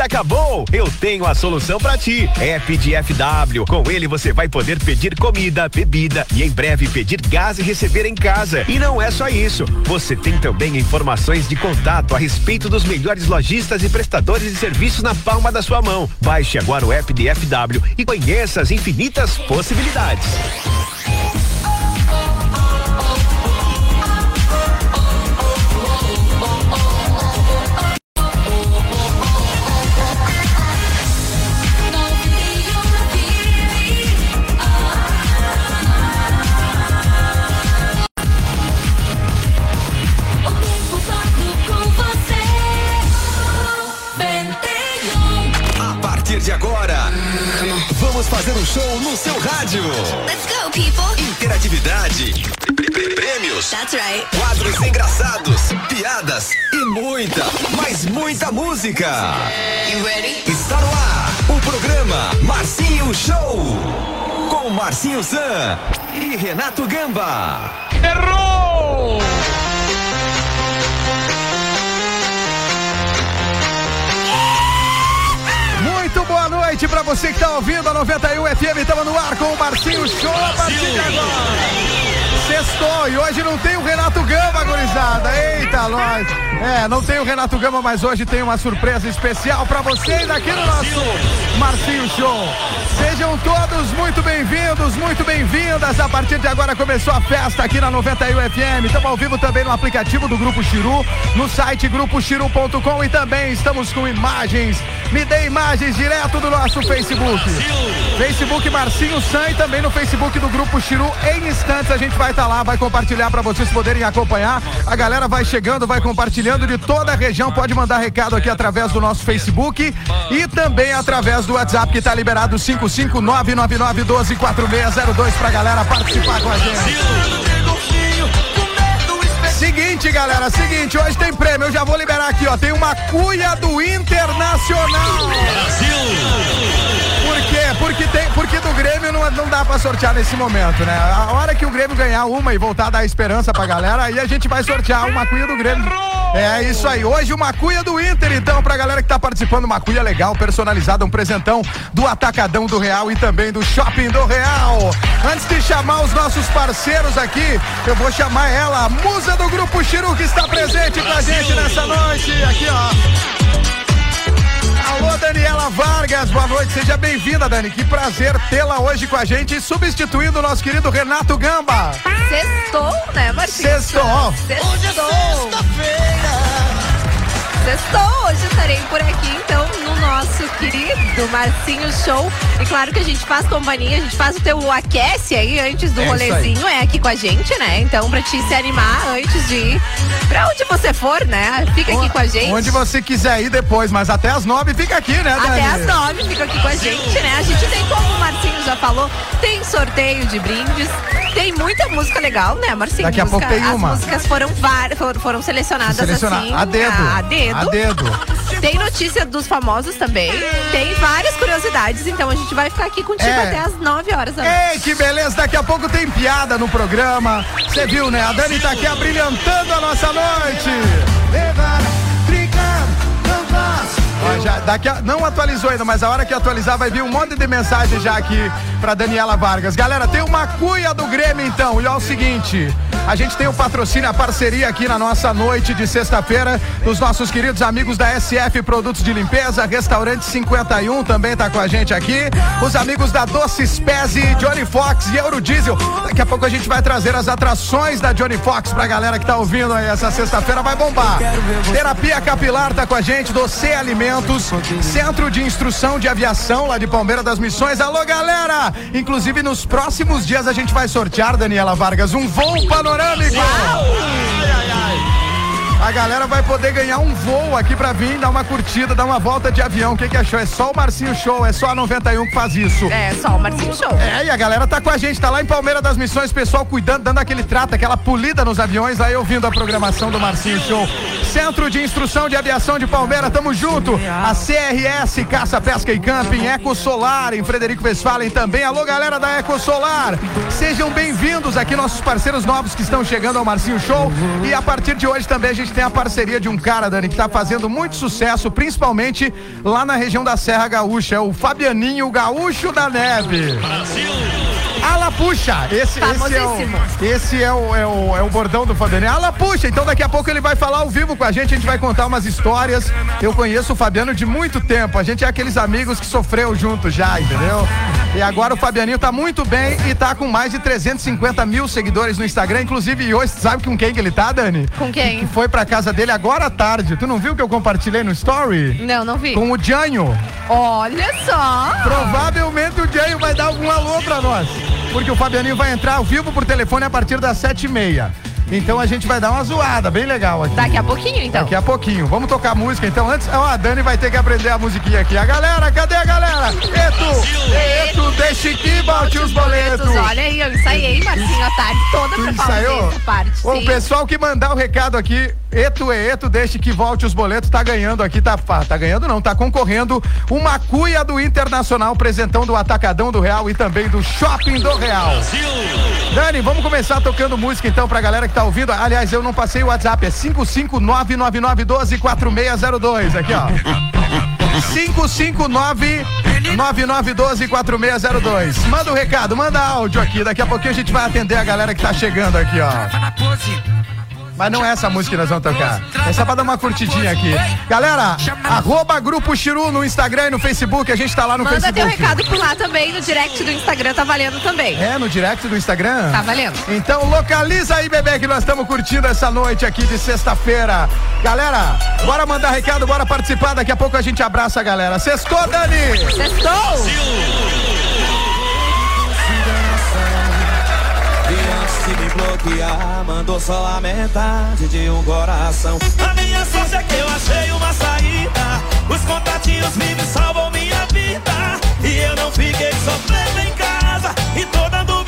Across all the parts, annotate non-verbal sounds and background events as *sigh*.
comida acabou? Eu tenho a solução para ti. App de FW. Com ele você vai poder pedir comida, bebida e em breve pedir gás e receber em casa. E não é só isso. Você tem também informações de contato a respeito dos melhores lojistas e prestadores de serviços na palma da sua mão. Baixe agora o app de FW e conheça as infinitas possibilidades. Fazer um show no seu rádio. Let's go, people. Interatividade. Prêmios. That's right. Quadros engraçados, piadas e muita, mas muita música. You ready? Está no ar o programa Marcinho Show. Com Marcinho Zan e Renato Gamba. Errou! Noite pra você que tá ouvindo a 91 FM. Estamos no ar com o Marcinho Show a partir de agora. Sextou e hoje não tem o Renato Gama, gurizada. Eita, nós. É, não tem o Renato Gama, mas hoje tem uma surpresa especial pra vocês aqui no nosso Marcinho Show. Sejam todos muito bem-vindos, muito bem-vindas. A partir de agora começou a festa aqui na 91 FM. Estamos ao vivo também no aplicativo do Grupo Chiru, no site grupochiru.com e também estamos com imagens. Me dê imagens direto do nosso Facebook. Facebook Marcinho San e também no Facebook do Grupo Chiru. Em instantes a gente vai estar tá lá, vai compartilhar para vocês poderem acompanhar. A galera vai chegando, vai compartilhando de toda a região. Pode mandar recado aqui através do nosso Facebook e também através do WhatsApp que está liberado 55999124602 pra galera participar com a gente. Seguinte, galera, seguinte, hoje tem prêmio, eu já vou liberar aqui, ó. Tem uma cuia do Internacional. Brasil! Porque do Grêmio não, não dá pra sortear nesse momento, né? A hora que o Grêmio ganhar uma e voltar a dar esperança pra galera, aí a gente vai sortear uma cuia do Grêmio. É isso aí. Hoje uma cuia do Inter, então, pra galera que tá participando, uma cuia legal, personalizada, um presentão do Atacadão do Real e também do Shopping do Real. Antes de chamar os nossos parceiros aqui, eu vou chamar ela, a musa do Grupo Chiru, que está presente com a gente nessa noite. Aqui, ó. Alô, Daniela Vargas, boa noite, seja bem-vinda, Dani. Que prazer tê-la hoje com a gente, substituindo o nosso querido Renato Gamba. Sextou, né, Marcinho? Sextou. Sextou. Hoje é sexta-feira. Sextou, hoje estarei por aqui, então, no nosso querido Marcinho Show. E claro que a gente faz companhia, a gente faz o teu aquece aí antes do é rolezinho, é aqui com a gente, né? Então, pra te se animar antes de ir pra onde você for, né? Fica aqui com a gente. Onde você quiser ir depois, mas até as nove fica aqui, né, Dani? Até as nove fica aqui com a gente, né? A gente tem, como o Marcinho já falou, tem sorteio de brindes, tem muita música legal, né, Marcinho? Daqui a música, pouco tem uma. As músicas foram, várias, foram selecionadas Selecionar assim. A dedo. A dedo. A dedo. Tem notícia dos famosos também. Tem várias curiosidades, então a gente vai ficar aqui contigo é. até as 9 horas da noite. Ei, que beleza! Daqui a pouco tem piada no programa. Você viu, né? A Dani tá aqui abrilhantando a nossa noite. Levar. Ó, já, daqui a, não atualizou ainda, mas a hora que atualizar vai vir um monte de mensagem já aqui pra Daniela Vargas. Galera, tem uma cuia do Grêmio então. E é o seguinte. A gente tem o patrocínio, a parceria aqui na nossa noite de sexta-feira dos nossos queridos amigos da SF Produtos de Limpeza, Restaurante 51 também tá com a gente aqui. Os amigos da Doces Pese, Johnny Fox e Eurodiesel. Daqui a pouco a gente vai trazer as atrações da Johnny Fox pra galera que tá ouvindo aí essa sexta-feira, vai bombar. Terapia Capilar tá com a gente, do C Centro de Instrução de Aviação lá de Palmeira das Missões. Alô, galera! Inclusive nos próximos dias a gente vai sortear, Daniela Vargas, um voo panorâmico panorâmico. A galera vai poder ganhar um voo aqui pra vir, dar uma curtida, dar uma volta de avião. O que, que achou? É só o Marcinho Show, é só a 91 que faz isso. É, só o Marcinho Show. É, e a galera tá com a gente, tá lá em Palmeira das Missões, pessoal cuidando, dando aquele trato, aquela polida nos aviões, aí ouvindo a programação do Marcinho Show. Centro de Instrução de Aviação de Palmeira, tamo junto. A CRS, Caça, Pesca e Camping, Eco Solar, em Frederico Westphalen também. Alô, galera da Eco Solar. Sejam bem-vindos aqui, nossos parceiros novos que estão chegando ao Marcinho Show. E a partir de hoje também a gente gente tem a parceria de um cara, Dani, que tá fazendo muito sucesso, principalmente lá na região da Serra Gaúcha. É o Fabianinho Gaúcho da Neve. Ala puxa, esse, esse, é o, esse é, o, é, o, é o bordão do Fabiano. Ala puxa, então daqui a pouco ele vai falar ao vivo com a gente, a gente vai contar umas histórias. Eu conheço o Fabiano de muito tempo, a gente é aqueles amigos que sofreu junto já, entendeu? E agora o Fabianinho tá muito bem e tá com mais de 350 mil seguidores no Instagram, inclusive hoje, sabe com quem que ele tá, Dani? Com quem? Que foi pra casa dele agora à tarde. Tu não viu que eu compartilhei no story? Não, não vi. Com o Janho. Olha só. Provavelmente o Janho vai dar algum alô pra nós porque o Fabianinho vai entrar ao vivo por telefone a partir das sete e meia. Então a gente vai dar uma zoada bem legal aqui. Daqui a pouquinho, então. Daqui a pouquinho. Vamos tocar música, então. Antes, ó, a Dani vai ter que aprender a musiquinha aqui. A galera, cadê a galera? Eto, Eto, deixe que volte os boletos. Olha aí, eu ensaiei, Marcinho, a tarde toda tu pra ensaiou? essa parte. O pessoal que mandar o recado aqui, Eto e Eto, deixe que volte os boletos, tá ganhando aqui, tá, tá ganhando não, tá concorrendo uma cuia do Internacional, presentão do Atacadão do Real e também do Shopping do Real. Dani, vamos começar tocando música então pra galera que tá ouvindo. Aliás, eu não passei o WhatsApp, é 55999124602. Aqui, ó. 559-9912-4602. Manda o um recado, manda áudio aqui. Daqui a pouquinho a gente vai atender a galera que tá chegando aqui, ó. Mas não é essa música que nós vamos tocar. É só pra dar uma curtidinha aqui. Galera, arroba Grupo Chiru no Instagram e no Facebook. A gente tá lá no Manda Facebook. Manda teu recado por lá também. No direct do Instagram tá valendo também. É, no direct do Instagram? Tá valendo. Então localiza aí, bebê, que nós estamos curtindo essa noite aqui de sexta-feira. Galera, bora mandar recado, bora participar. Daqui a pouco a gente abraça a galera. Sextou, Dani! Sextou! se me bloquear, mandou só a metade de um coração. A minha sorte é que eu achei uma saída. Os contatinhos vivos salvam minha vida. E eu não fiquei sofrendo em casa. E tô dando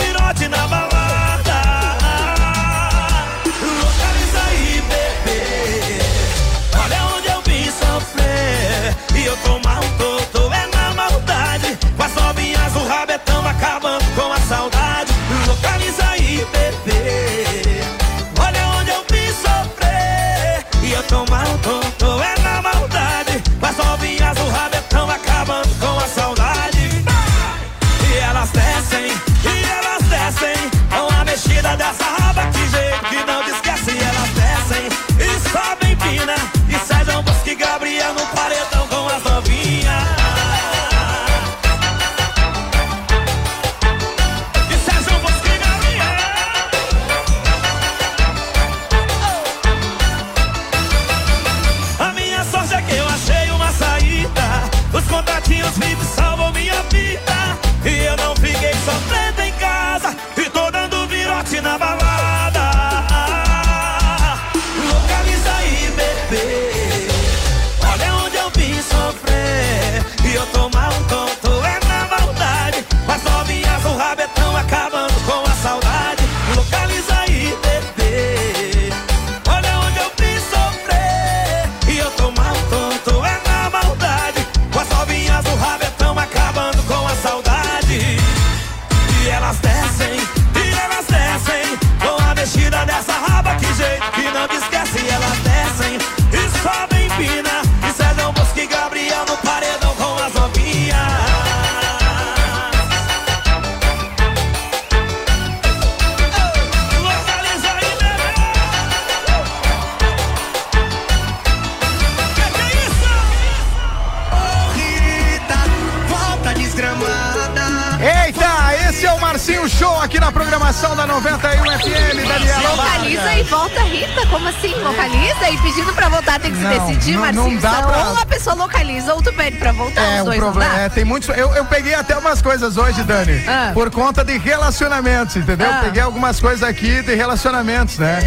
coisas hoje, Dani, Ah. por conta de relacionamentos, entendeu? Ah. Peguei algumas coisas aqui de relacionamentos, né?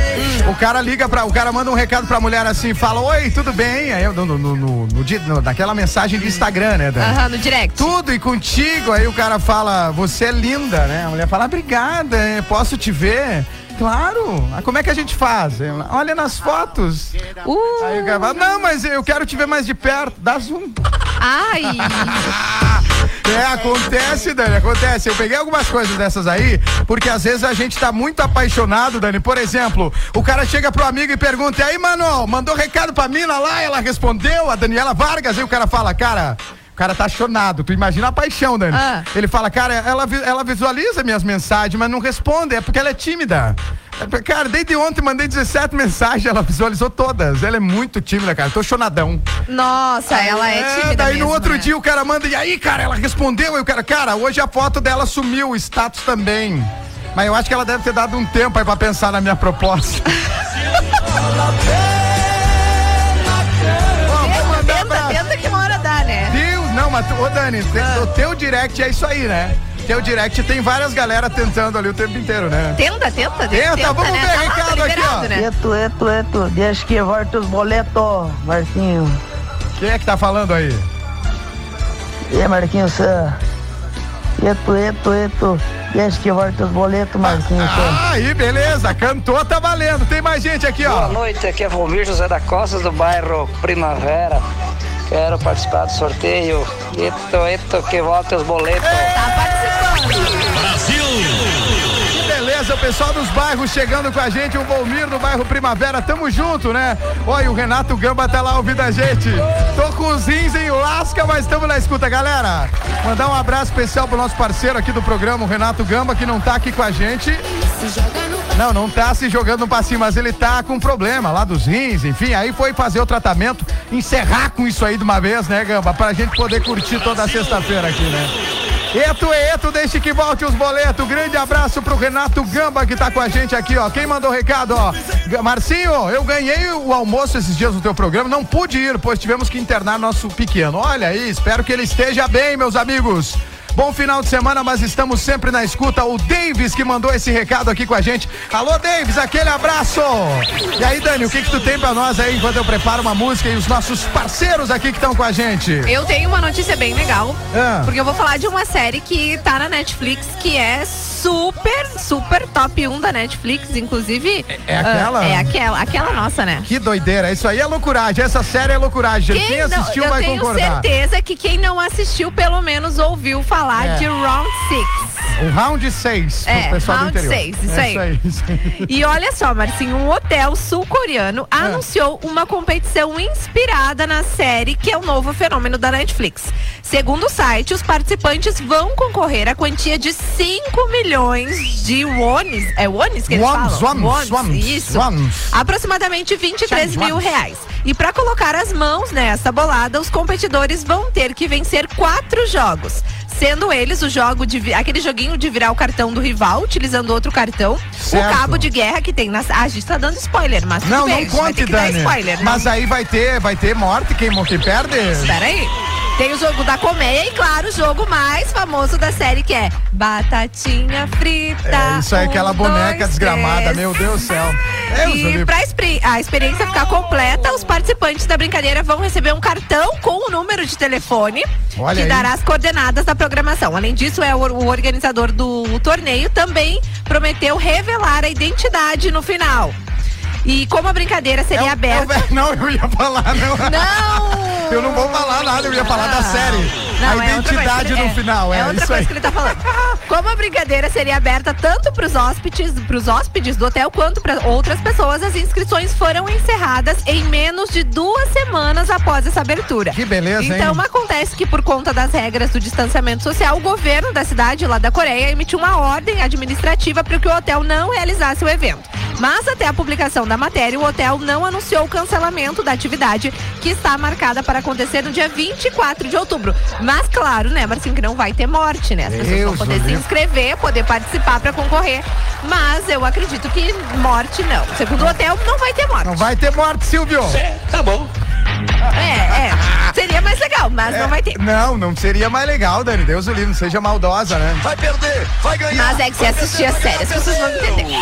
O cara liga pra. O cara manda um recado pra mulher assim, fala: Oi, tudo bem? Aí eu no, no, no, no, naquela mensagem de Instagram, né, Dani? Aham, no direct. Tudo e contigo, aí o cara fala, você é linda, né? A mulher fala, obrigada, é, posso te ver? Claro, Ah, como é que a gente faz? Olha nas fotos. Uh, Aí o cara fala, não, mas eu quero te ver mais de perto, dá zoom. ai. *laughs* É, acontece, Dani, acontece. Eu peguei algumas coisas dessas aí, porque às vezes a gente tá muito apaixonado, Dani. Por exemplo, o cara chega pro amigo e pergunta: e aí, mano, mandou recado pra mina lá, ela respondeu, a Daniela Vargas, e o cara fala, cara. O cara tá chonado. Tu imagina a paixão, Dani. Ah. Ele fala, cara, ela, ela visualiza minhas mensagens, mas não responde. É porque ela é tímida. É, Cara, desde ontem mandei 17 mensagens, ela visualizou todas. Ela é muito tímida, cara. Tô chonadão. Nossa, ela é tímida Daí mesmo, no outro né? dia o cara manda, e aí, cara, ela respondeu. E o cara, cara, hoje a foto dela sumiu, o status também. Mas eu acho que ela deve ter dado um tempo aí pra pensar na minha proposta. *laughs* Bom, Tenta, que uma hora dá, né? Deus, não, mas ô Dani, Ah. o teu direct é isso aí, né? Teu direct tem várias galera tentando ali o tempo inteiro, né? Tenta, tenta. Tenta, vamos né? ver, Tá recado tá aqui, ó. né? Eto, eto, eto, deixa que volta os boletos, Marquinho. Quem é que tá falando aí? E aí, Marquinho, você... Eto, eto, eto, deixa que volta os boletos, Marquinho. cê. Ah, aí, beleza, cantou, tá valendo. Tem mais gente aqui, Boa ó. noite, aqui é Valmir José da Costa, do bairro Primavera. Quero participar do sorteio. Eto, eto, que volta os boletos. Tá participando. Que beleza, o pessoal dos bairros chegando com a gente, o Volmir do bairro Primavera, tamo junto, né? Olha, o Renato Gamba tá lá ouvindo a gente. Tô com os rins em lasca, mas tamo na escuta, galera. Mandar um abraço especial pro nosso parceiro aqui do programa, o Renato Gamba, que não tá aqui com a gente. Não, não tá se jogando pra cima, mas ele tá com problema lá dos rins, enfim, aí foi fazer o tratamento, encerrar com isso aí de uma vez, né, Gamba? Pra gente poder curtir toda sexta-feira aqui, né? Eto, eto, deixe que volte os boletos. Grande abraço pro Renato Gamba que tá com a gente aqui, ó. Quem mandou o recado, ó? Marcinho, eu ganhei o almoço esses dias no teu programa, não pude ir, pois tivemos que internar nosso pequeno. Olha aí, espero que ele esteja bem, meus amigos. Bom final de semana, mas estamos sempre na escuta. O Davis que mandou esse recado aqui com a gente. Alô, Davis, aquele abraço! E aí, Dani, o que que tu tem pra nós aí enquanto eu preparo uma música e os nossos parceiros aqui que estão com a gente? Eu tenho uma notícia bem legal, Ah. porque eu vou falar de uma série que tá na Netflix, que é super, super top 1 da Netflix, inclusive. É aquela? ah, é aquela, aquela nossa, né? Que doideira, isso aí é loucuragem, essa série é loucuragem. Quem, não- assistiu eu vai tenho concordar. certeza que quem não assistiu, pelo menos ouviu falar É. de Round 6. O round 6 É, pessoal round do interior. seis, isso É aí. isso aí. E olha só, Marcinho, um hotel sul-coreano É. anunciou uma competição inspirada na série, que é o novo fenômeno da Netflix. Segundo o site, os participantes vão concorrer à quantia de 5 milhões de wones. É wones que eles falam? wones, wones, Isso. Aproximadamente 23 Chama mil reais. E para colocar as mãos nessa bolada, os competidores vão ter que vencer quatro jogos. Sendo eles o jogo de aquele joguinho de virar o cartão do rival utilizando outro cartão, Certo. o cabo de guerra que tem na. Ah, a gente tá dando spoiler, mas Não, bem, não conte, Dani. spoiler, né? Mas aí vai ter, vai ter morte, quem, quem perde? Espera aí. Tem o jogo da colmeia e, claro, o jogo mais famoso da série que é Batatinha Frita. É, isso aí, Um, aquela boneca dois, desgramada, três. meu Deus do céu. Deus o E expri- a experiência ficar completa, os participantes da brincadeira vão receber um cartão com o número de telefone Olha que aí. dará as coordenadas da programação. Além disso, é o, o organizador do torneio também prometeu revelar a identidade no final. E como a brincadeira seria É é aberta. velho- *laughs* não, eu ia falar, não. Não! Eu não vou falar nada, eu ia falar da série. Não, a é identidade no é- final, é, É outra coisa aí. que ele tá falando. *laughs* Como a brincadeira seria aberta tanto para os hóspedes, pros hóspedes do hotel quanto para outras pessoas, as inscrições foram encerradas em menos de duas semanas após essa abertura. Que beleza, hein? Então acontece que por conta das regras do distanciamento social, o governo da cidade lá da Coreia emitiu uma ordem administrativa para que o hotel não realizasse o evento. Mas até a publicação da matéria, o hotel não anunciou o cancelamento da atividade que está marcada para acontecer no dia 24 de outubro. Mas claro, né, Marcinho, que não vai ter morte, né? As pessoas Deus vão poder o se inscrever, poder participar para concorrer. Mas eu acredito que morte não. Segundo o hotel, não vai ter morte. Não vai ter morte, Silvio. Tá bom. É, é. Seria mais legal, mas não vai ter. Não, não seria mais legal, Dani. Deus o livre, não seja maldosa, né? Vai perder, vai ganhar. Mas é que se assistir a série, as pessoas vão entender.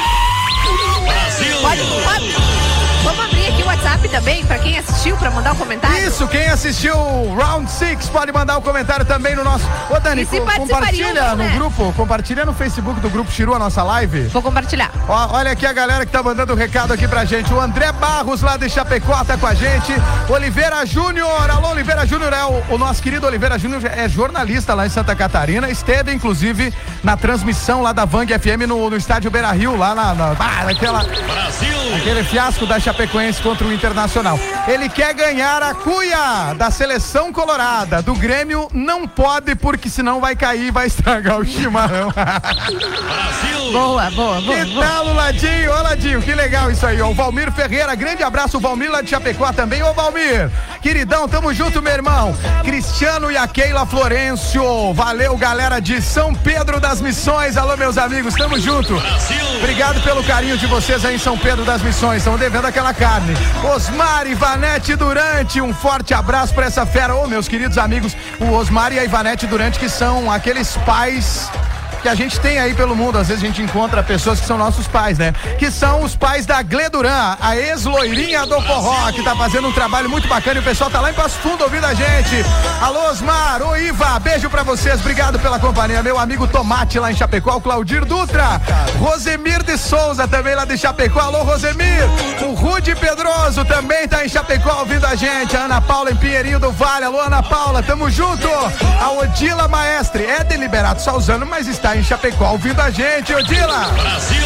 Pode, pode. Vamos abrir aqui o WhatsApp também, pra quem assistiu, pra mandar um comentário. Isso, quem assistiu o Round 6 pode mandar um comentário também no nosso. Ô, Dani, se co- compartilha não, no né? grupo, compartilha no Facebook do Grupo Chiru a nossa live. Vou compartilhar. Ó, olha aqui a galera que tá mandando um recado aqui pra gente. O André Barros, lá de Chapecó, tá com a gente. Oliveira Júnior. Alô, Oliveira Júnior é o, o nosso querido Oliveira Júnior, é jornalista lá em Santa Catarina. Esteve, inclusive, na transmissão lá da Vang FM no, no estádio Beira Rio, lá na. na ah, naquela, aquele fiasco da Chapecoense contra o Internacional. Ele quer ganhar a cuia da seleção colorada. Do Grêmio não pode, porque senão vai cair e vai estragar o chimarrão. Boa, boa, boa. Que tal o Ladinho? Ô Ladinho, que legal isso aí. ó. O Valmir Ferreira, grande abraço, o Valmir lá de Chapecó também. Ô Valmir, queridão, tamo junto, meu irmão. Cristiano e a Keila Florencio. Valeu, galera de São Pedro das Missões. Alô, meus amigos, tamo junto. Obrigado pelo carinho de vocês aí em São Pedro das Missões. Estão devendo aquela carne. Osmar, Ivanete Durante, um forte abraço pra essa fera. Ô, meus queridos amigos, o Osmar e a Ivanete Durante, que são aqueles pais que a gente tem aí pelo mundo. Às vezes a gente encontra pessoas que são nossos pais, né? Que são os pais da Gleduran, a ex-loirinha do forró, que tá fazendo um trabalho muito bacana e o pessoal tá lá em Passo Fundo ouvindo a gente. Alô, Osmar, ô Iva, beijo pra vocês, obrigado pela companhia. Meu amigo Tomate lá em Chapecó, o Claudir Dutra, Rosemir de Souza também lá de Chapecó. Alô, Rosemir, o Rude Pedroso também tá em Chapecó ouvindo a gente. A Ana Paula em Pinheirinho do Vale. Alô, Ana Paula, tamo junto. A Odila Maestre é deliberado só usando, mas está em Chapecó ouvindo a gente, Odila.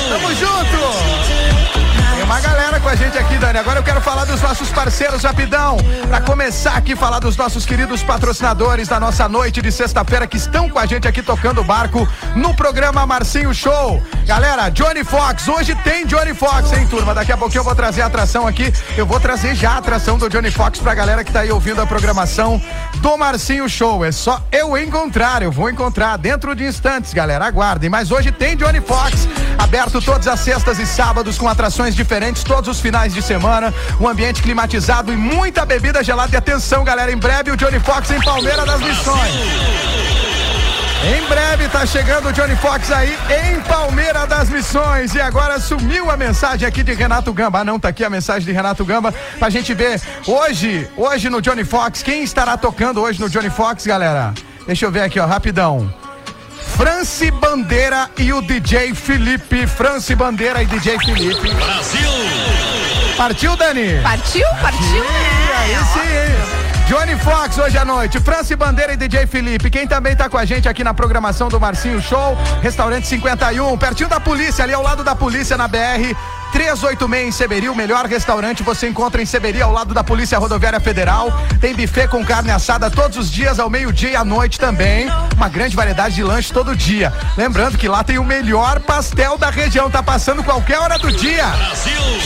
Tamo junto. Uma galera com a gente aqui, Dani. Agora eu quero falar dos nossos parceiros rapidão. Pra começar aqui, falar dos nossos queridos patrocinadores da nossa noite de sexta-feira que estão com a gente aqui tocando barco no programa Marcinho Show. Galera, Johnny Fox, hoje tem Johnny Fox, hein, turma? Daqui a pouquinho eu vou trazer a atração aqui. Eu vou trazer já a atração do Johnny Fox pra galera que tá aí ouvindo a programação do Marcinho Show. É só eu encontrar, eu vou encontrar dentro de instantes, galera. Aguardem. Mas hoje tem Johnny Fox, aberto todas as sextas e sábados com atrações diferentes todos os finais de semana. Um ambiente climatizado e muita bebida gelada. E atenção, galera, em breve o Johnny Fox em Palmeira das Missões. Em breve tá chegando o Johnny Fox aí em Palmeira das Missões. E agora sumiu a mensagem aqui de Renato Gamba. Ah, não, tá aqui a mensagem de Renato Gamba pra gente ver hoje, hoje no Johnny Fox, quem estará tocando hoje no Johnny Fox, galera? Deixa eu ver aqui, ó, rapidão. Franci Bandeira e o DJ Felipe. Franci Bandeira e DJ Felipe. Brasil! Partiu, Dani? Partiu, partiu, aí né? sim, hein? Johnny Fox hoje à noite, Franci Bandeira e DJ Felipe. Quem também tá com a gente aqui na programação do Marcinho Show, Restaurante 51, pertinho da polícia, ali ao lado da polícia na BR. 386 em Seberi, o melhor restaurante você encontra em Seberi, ao lado da Polícia Rodoviária Federal. Tem buffet com carne assada todos os dias, ao meio-dia e à noite também. Uma grande variedade de lanche todo dia. Lembrando que lá tem o melhor pastel da região, tá passando qualquer hora do dia.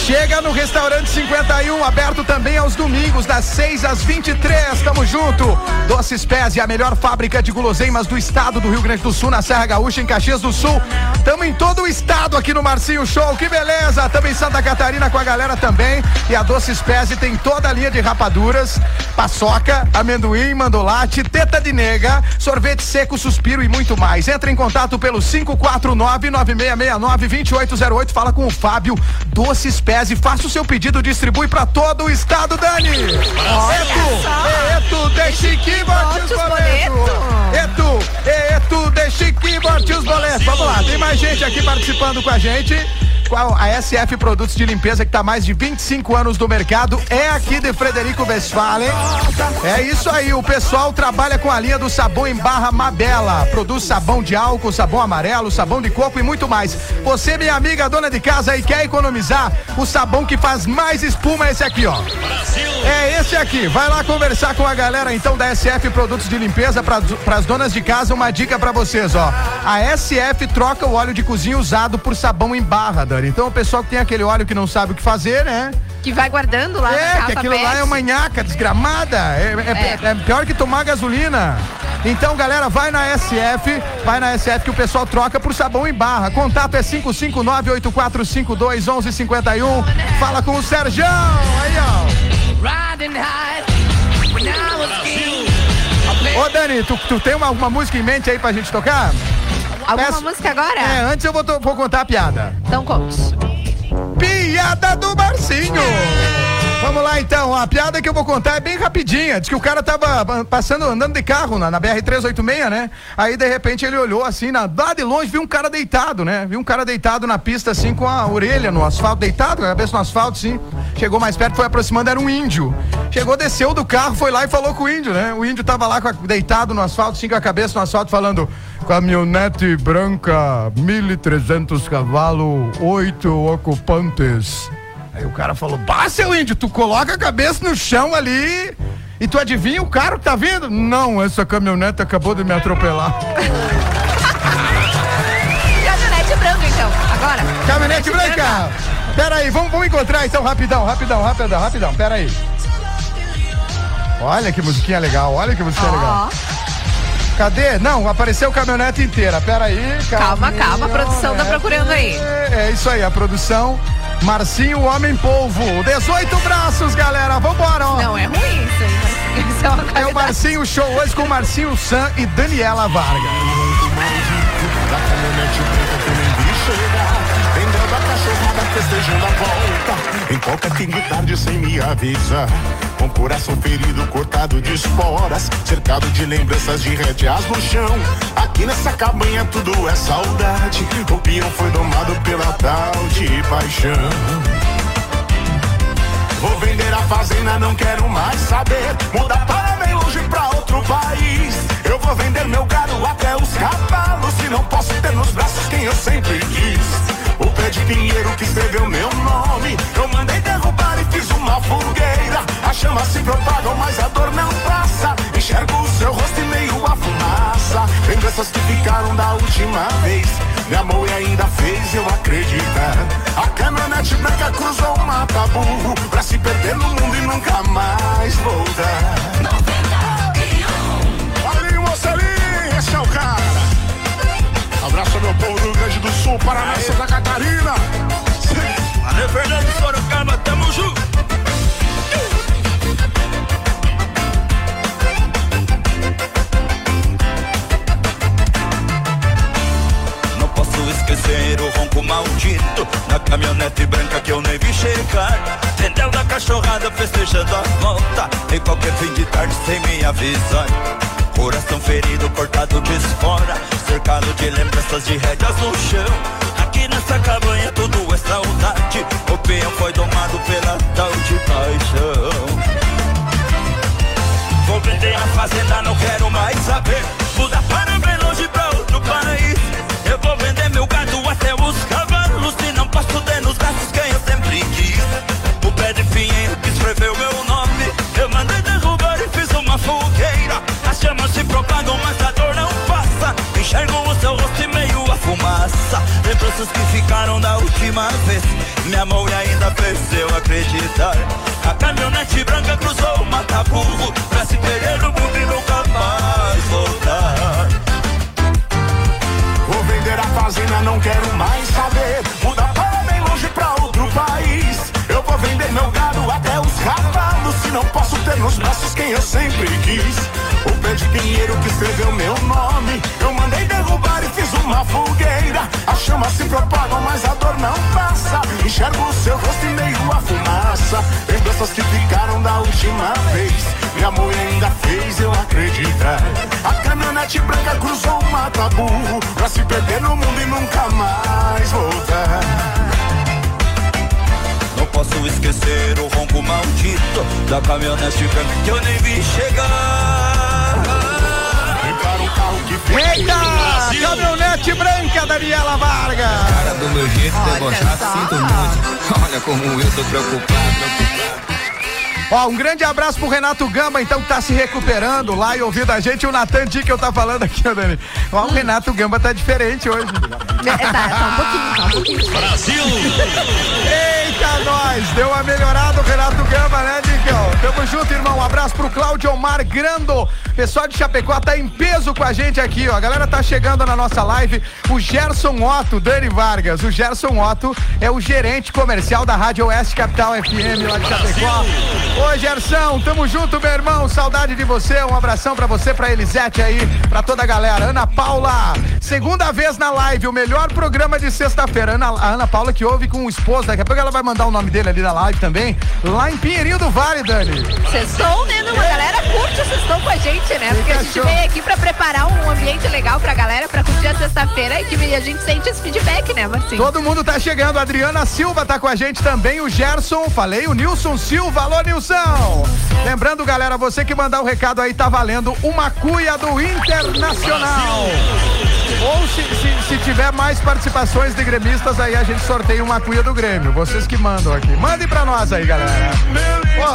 Chega no restaurante 51, aberto também aos domingos, das 6 às 23. Tamo junto. Doces Pés e a melhor fábrica de guloseimas do estado do Rio Grande do Sul, na Serra Gaúcha, em Caxias do Sul. Tamo em todo o estado aqui no Marcinho Show. Que beleza! Tamo em Santa Catarina com a galera também. E a Doces Pés e tem toda a linha de rapaduras, paçoca, amendoim, mandolate, teta de nega, sorvete seco, suspiro e muito mais. Entra em contato pelo 549-9669-2808. Fala com o Fábio Doces Pés e faça o seu pedido. Distribui pra todo o estado, Dani. Eto, Eto, deixe que bote os boletos. Eto, Eto, deixe que bote os boletos. Vamos lá, tem mais gente aqui participando com a gente. Qual a SF Produtos de Limpeza que está mais de 25 anos no mercado é aqui de Frederico Westphalen. É isso aí, o pessoal trabalha com a linha do sabão em barra Mabela. Produz sabão de álcool, sabão amarelo, sabão de coco e muito mais. Você, minha amiga dona de casa aí, quer economizar? O sabão que faz mais espuma é esse aqui, ó. É esse aqui. Vai lá conversar com a galera então da SF Produtos de Limpeza para as donas de casa. Uma dica para vocês, ó. A SF troca o óleo de cozinha usado por sabão em barra, Dani. Então o pessoal que tem aquele óleo que não sabe o que fazer, né? Que vai guardando lá na É, capa que aquilo lá é uma nhaca desgramada. É, é- é pior que tomar gasolina. Então, galera, vai na SF, vai na SF que o pessoal troca por sabão em barra. Contato é 559-8452-1151. Fala com o Serjão. Aí, ó. Ô, Dani, tu, tu tem uma, alguma música em mente aí pra gente tocar? Alguma Peço- música agora? É, antes eu vou, vou contar a piada. Então conte. Piada do Marcinho. Vamos lá então, a piada que eu vou contar é bem rapidinha. Diz que o cara tava passando, andando de carro na, na BR-386, né? Aí de repente ele olhou assim, na, lá de longe, viu um cara deitado, né? Viu um cara deitado na pista assim com a orelha no asfalto, deitado, a cabeça no asfalto, sim. Chegou mais perto, foi aproximando, era um índio. Chegou, desceu do carro, foi lá e falou com o índio, né? O índio tava lá a- deitado no asfalto, assim, com a cabeça no asfalto, falando: caminhonete branca, 1.300 cavalos, oito ocupantes. Aí o cara falou: Bah, seu índio, tu coloca a cabeça no chão ali e tu adivinha o carro que tá vindo? Não, essa caminhonete acabou de me atropelar. Caminhonete branca, então. Agora. Caminhonete branca! Pera aí, vamos, vamos encontrar então, rapidão, rapidão, rapidão, rapidão, pera aí. Olha que musiquinha legal, olha que musiquinha legal. Ó, Cadê? Não, apareceu a caminhonete inteira. Pera aí. Calma, calma, a produção tá procurando aí. É isso aí, a produção. Marcinho, Homem Polvo. 18 braços, galera. Vambora, ó. não é ruim isso aí, isso é uma É o. Marcinho Show hoje com Marcinho Sam e Daniela Vargas. Cachorrada, festejando a volta Em qualquer fim de tarde sem me avisar Com coração ferido, cortado de esporas Cercado de lembranças de rédeas no chão Aqui nessa cabanha tudo é saudade O peão foi domado pela tal de paixão Vou vender a fazenda, não quero mais saber. Mudar para bem longe pra outro país. Eu vou vender meu gado até os cavalos. Se não posso ter nos braços quem eu sempre quis. O pé de pinheiro que escreveu meu nome. Eu mandei derrubar e fiz uma fogueira. As chamas se propagam, mas a dor não passa. Enxergo o seu rosto e meio a fumaça. Lembranças que ficaram da última vez. Me amou e ainda fez eu acreditar. A caminhonete branca cruzou o mata burro pra se perder no mundo e nunca mais voltar. Ali, mocelinho, esse é o cara. Abraço meu povo do Rio Grande do Sul, Paraná, Santa Catarina. Valeu, Fernando Sorocaba, tamo junto. Não posso esquecer o ronco maldito Da caminhonete branca que eu nem vi chegar Vendeu da cachorrada festejando a volta Em qualquer fim de tarde sem me avisar Coração ferido, cortado de fora Cercado de lembranças de rédeas no chão Aqui nessa cabanha tudo é saudade O peão foi domado pela tal de paixão Vou vender a fazenda, não quero mais saber. Mudar para bem longe pra outro país. Eu vou vender meu gado até os cavalos. E não posso ter nos braços quem eu sempre quis. O pé de pinheiro que escreveu meu Enxergo o seu rosto e meio a fumaça. Lembranças que ficaram da última vez. Amou e ainda fez eu acreditar. A caminhonete branca cruzou o mata-burro Pra se perder no mundo e nunca mais voltar Vou vender a fazenda, não quero mais saber. Mudar para bem longe pra outro país. Eu vou vender meu gado até os cavalos. Se não posso ter nos braços quem eu sempre quis. O pé de pinheiro que escreveu meu nome. Eu mandei derrubar e fiz uma fogueira. As chamas se propagam, mas a dor não passa. Enxergo o seu rosto e meio a fumaça. Lembranças que ficaram da última vez. Me amou e ainda fez eu acreditar. A caminhonete branca cruzou o mata burro pra se perder no mundo e nunca mais voltar. Não posso esquecer o ronco maldito Da caminhonete branca que eu nem vi chegar Eita! Caminhonete branca, Daniela Vargas. Cara, do meu jeito de Olha debochar, só. sinto muito. Olha como eu tô preocupado. Ó, um grande abraço pro Renato Gamba, então, que tá se recuperando lá e ouvindo a gente. O Natan Di que eu tá falando aqui, ó, Dani. Ó, o Renato Gamba tá diferente hoje. É, tá, tá um pouquinho, tá um pouquinho. Eita, nós! Deu uma melhorada o Renato Gamba, né, Nicão? Tamo junto, irmão. Um abraço pro Cláudio Omar Grando. Pessoal de Chapecó tá em peso com a gente aqui, ó. A galera tá chegando na nossa live. O Gerson Otto, Dani Vargas. O Gerson Otto é o gerente comercial da Rádio Oeste Capital FM lá de Chapecó. Ô, Gerson, tamo junto, meu irmão. Saudade de você. Um abração pra você, pra Elisete aí, pra toda a galera. Ana Paula, segunda vez na live, o melhor programa de sexta-feira. Ana, a Ana Paula que ouve com o esposo. Daqui a pouco ela vai mandar o nome dele ali na live também. Lá em Pinheirinho do Vale, Dani. Sextou, né? Não, a galera curte o sextou com a gente, né? Porque a gente Fechou. veio aqui pra preparar um ambiente legal pra galera, pra curtir a sexta-feira e que a gente sente esse feedback, né, Marcinho? Todo mundo tá chegando. A Adriana Silva tá com a gente também. O Gerson, falei, o Nilson Silva. Alô, Nilson. Lembrando, galera, você que mandar o recado aí tá valendo uma cuia do Internacional. Ou se, se, se tiver mais participações de gremistas, aí a gente sorteia uma cuia do Grêmio. Vocês que mandam aqui. Mandem pra nós aí, galera.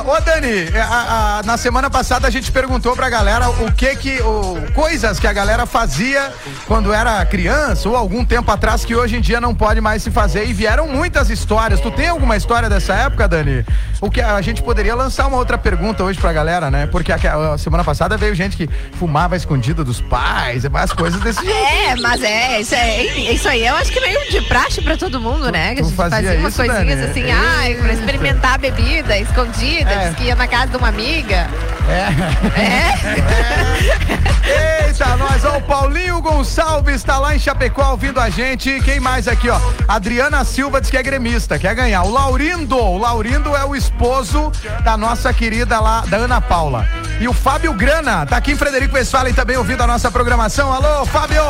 Ô, ô, Dani, é, a- a- na semana passada a gente perguntou pra galera o que que. O, coisas que a galera fazia quando era criança ou algum tempo atrás que hoje em dia não pode mais se fazer. E vieram muitas histórias. Tu tem alguma história dessa época, Dani? O que a gente poderia lançar uma outra pergunta hoje pra galera, né? Porque a, a semana passada veio gente que fumava escondido dos pais, as coisas desse jeito. É, mas é isso, é, isso aí eu acho que meio de praxe pra todo mundo, né? Que a gente fazia fazia umas isso, coisinhas Dani? assim, ai, pra experimentar a bebida escondida, É. diz que ia na casa de uma amiga. *laughs* Eita, nós, ó, o Paulinho Gonçalves tá lá em Chapecó ouvindo a gente. Quem mais aqui, ó? Adriana Silva diz que é gremista, quer ganhar. O Laurindo, o Laurindo é o esposo da nossa querida lá, da Ana Paula. E o Fábio Grana, tá aqui em Frederico Westphalen também ouvindo a nossa programação. Alô, Fábio!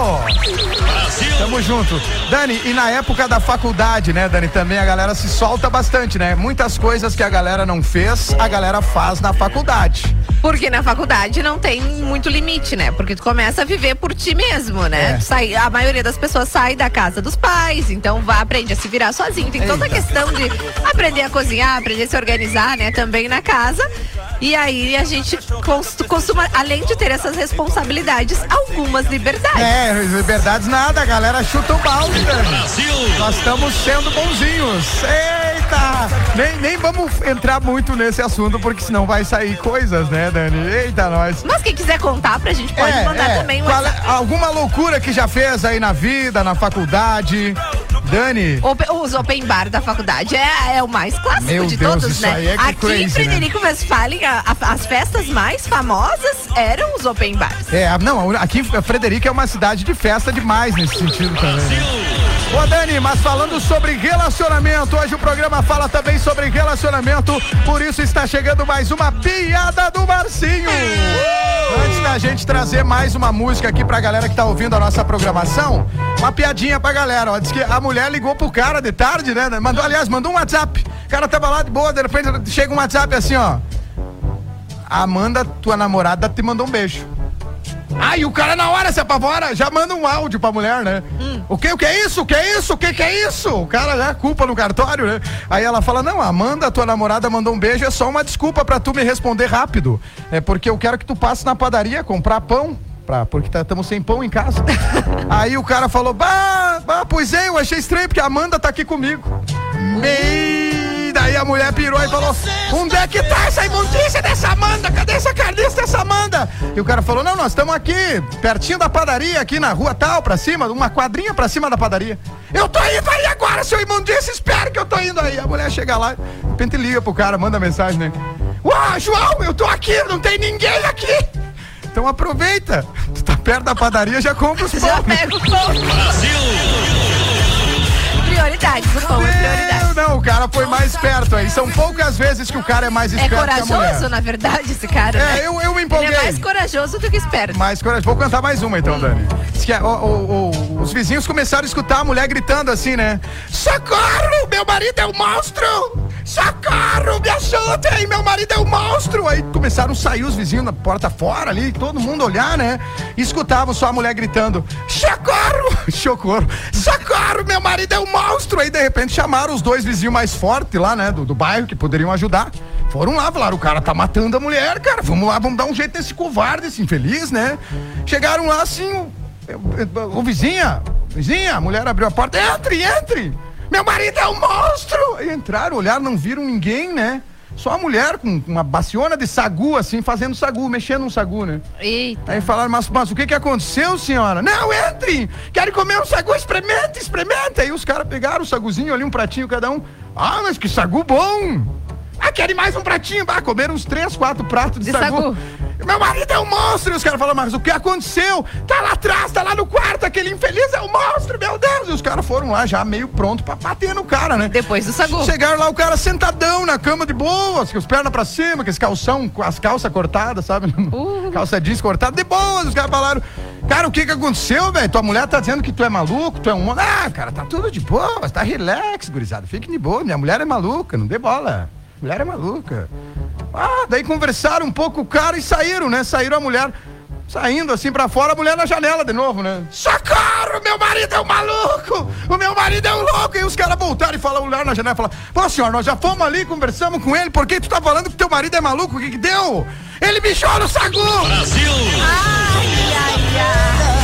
Tamo junto. Dani, e na época da faculdade, né, Dani, também a galera se solta bastante, né? Muitas coisas que a galera não fez, a galera faz na faculdade. Porque na faculdade não tem muito limite, né? Porque tu começa a viver por ti mesmo, né? É. Sai- a maioria das pessoas sai da casa dos pais, então vai aprende a se virar sozinho. Tem toda a Eita. questão de aprender a cozinhar, aprender a se organizar, né? Também na casa. E aí a gente costuma, além de ter essas responsabilidades, algumas liberdades. É, liberdades nada, a galera chuta o balde, Dani. Nós estamos sendo bonzinhos. Eita! Nem, nem vamos entrar muito nesse assunto, porque senão vai sair coisas, né, Dani? Eita, nós. Mas quem quiser contar pra gente pode É, mandar é. também um Qual é- alguma loucura que já fez aí na vida, na faculdade. Dani. Open- Os open bar da faculdade é, é o mais clássico Meu de Deus, todos, isso né? aí é que Aqui crazy, em né? Frederico Westphalen, a- a- as festas mais famosas eram os open bars. É, não, aqui Frederico é uma cidade de festa demais nesse sentido também. né? Ô Dani, mas falando sobre relacionamento, hoje o programa fala também sobre relacionamento, por isso está chegando mais uma piada do Marcinho. Antes da gente trazer mais uma música aqui pra galera que tá ouvindo a nossa programação, uma piadinha pra galera, ó. Diz que a mulher ligou pro cara de tarde, né? Mandou, aliás, mandou um WhatsApp. O cara tava lá de boa, de repente chega um WhatsApp assim, ó. Amanda, tua namorada, te mandou um beijo. Aí o cara na hora se apavora, já manda um áudio pra mulher, né? O que, o que é isso? O que é isso? O que, que é isso? O cara já culpa no cartório, né? Aí ela fala: Não, Amanda, tua namorada mandou um beijo, é só uma desculpa pra tu me responder rápido. É porque eu quero que tu passe na padaria comprar pão. Pra, porque estamos sem pão em casa. *laughs* Aí o cara falou: Bah, bah, pois é, eu achei estranho, porque a Amanda tá aqui comigo. Mei... A mulher pirou e falou: Onde é que tá essa imundícia dessa Amanda? Cadê essa carniça dessa Amanda? E o cara falou: Não, nós estamos aqui, pertinho da padaria, aqui na rua tal, pra cima, uma quadrinha pra cima da padaria. Eu tô indo aí agora, seu imundícia, espera que eu tô indo aí. A mulher chega lá, de repente liga pro cara, manda mensagem, né? Uau, João, eu tô aqui, não tem ninguém aqui. Então aproveita, tu tá perto da padaria, já compra os pão. Já pega o pão. Prioridades, o pão é prioridade. Não, o cara foi mais esperto aí. São poucas vezes que o cara é mais É esperto que a mulher. corajoso, na verdade, esse cara. É, né? eu- eu me empolguei. Ele é mais corajoso do que esperto. Mais corajoso. Vou cantar mais uma então, Dani. Diz que, ó, ó, ó, os vizinhos começaram a escutar a mulher gritando assim, né? Socorro! Meu marido é um monstro! Socorro! Me ajudem! Meu marido é um monstro! Aí começaram a sair os vizinhos na porta fora ali, todo mundo olhar, né? E escutavam só a mulher gritando: Socorro! *laughs* Socorro! Socorro! Meu marido é um monstro! Aí de repente chamaram os dois vizinhos mais fortes lá, né? Do, do bairro que poderiam ajudar. Foram lá, falaram: o cara tá matando a mulher, cara. Vamos lá, vamos dar um jeito nesse covarde, esse infeliz, né? Chegaram lá assim, o, o, o vizinha, vizinha, a mulher abriu a porta: entre, entre! Meu marido é um monstro! Aí entraram, olharam, não viram ninguém, né? Só a mulher com uma baciona de sagu, assim, fazendo sagu, mexendo um sagu, né? Eita. Aí falaram, mas, mas o que que aconteceu, senhora? Não, entre! Querem comer um sagu? Experimenta, experimenta! Aí os caras pegaram o saguzinho ali, um pratinho cada um. Ah, mas que sagu bom! Ah, querem mais um pratinho? Ah, comeram uns três, quatro pratos de, De sagu. sagu. Meu marido é um monstro! E os caras falaram, mas o que aconteceu? Tá lá atrás, tá lá no quarto, aquele infeliz é um monstro, meu Deus! E os caras foram lá já meio pronto pra bater no cara, né? Depois do sagu. Chegaram lá, o cara sentadão na cama de boas, com as pernas pra cima, com esse calção, com as calças cortadas, sabe? *laughs* Uh. Calça jeans cortada, de boas. Os caras falaram, cara, o que que aconteceu, velho? Tua mulher tá dizendo que tu é maluco, tu é um... mon-" Ah, cara, tá tudo de boa, tá relax, gurizada. Fique de boa, minha mulher é maluca, não dê bola. Mulher é maluca. Ah, daí conversaram um pouco com o cara e saíram, né? Saíram a mulher... Saindo assim pra fora, a mulher na janela de novo, né? Socorro! Meu marido é um maluco! O meu marido é um louco! E os caras voltaram e falaram, mulher na janela e falaram: Pô, senhor, nós já fomos ali, conversamos com ele, por que tu tá falando que teu marido é maluco? O que que deu? Ele bichou no sagu! Brasil! Chega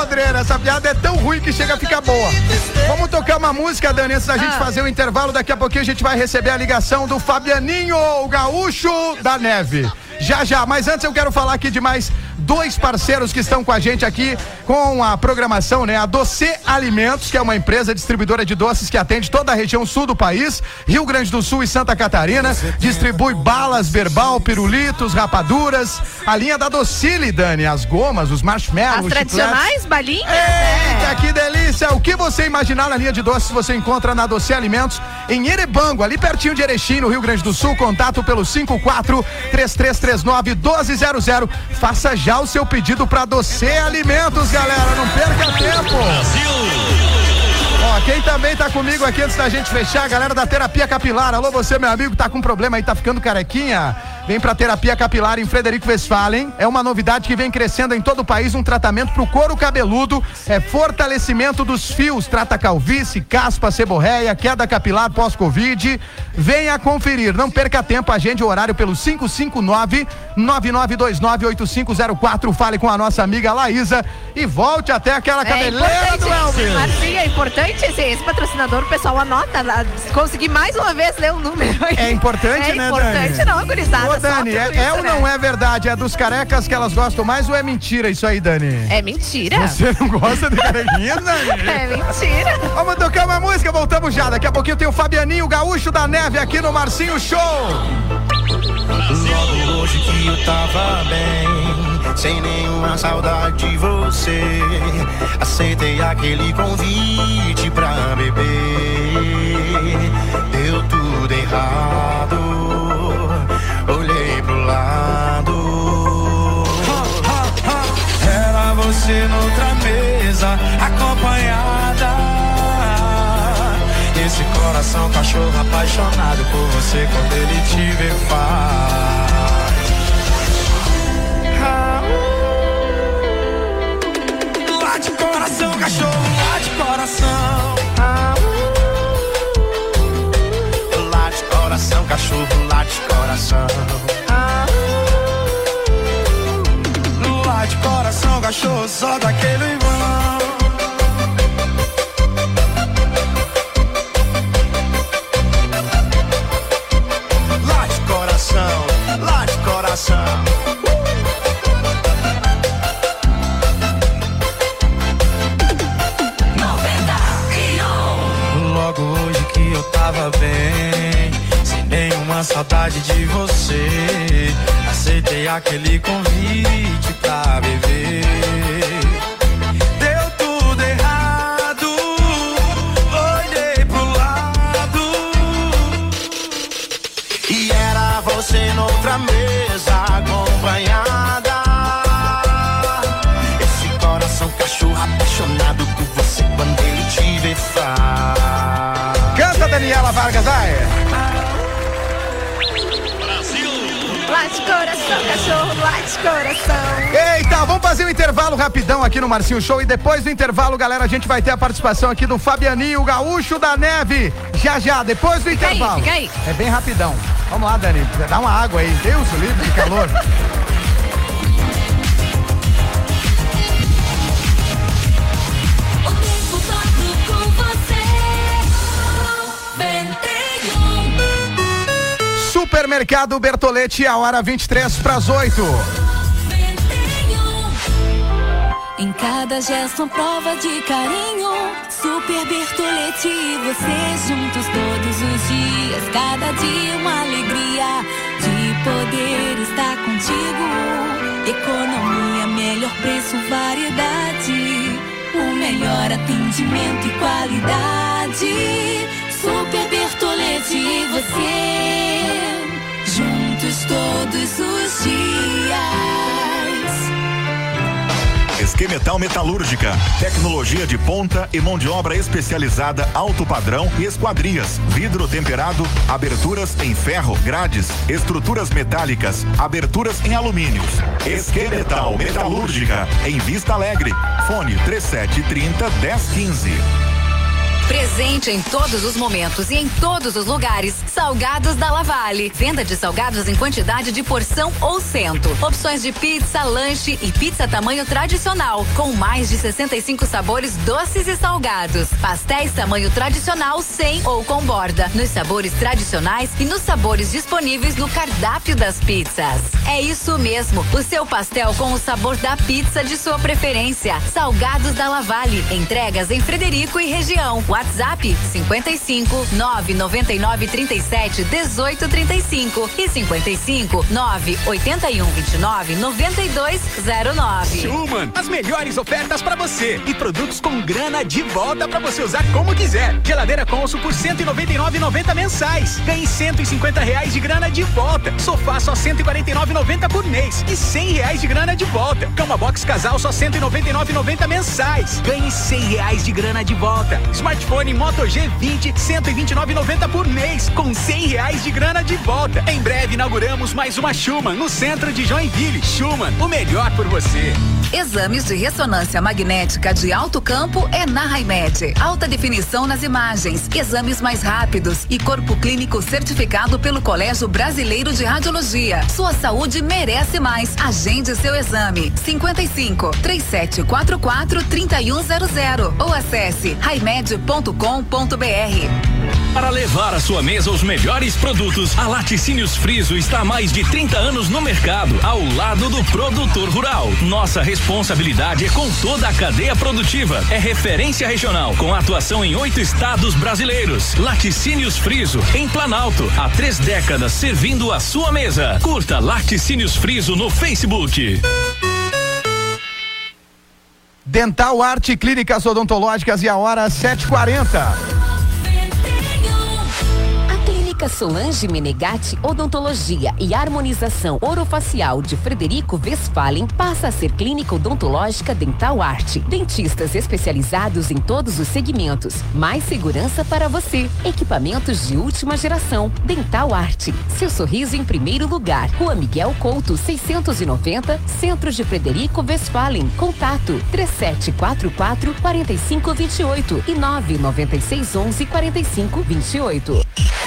podreira, essa piada é tão ruim que chega a ficar boa. Vamos tocar uma música, Dani, antes da gente Ah. fazer o intervalo. Daqui a pouquinho a gente vai receber a ligação do Fabianinho, o gaúcho da neve. Já, já, mas antes eu quero falar aqui de mais dois parceiros que estão com a gente aqui com a programação, né? A Doce Alimentos, que é uma empresa distribuidora de doces que atende toda a região sul do país, Rio Grande do Sul e Santa Catarina. Distribui balas, verbal, pirulitos, rapaduras. A linha da Docile, Dani, as gomas, os marshmallows, As tradicionais balinhas? Eita, que delícia! O que você imaginar na linha de doces você encontra na Doce Alimentos em Erebango, ali pertinho de Erechim, no Rio Grande do Sul. Contato pelo 54 3339 1200. Faça já o seu pedido para Doce Alimentos, galera. Não perca tempo. Ó, quem também tá comigo aqui antes da gente fechar, a galera da Terapia Capilar. Alô, você, meu amigo, tá com problema aí, tá ficando carequinha? Vem pra Terapia Capilar em Frederico Westphalen. É uma novidade que vem crescendo em todo o país, um tratamento pro couro cabeludo, é fortalecimento dos fios, trata calvície, caspa, seborreia, queda capilar pós-Covid. Venha conferir, não perca tempo, agende o horário pelo 559 99298504. Fale com a nossa amiga Laísa e volte até aquela cabeleira do Elvis. Marcinho, é importante esse, esse patrocinador, o pessoal anota lá. Consegui mais uma vez ler o número. aí. É importante, é né, importante Dani? não, gurizada. Dani, é, é ou né? não é verdade? É dos carecas que elas gostam mais ou é mentira isso aí, Dani? É mentira. Você não gosta de carequinha, *laughs* Dani? É mentira. Vamos tocar uma música, voltamos já. Daqui a pouquinho tem o Fabianinho, o gaúcho da neve aqui no Marcinho Show. Logo hoje que eu tava bem, sem nenhuma saudade de você. Aceitei aquele convite pra beber. Deu tudo errado, Você noutra mesa, acompanhada. Esse coração cachorro apaixonado por você quando ele te vê faz. Lá de coração, cachorro, lá de coração. Lá de coração, cachorro, lá de coração. Lá de coração, cachorro, só daquele irmão. Lá de coração, lá de coração. Logo hoje que eu tava bem, sem nenhuma saudade de você. Aceitei aquele convite coração. Eita, vamos fazer um intervalo rapidão aqui no Marcinho Show e depois do intervalo, galera, a gente vai ter a participação aqui do Fabianinho, gaúcho da neve. Já já, depois do fica intervalo. Aí, fica aí. É bem rapidão. Vamos lá, Dani, dá uma água aí. Deus, livre de calor. Supermercado Bertolete, a hora 23 para as 8. Cada gesto, uma prova de carinho. Super Bertolete e você juntos todos os dias. Cada dia uma alegria de poder estar contigo. Economia, melhor preço, variedade. O melhor atendimento e qualidade. Super Bertolete e você. Juntos todos os dias. Esquemetal Metalúrgica, tecnologia de ponta e mão de obra especializada alto padrão e esquadrias, vidro temperado, aberturas em ferro, grades, estruturas metálicas, aberturas em alumínios. Esquemetal Metalúrgica, em Vista Alegre. Fone 3730 1015. Presente em todos os momentos e em todos os lugares. Salgados da Lavale. Venda de salgados em quantidade de porção ou cento. Opções de pizza, lanche e pizza tamanho tradicional, com mais de 65 sabores doces e salgados. Pastéis tamanho tradicional sem ou com borda. Nos sabores tradicionais e nos sabores disponíveis no cardápio das pizzas. É isso mesmo. O seu pastel com o sabor da pizza de sua preferência. Salgados da Lavale. Entregas em Frederico e região. WhatsApp 55 999 37 18 35 e 55 981 29 9209. Schumann, as melhores ofertas para você e produtos com grana de volta para você usar como quiser. Geladeira Consul por 199,90 mensais. Ganhe 150 reais de grana de volta. Sofá só 149,90 por mês e 100 reais de grana de volta. Cama box casal só 199,90 mensais. Ganhe 100 reais de grana de volta. Smartphone Moto G20 129,90 por mês com 100 reais de grana de volta. Em breve inauguramos mais uma Schumann no centro de Joinville. Schumann, o melhor por você. Exames de ressonância magnética de alto campo é na Raimed. Alta definição nas imagens, exames mais rápidos e corpo clínico certificado pelo Colégio Brasileiro de Radiologia. Sua saúde merece mais. Agende seu exame. 55 3744 3100 ou acesse Para levar à sua mesa os melhores produtos, a Laticínios Friso está há mais de 30 anos no mercado, ao lado do produtor rural. Nossa responsabilidade é com toda a cadeia produtiva. É referência regional, com atuação em oito estados brasileiros. Laticínios Friso, em Planalto, há três décadas servindo a sua mesa. Curta Laticínios Friso no Facebook. Dental Arte Clínicas Odontológicas e a hora 7h40. Clínica Solange Menegatti Odontologia e Harmonização Orofacial de Frederico Westphalen passa a ser clínica odontológica Dental Arte. Dentistas especializados em todos os segmentos. Mais segurança para você. Equipamentos de última geração. Dental Arte. Seu sorriso em primeiro lugar. Rua Miguel Couto, 690, Centro de Frederico Westphalen. Contato 3744 4528 e 99611 4528.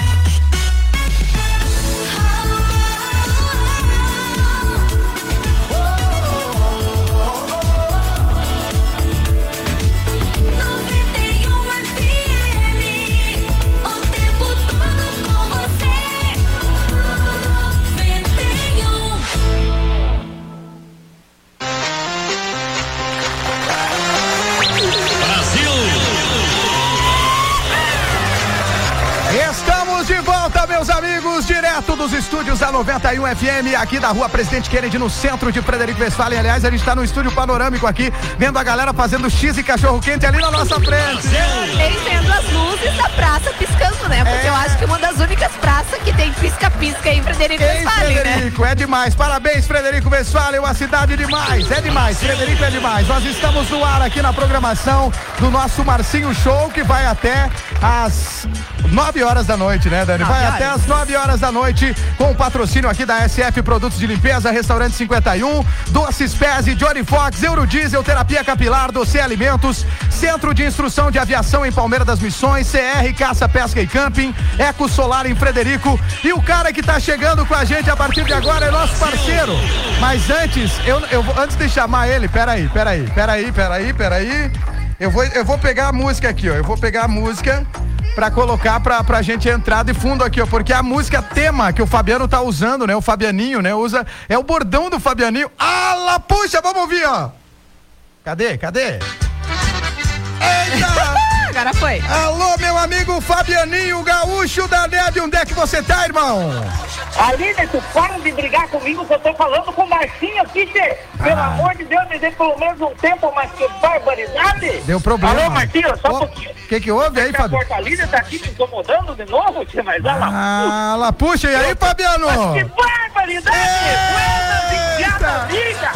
91 FM, aqui da rua Presidente Kennedy, no centro de Frederico Westphalen. Aliás, a gente está no estúdio panorâmico aqui, vendo a galera fazendo X e cachorro quente ali na nossa frente. Vendo as luzes da praça piscando, né? Porque É. eu acho que uma das únicas praças que tem pisca-pisca em Frederico Westphalen, né? Frederico, é demais. Parabéns, Frederico Westphalen, uma cidade demais. É demais, Frederico é demais. Nós estamos no ar aqui na programação do nosso Marcinho Show, que vai até às 9 horas da noite, né, Dani? Vai até às 9 horas da noite, com o patrocínio aqui da SF Produtos de Limpeza, Restaurante 51, Doces Pés e Johnny Fox, Eurodiesel, Terapia Capilar, Doce Alimentos, Centro de Instrução de Aviação em Palmeira das Missões, CR Caça, Pesca e Camping, Eco Solar em Frederico. E o cara que tá chegando com a gente a partir de agora é nosso parceiro. Mas antes, eu, eu antes de chamar ele, peraí, peraí, peraí, peraí, peraí. Eu vou, eu vou pegar a música aqui, ó. Eu vou pegar a música. pra colocar pra, pra gente entrar de fundo aqui, ó. Porque a música tema que o Fabiano tá usando, né? O Fabianinho, né? Usa. É o bordão do Fabianinho. Ala, puxa, vamos ouvir, ó. Cadê? Cadê? Eita! Agora foi. Alô, meu amigo Fabianinho Gaúcho da NEB, onde é que você tá, irmão? Aline, tu para de brigar comigo que eu tô falando com o Marcinho aqui, tchê. Pelo Ah. amor de Deus, me dê pelo menos um tempo, mas que barbaridade. Deu problema. Alô, Marcinho, só um Ô, pouquinho. O que que houve aí, A Fabiano? Portalina tá aqui me incomodando de novo, tchê, mas lá. Ah, lá, puxa, e aí, Fabiano? Mas que barbaridade! Amiga!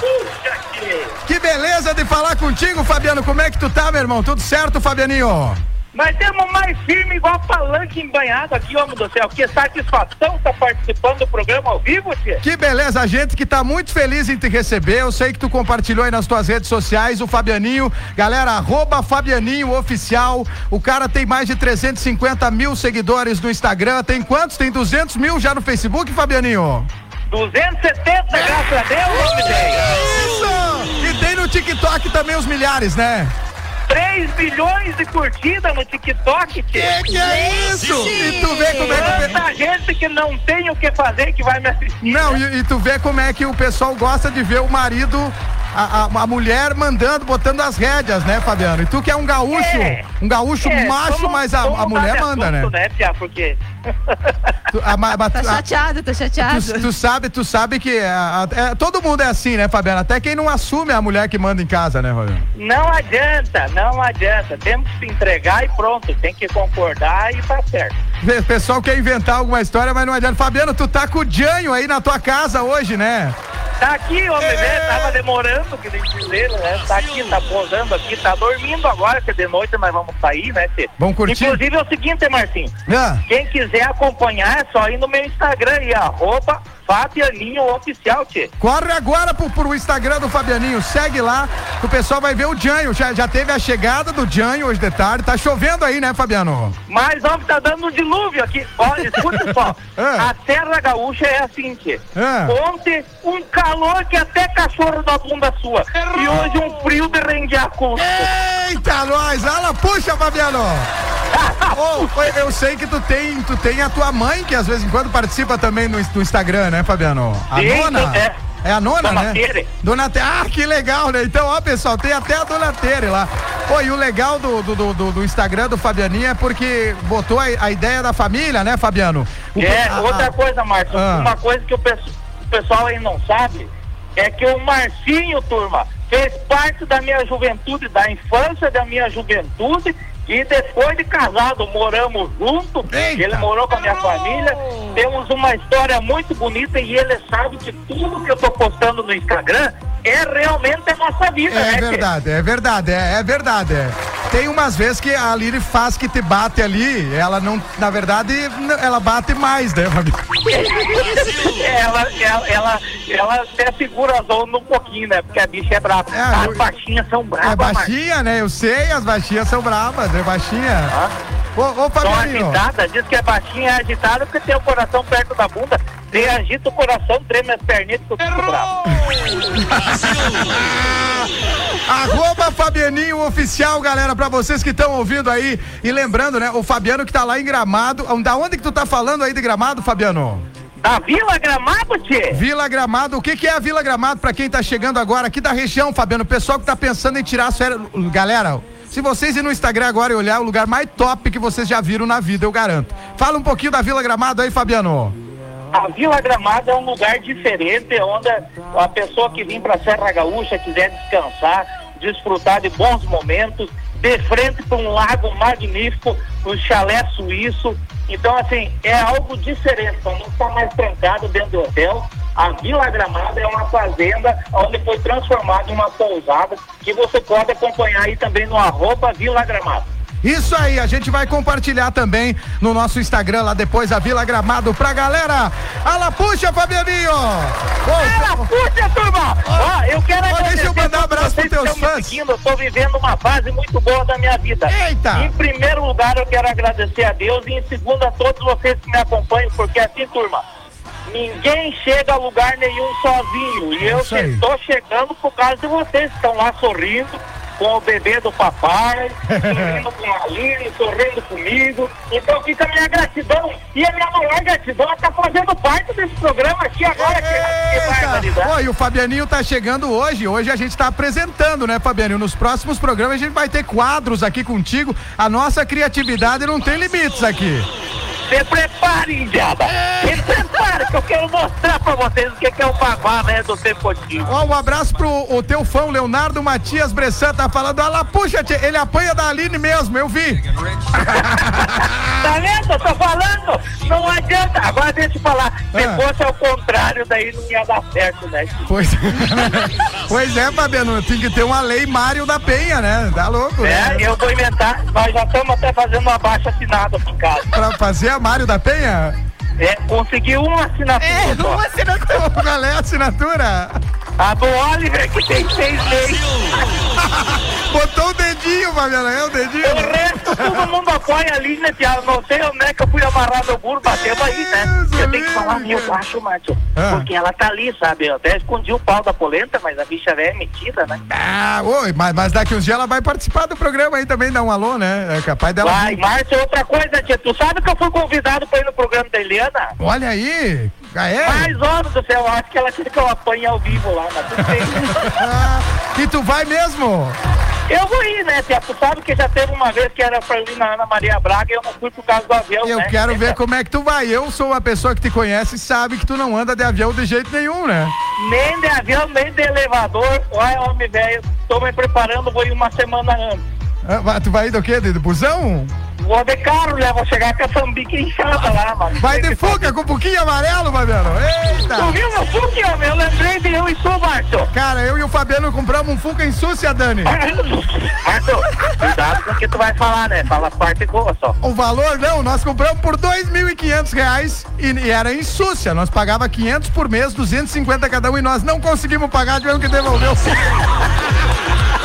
Puxa, tchê. Que beleza de falar contigo, Fabiano. Como é que tu tá, meu irmão? Tudo certo, Fabianinho? Nós temos mais firme igual palanque embanhado aqui, homem do céu. Que satisfação estar participando do programa ao vivo, tchê. Que beleza, a gente que tá muito feliz em te receber. Eu sei que tu compartilhou aí nas tuas redes sociais o Fabianinho. Galera, arroba Fabianinho Oficial. O cara tem mais de 350 mil seguidores no Instagram. Tem quantos? Tem 200 mil já no Facebook, Fabianinho? 270, graças a Deus, homem. Isso! E tem no TikTok também os milhares, né? 3 bilhões de curtidas no TikTok. Que que é isso? E tu vê como é que... Tanta gente que não tem o que fazer que vai me assistir. Não, e, e tu vê como é que o pessoal gosta de ver o marido, a, a- a mulher mandando, botando as rédeas, né, Fabiano? E tu que é um gaúcho, É. um gaúcho É, macho, vamos- mas a, a mulher manda, né? assunto, né, Pia? Porque Tu, a, Tá a- chateado, tá chateado. tu, tu sabe, tu sabe que a- a- é, todo mundo é assim, né, Fabiano? Até quem não assume é a mulher que manda em casa, né, Fabiano? não adianta, não adianta. Temos que se entregar e pronto. Tem que concordar e tá certo. O pessoal quer inventar alguma história, mas não adianta. Fabiano, tu tá com o Janho aí na tua casa hoje, né? Tá aqui, homem, né? Tava demorando, que nem dizer, né? Tá aqui, tá posando aqui, tá dormindo agora, que de noite nós vamos sair, né, Tê? Vamos curtir? Inclusive é o seguinte, Marcinho. Ah. Quem quiser acompanhar é só ir no meu Instagram aí, arroba Fabianinho Oficial, Tê. Corre agora pro, pro Instagram do Fabianinho, segue lá, que o pessoal vai ver o Janho. Já, já teve a chegada do Janho hoje de tarde. Tá chovendo aí, né, Fabiano? Mas, homem, tá dando um dilúvio aqui. Olha, escuta só. Ah. *laughs* A Serra Gaúcha é assim, Tê. Ah. Ontem, um calor que até cachorro da bunda sua. E hoje um frio de renguear. Eita, nós! Ala, puxa, Fabiano! *laughs* Foi- eu sei que tu tem, tu tem a tua mãe, que às vezes em quando participa também no, no Instagram, né, Fabiano? A Sim, nona? é. É a nona, Dona né? Tere. Dona Tere. Ah, que legal, né? Então, ó, pessoal, tem até a Dona Tere lá. Pô, e o legal do, do, do- do- Instagram do Fabianinho é porque botou a, a ideia da família, né, Fabiano? O- É, a- outra coisa, Márcio, Ah. uma coisa que o, pesso- o pessoal aí não sabe é que o Marcinho, turma, fez parte da minha juventude, da infância da minha juventude e depois de casado, moramos juntos, ele morou com a minha família, temos uma história muito bonita e ele sabe que tudo que eu tô postando no Instagram é realmente a nossa vida, né? É Tê? verdade, é verdade, é, é verdade. é. Tem umas vezes que a Lili faz que te bate ali, ela não, na verdade, ela bate mais, né, *laughs* ela, ela, ela, ela até segura as ondas um pouquinho, né? Porque a bicha é brava. as baixinhas são bravas, É baixinha, né? Eu sei, as baixinhas são bravas, é baixinha. Ô, ô agitadas, diz que a baixinha é agitada porque tem o coração perto da bunda. Você agita o coração, treme as perninhas eu fico bravo. *laughs* Arroba Fabianinho Oficial, galera, pra vocês que estão ouvindo aí. E lembrando, né, o Fabiano que tá lá em Gramado. Da onde que tu tá falando aí de Gramado, Fabiano? Da Vila Gramado, tchê? Vila Gramado. O que que é a Vila Gramado pra quem tá chegando agora aqui da região, Fabiano? O pessoal que tá pensando em tirar as férias. Galera, se vocês ir no Instagram agora e olhar, é o lugar mais top que vocês já viram na vida, eu garanto. Fala um pouquinho da Vila Gramado aí, Fabiano. A Vila Gramado é um lugar diferente, onde a pessoa que vem para Serra Gaúcha quiser descansar, desfrutar de bons momentos, de frente para um lago magnífico, um chalé suíço. Então, assim, é algo diferente, não estar mais trancado dentro do hotel. A Vila Gramado é uma fazenda onde foi transformada em uma pousada que você pode acompanhar aí também no arroba Vila Gramado. Isso aí, a gente vai compartilhar também no nosso Instagram lá depois a Vila Gramado pra galera. Ala puxa, Fabianinho! Ala puxa, turma! Ó, eu quero Ó, deixa eu agradecer mandar um abraço pros teus fãs. seguindo. Eu tô vivendo uma fase muito boa da minha vida. Eita! Em primeiro lugar, eu quero agradecer a Deus e em segundo a todos vocês que me acompanham, porque assim, turma, ninguém chega a lugar nenhum sozinho. E eu estou chegando por causa de vocês que estão lá sorrindo, com o bebê do papai, *laughs* sorrindo com a Aline, sorrindo comigo. Então fica a minha gratidão. E a minha maior gratidão é estar fazendo parte desse programa aqui agora. Que, que e o Fabianinho tá chegando hoje. Hoje a gente tá apresentando, né, Fabianinho? Nos próximos programas a gente vai ter quadros aqui contigo. A nossa criatividade não tem limites aqui. Se prepare, indiada. Se prepare, que eu quero mostrar pra vocês o que que é o babá, né, do Tempotinho. Ó, um abraço pro o teu fã, o Leonardo Matias Bressan, tá falando, olha lá, puxa, tia, ele apanha da Aline mesmo, eu vi. *laughs* Tá vendo? Eu tô falando. Não adianta. Agora deixa eu falar. Se Ah. fosse ao contrário, daí não ia dar certo, né? Pois, *laughs* pois é, Fabiano, tem que ter uma lei Mário da Penha, né? Tá louco, É, né? eu vou inventar. Nós já estamos até fazendo uma baixa assinada aqui em casa. Pra fazer a Mário da Penha? É, consegui uma assinatura. É, só. uma assinatura. *laughs* Qual é a assinatura? A do Oliver, que tem seis meses. *laughs* Botou o dedinho, Fabiano, é o dedinho. O resto, todo mundo apoia ali, né, Tiago? Não sei onde é que eu fui amarrar meu burro, batemos aí, né? Eu tenho que falar meio baixo, Márcio. Ah. Porque ela tá ali, sabe? Eu até escondi o pau da polenta, mas a bicha velha é metida, né? Ah, oi, mas, mas daqui uns dias ela vai participar do programa aí também, dar um alô, né? É capaz dela. Vai, Márcio, outra coisa, tia. Tu sabe que eu fui convidado pra ir no programa da Eliana? Olha aí, é? Mas, homem do céu, acho que ela queria que eu apanhe ao vivo lá, mas tudo bem. *laughs* Ah, e tu vai mesmo? Eu vou ir, né, tia? Tu sabe que já teve uma vez que era pra ir na Ana Maria Braga e eu não fui por causa do avião, Eu né? quero ver como é que tu vai. Eu sou uma pessoa que te conhece e sabe que tu não anda de avião de jeito nenhum, né? Nem de avião, nem de elevador. Olha, homem velho, tô me preparando, vou ir uma semana antes. Ah, tu vai ir do quê? De busão? Vou de carro, né? Vou chegar com a sambica inchada lá, mano. Vai de fuca com um pouquinho amarelo, Fabiano. Eita! Tu viu meu Fuca, homem? Eu lembrei de eu e tu, Márcio. Cara, eu e o Fabiano compramos um Fuca em Súcia, Dani. *laughs* Márcio, cuidado com o que tu vai falar, né? Fala parte boa só. O valor, não, nós compramos por dois mil e quinhentos reais e, e era em Súcia. Nós pagava 500 por mês, 250 cada um e nós não conseguimos pagar, tivemos que devolver o *laughs*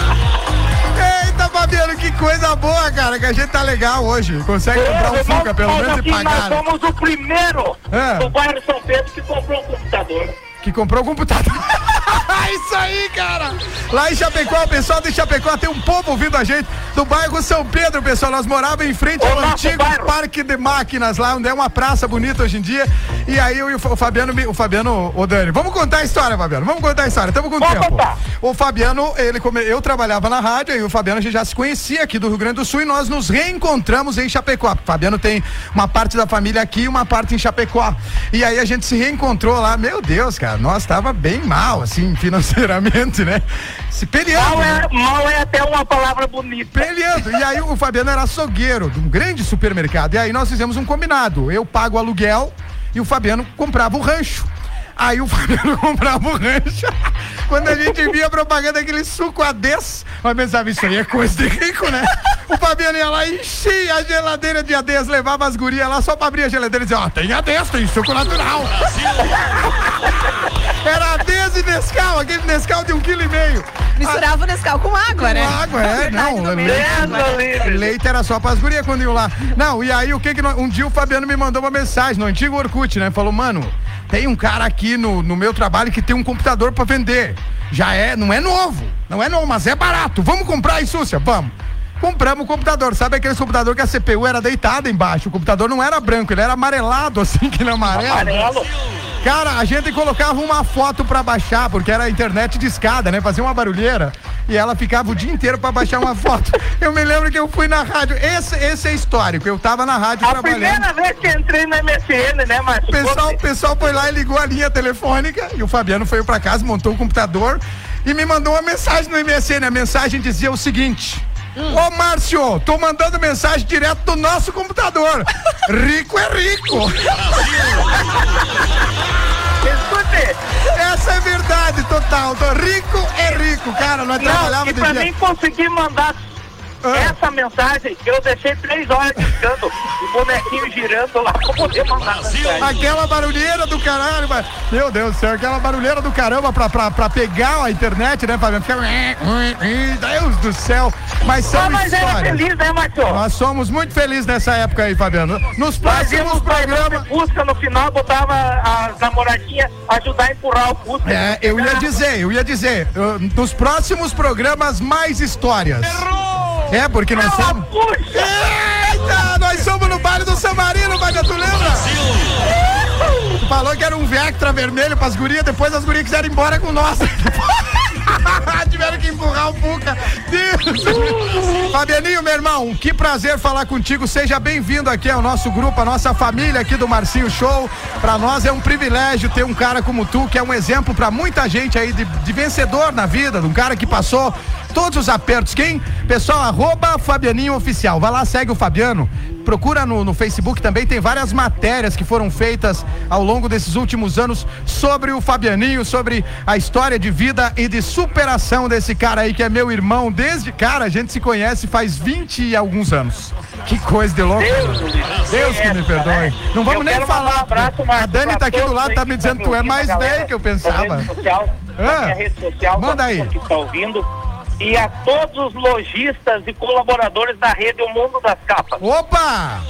Eita, Fabiano, que coisa boa, cara, que a gente tá legal hoje. Consegue comprar um É, Fuca, pelo menos, e pagar. Nós né? somos o primeiro É. do bairro São Pedro que comprou um computador. Que comprou o computador. *laughs* *laughs* Isso aí, cara! Lá em Chapecó, o pessoal de Chapecó tem um povo ouvindo a gente do bairro São Pedro, pessoal. Nós morávamos em frente ao antigo bairro. Parque de Máquinas, lá onde é uma praça bonita hoje em dia. E aí eu e o Fa- o Fabiano, o Fabiano, o Dani, vamos contar a história, Fabiano. Vamos contar a história. Estamos com Vamos tempo. contar. O Fabiano, ele come- eu trabalhava na rádio e o Fabiano a gente já se conhecia aqui do Rio Grande do Sul e nós nos reencontramos em Chapecó. O Fabiano tem uma parte da família aqui e uma parte em Chapecó. E aí a gente se reencontrou lá. Meu Deus, cara, nós tava bem mal, assim, financeiramente, né? Se peleando. Mal né? é, mal é até uma palavra bonita. Peleando. E aí o Fabiano era açougueiro de um grande supermercado. E aí nós fizemos um combinado. Eu pago o aluguel e o Fabiano comprava o rancho. Aí o *laughs* Fabiano comprava o rancho. Quando a gente via a propaganda daquele suco a 10, nós pensava, isso aí é coisa de rico, né? O Fabiano ia lá e enchia a geladeira de A10, levava as gurias lá só pra abrir a geladeira e dizia, ó, tem A10, tem suco natural. Era A10 e Nescau, aquele Nescau de um quilo e meio. Misturava o Nescau com água, né? Com água, é, *laughs* não. meio. Leite, leite era só pras gurias quando iam lá. Não, e aí o que que nós- um dia o Fabiano me mandou uma mensagem no antigo Orkut, né? Falou, mano, tem um cara aqui no, no meu trabalho que tem um computador pra vender. Já é, não é novo, não é novo, mas é barato. Vamos comprar aí, Súcia? Vamos. Compramos o computador. Sabe aquele computador que a CPU era deitada embaixo? O computador não era branco, ele era amarelado, *laughs* assim, que ele é amarelo. Amarelo. Cara, a gente colocava uma foto pra baixar, porque era internet de escada, né? Fazia uma barulheira e ela ficava o dia inteiro pra baixar uma foto. *laughs* Eu me lembro que eu fui na rádio. Esse, esse é histórico. Eu tava na rádio A trabalhando. primeira vez que entrei na MSN, né, Márcio? O pessoal, o pessoal foi lá e ligou a linha telefônica e o Fabiano foi pra casa, montou o computador e me mandou uma mensagem no MSN. A mensagem dizia o seguinte: Ô Márcio, tô mandando mensagem direto do nosso computador. Rico é rico. Escute. Essa é verdade total. Tô rico é rico, cara. Nós Não, trabalhava e pra mim conseguir mandar Essa mensagem eu deixei três horas discando, o bonequinho girando lá pra poder mandar. Aquela barulheira do caralho, mas- meu Deus do céu, aquela barulheira do caramba pra, pra, pra pegar a internet, né, Fabiano? Fica... Deus do céu, mas são Ah, mas era histórias. feliz, né, Marcelo? Nós somos muito felizes nessa época aí, Fabiano. Nos próximos programas... Fusca no final, botava as namoradinhas ajudar a empurrar o Fusca. É, eu ia dizer, eu ia dizer, eu- nos próximos programas, mais histórias. É, porque nós somos. Eita, nós somos no baile do San Marino, Vaga, tu lembra? Tu falou que era um Vectra vermelho pras gurias, depois as gurias quiseram ir embora com nós. *laughs* Tiveram que empurrar o Puca. Fabianinho, meu irmão, que prazer falar contigo. Seja bem-vindo aqui ao nosso grupo, a nossa família aqui do Marcinho Show. Pra nós é um privilégio ter um cara como tu, que é um exemplo pra muita gente aí de, de vencedor na vida, de um cara que passou todos os apertos. Quem? Pessoal, arroba Fabianinho Oficial. Vai lá, segue o Fabiano. Procura no, no Facebook também, tem várias matérias que foram feitas ao longo desses últimos anos sobre o Fabianinho, sobre a história de vida e de superação desse cara aí que é meu irmão desde. Cara, a gente se conhece faz 20 e alguns anos. Que coisa de louco. Deus, Deus que me perdoe. Não vamos Eu nem mandar um falar. abraço, a Marcos, Dani pra tá aqui do lado, tá me dizendo tá que tu é mais velho que eu pensava. social, Ah, rede social, manda da aí. que está ouvindo. E a todos os lojistas e colaboradores da rede O Mundo das Capas. Opa!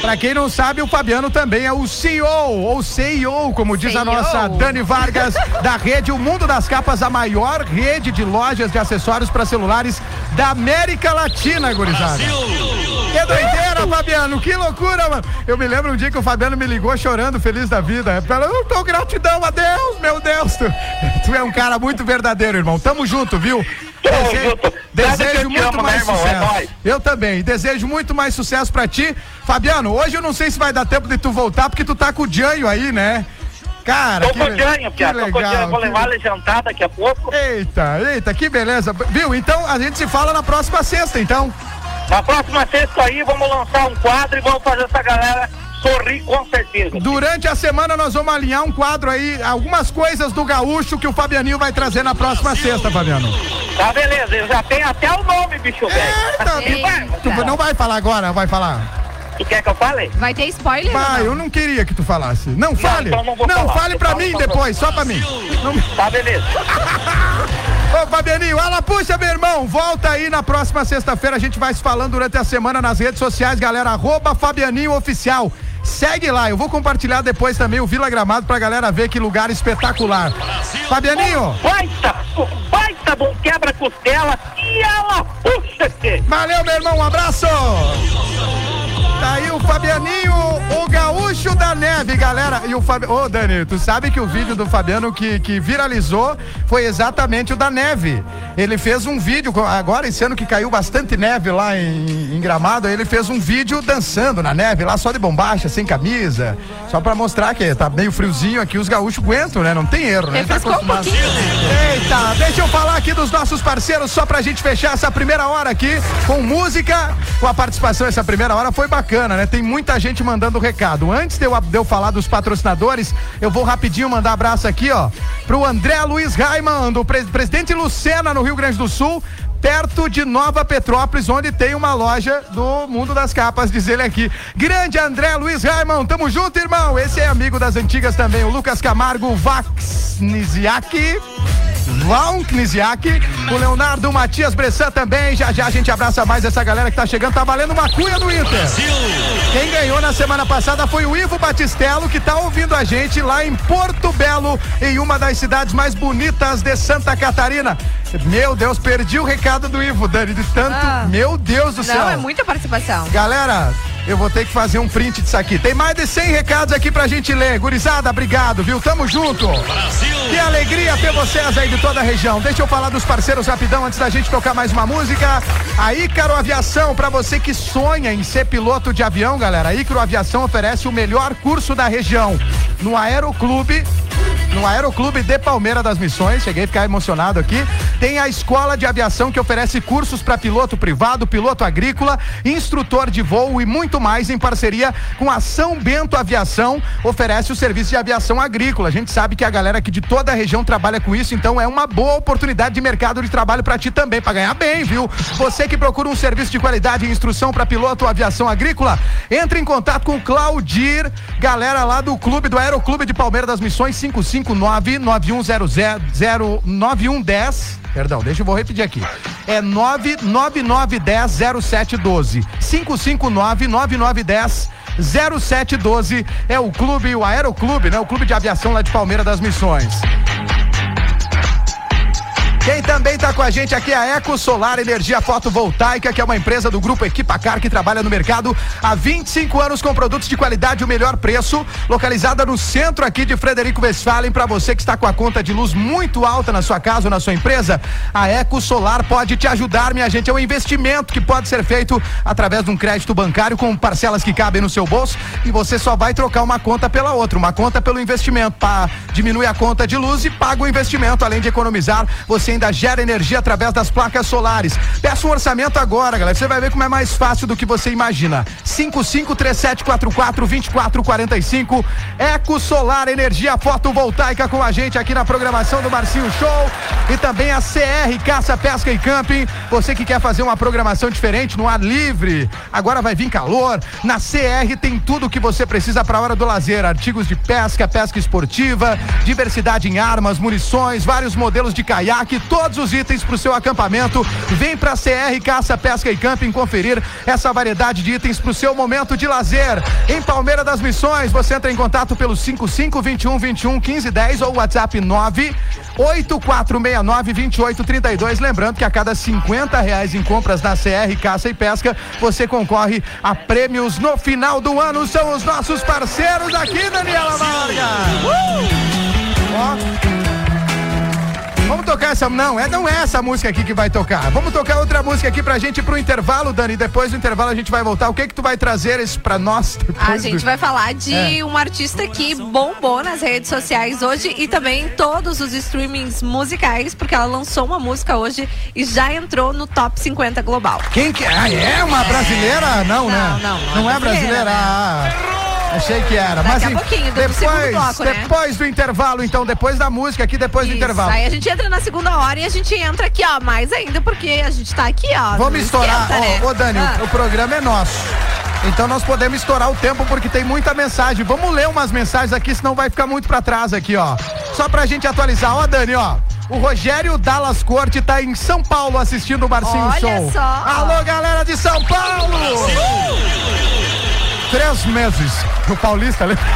Pra quem não sabe, o Fabiano também é o CEO, ou CEO, como diz a CEO. nossa Dani Vargas, da rede O Mundo das Capas, a maior rede de lojas de acessórios para celulares da América Latina, gurizada. Que doideira, Fabiano, que loucura, mano. Eu me lembro um dia que o Fabiano me ligou chorando, feliz da vida. Falou, eu tô gratidão a Deus, meu Deus. Tu, tu é um cara muito verdadeiro, irmão. Tamo junto, viu? Desejo, que desejo muito amo, né, mais irmão? É sucesso. nóis. Eu também. Desejo muito mais sucesso pra ti. Fabiano, hoje eu não sei se vai dar tempo de tu voltar, porque tu tá com o Janho aí, né? Cara, Tô que, com o Janho, que. Tô Janho. Vou que- levar ele jantar daqui a pouco. Eita, eita, que beleza. Viu? Então a gente se fala na próxima sexta, então. Na próxima sexta aí, vamos lançar um quadro e vamos fazer essa galera sorrir com certeza. Durante a semana nós vamos alinhar um quadro aí, algumas coisas do gaúcho que o Fabianinho vai trazer na próxima sexta, Fabiano. Tá beleza, eu já tenho até o nome, bicho velho. Eita, Vai, tu não vai falar agora, vai falar. Tu quer que eu fale? Vai ter spoiler? Vai, não? eu não queria que tu falasse. Não fale. então não não, fale pra Então mim não depois, só pra mim. Não- Tá beleza. *laughs* Ô Fabianinho, ela puxa, meu irmão. Volta aí na próxima sexta-feira. A gente vai se falando durante a semana nas redes sociais, galera. Arroba Fabianinho Oficial. Segue lá, eu vou compartilhar depois também o Vila Gramado pra galera ver que lugar espetacular. Fabianinho, Baita, baita de um quebra-costela e ela puxa que. valeu, meu irmão, um abraço! Tá aí o Fabianinho, o gaúcho da neve, galera. E o Fabi... Ô, Dani, tu sabe que o vídeo do Fabiano que, que viralizou foi exatamente o da neve. Ele fez um vídeo, agora esse ano que caiu bastante neve lá em, em Gramado, ele fez um vídeo dançando na neve, lá só de bombacha, sem camisa. Só pra mostrar que tá meio friozinho aqui, os gaúchos aguentam, né? Não tem erro, né? Tá um? Eita, deixa eu falar aqui dos nossos parceiros, só pra gente fechar essa primeira hora aqui com música, com a participação essa primeira hora foi bacana, né? Tem muita gente mandando recado. Antes de eu, de eu falar dos patrocinadores, eu vou rapidinho mandar abraço aqui, ó, pro André Luiz Raiman, do pres- presidente Lucena, no Rio Grande do Sul, perto de Nova Petrópolis, onde tem uma loja do Mundo das Capas, diz ele aqui. Grande André Luiz Raiman, tamo junto, irmão. Esse é amigo das antigas também, o Lucas Camargo Vaxniziak. Vão Knisiak, o Leonardo Matias Bressan também. Já já a gente abraça mais essa galera que tá chegando. Tá valendo uma cunha do Inter. Quem ganhou na semana passada foi o Ivo Batistello, que tá ouvindo a gente lá em Porto Belo, em uma das cidades mais bonitas de Santa Catarina. Meu Deus, perdi o recado do Ivo, Dani, de tanto. Ah. Meu Deus do céu. Não, é muita participação. Galera, eu vou ter que fazer um print disso aqui. Tem mais de 100 recados aqui pra gente ler. Gurizada, obrigado, viu? Tamo junto. Que alegria ter vocês aí de toda a região. Deixa eu falar dos parceiros rapidão antes da gente tocar mais uma música. A Ícaro Aviação, pra você que sonha em ser piloto de avião, galera. A Ícaro Aviação oferece o melhor curso da região. No Aeroclube no Aeroclube de Palmeira das Missões, cheguei a ficar emocionado aqui, tem a Escola de Aviação que oferece cursos para piloto privado, piloto agrícola, instrutor de voo e muito mais em parceria com a São Bento Aviação, oferece o serviço de aviação agrícola. A gente sabe que a galera aqui de toda a região trabalha com isso, então é uma boa oportunidade de mercado de trabalho para ti também, para ganhar bem, viu? Você que procura um serviço de qualidade e instrução para piloto ou aviação agrícola, entre em contato com o Claudir, galera lá do clube do Aeroclube de Palmeiras das Missões 559 9100 9110 Perdão, deixa eu vou repetir aqui. É 99910 0712. 559 9910 0712 é o clube, o Aeroclube, né? O clube de aviação lá de Palmeiras das Missões. Quem também está com a gente aqui é a Eco Solar Energia Fotovoltaica, que é uma empresa do grupo Equipacar que trabalha no mercado há 25 anos com produtos de qualidade e o melhor preço, localizada no centro aqui de Frederico Westphalen. Para você que está com a conta de luz muito alta na sua casa ou na sua empresa, a Eco Solar pode te ajudar, minha gente. É um investimento que pode ser feito através de um crédito bancário com parcelas que cabem no seu bolso e você só vai trocar uma conta pela outra, uma conta pelo investimento, para diminuir a conta de luz e paga o investimento, além de economizar, você ainda gera energia através das placas solares. Peça um orçamento agora, galera. Você vai ver como é mais fácil do que você imagina. 5537442445 Eco Solar Energia Fotovoltaica com a gente aqui na programação do Marcinho Show e também a CR Caça, Pesca e Camping. Você que quer fazer uma programação diferente no ar livre, agora vai vir calor. Na CR tem tudo o que você precisa para a hora do lazer: artigos de pesca, pesca esportiva, diversidade em armas, munições, vários modelos de caiaque, todos os itens para o seu acampamento. Vem para CR Caça, Pesca e Camping conferir essa variedade de itens para o seu momento de lazer. Em Palmeira das Missões, você entra em contato pelo 55 21 21 15 10 ou WhatsApp 9 8469 2832. Lembrando que a cada 50 reais em compras na CR Caça e Pesca, você concorre a prêmios no final do ano. São os nossos parceiros aqui, Daniela Vargas. Uh! Ó. Vamos tocar essa. Não, é, não é essa música aqui que vai tocar. Vamos tocar outra música aqui pra gente pro intervalo, Dani. Depois do intervalo a gente vai voltar. O que que tu vai trazer isso pra nós? *laughs* A gente do... vai falar de É. uma artista que bombou nas redes sociais hoje e também em todos os streamings musicais, porque ela lançou uma música hoje e já entrou no top 50 global. Quem que é? Ah, é uma brasileira? Não, né? não, Não, não é é brasileira. brasileira, Ah, achei que era. Daqui Mas a pouquinho, do depois, bloco, né? depois do intervalo, então, depois da música aqui, depois do intervalo. Aí a gente entra na segunda hora e a gente entra aqui, ó, mais ainda, porque a gente tá aqui, ó. Vamos estourar. esquenta, né? Ô, ô, Dani, Ah. o, programa é nosso. Então nós podemos estourar o tempo porque tem muita mensagem. Vamos ler umas mensagens aqui, senão vai ficar muito pra trás aqui, ó. Só pra gente atualizar. Ó, Dani, ó. O Rogério Dallas Corte tá em São Paulo assistindo o Marcinho Olha Show. só. Alô, galera de São Paulo! Três meses. O Paulista, né? *laughs*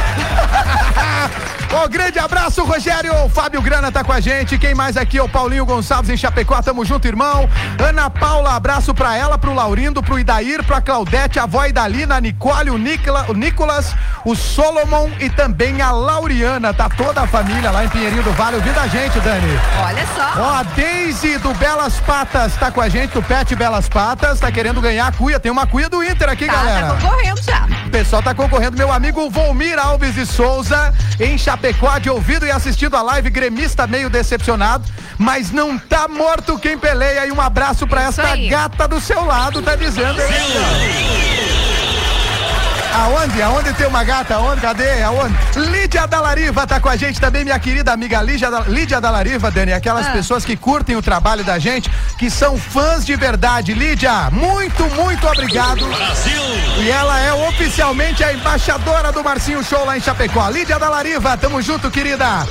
Ô, grande abraço, Rogério. O Fábio Grana tá com a gente. Quem mais aqui? O Paulinho Gonçalves em Chapecó. Tamo junto, irmão. Ana Paula, abraço pra ela, pro Laurindo, pro Idair, pra Claudete, a avó Idalina, a Nicole, o, Nicola, o Nicolas, o Solomon e também a Lauriana. Tá toda a família lá em Pinheirinho do Vale ouvindo a gente, Dani. Olha só. Ó, a Daisy do Belas Patas tá com a gente, do Pet Belas Patas, tá querendo ganhar a cuia. Tem uma cuia do Inter aqui, Tá, galera. tá concorrendo já. Pessoal tá concorrendo. Meu amigo Volmir Alves de Souza, em Chapecó, de ouvido e assistindo a live, gremista meio decepcionado, mas não tá morto quem peleia. E um abraço pra Isso essa gata do seu lado, tá dizendo. Aonde? Aonde tem uma gata? Aonde? Cadê? Aonde? Lídia Dalariva tá com a gente também, minha querida amiga Lídia, Da- Lídia Dalariva, Dani. Aquelas Ah. pessoas que curtem o trabalho da gente, que são fãs de verdade. Lídia, muito, muito obrigado. Brasil! E ela é oficialmente a embaixadora do Marcinho Show lá em Chapecó. Lídia Dalariva, tamo junto, querida.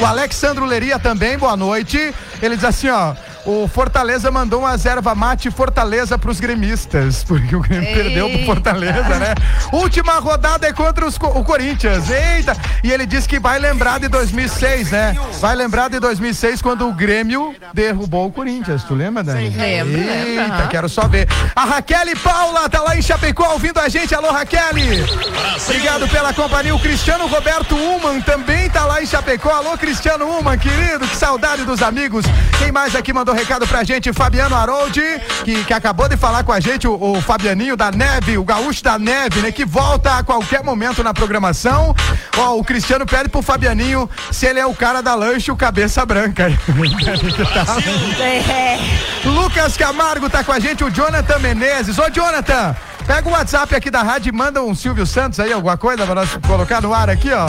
O Alexandro Leria também, boa noite. Ele diz assim, ó. O Fortaleza mandou uma erva mate Fortaleza pros gremistas, *laughs* porque o Grêmio Eita. perdeu pro Fortaleza, né? Última rodada é contra os o Corinthians. Eita! E ele disse que vai lembrar de 2006, né? Vai lembrar de 2006 quando o Grêmio derrubou o Corinthians. Tu lembra, Dani? Lembro, lembro, Eita, quero só ver. A Raquel Paula tá lá em Chapecó ouvindo a gente. Alô, Raquel. Obrigado pela companhia. O Cristiano Roberto Uman também tá lá em Chapecó. Alô, Cristiano Uman, querido. Que saudade dos amigos. Quem mais aqui mandou recado pra gente, Fabiano Haroldi, que, que acabou de falar com a gente, o, o Fabianinho da Neve, o gaúcho da Neve, né? Que volta a qualquer momento na programação. Ó, o Cristiano pede pro Fabianinho se ele é o cara da lanche, o cabeça branca. *laughs* É. Lucas Camargo tá com a gente, o Jonathan Menezes. Ô, Jonathan, pega o WhatsApp aqui da rádio e manda um Silvio Santos aí, alguma coisa pra nós colocar no ar aqui, ó.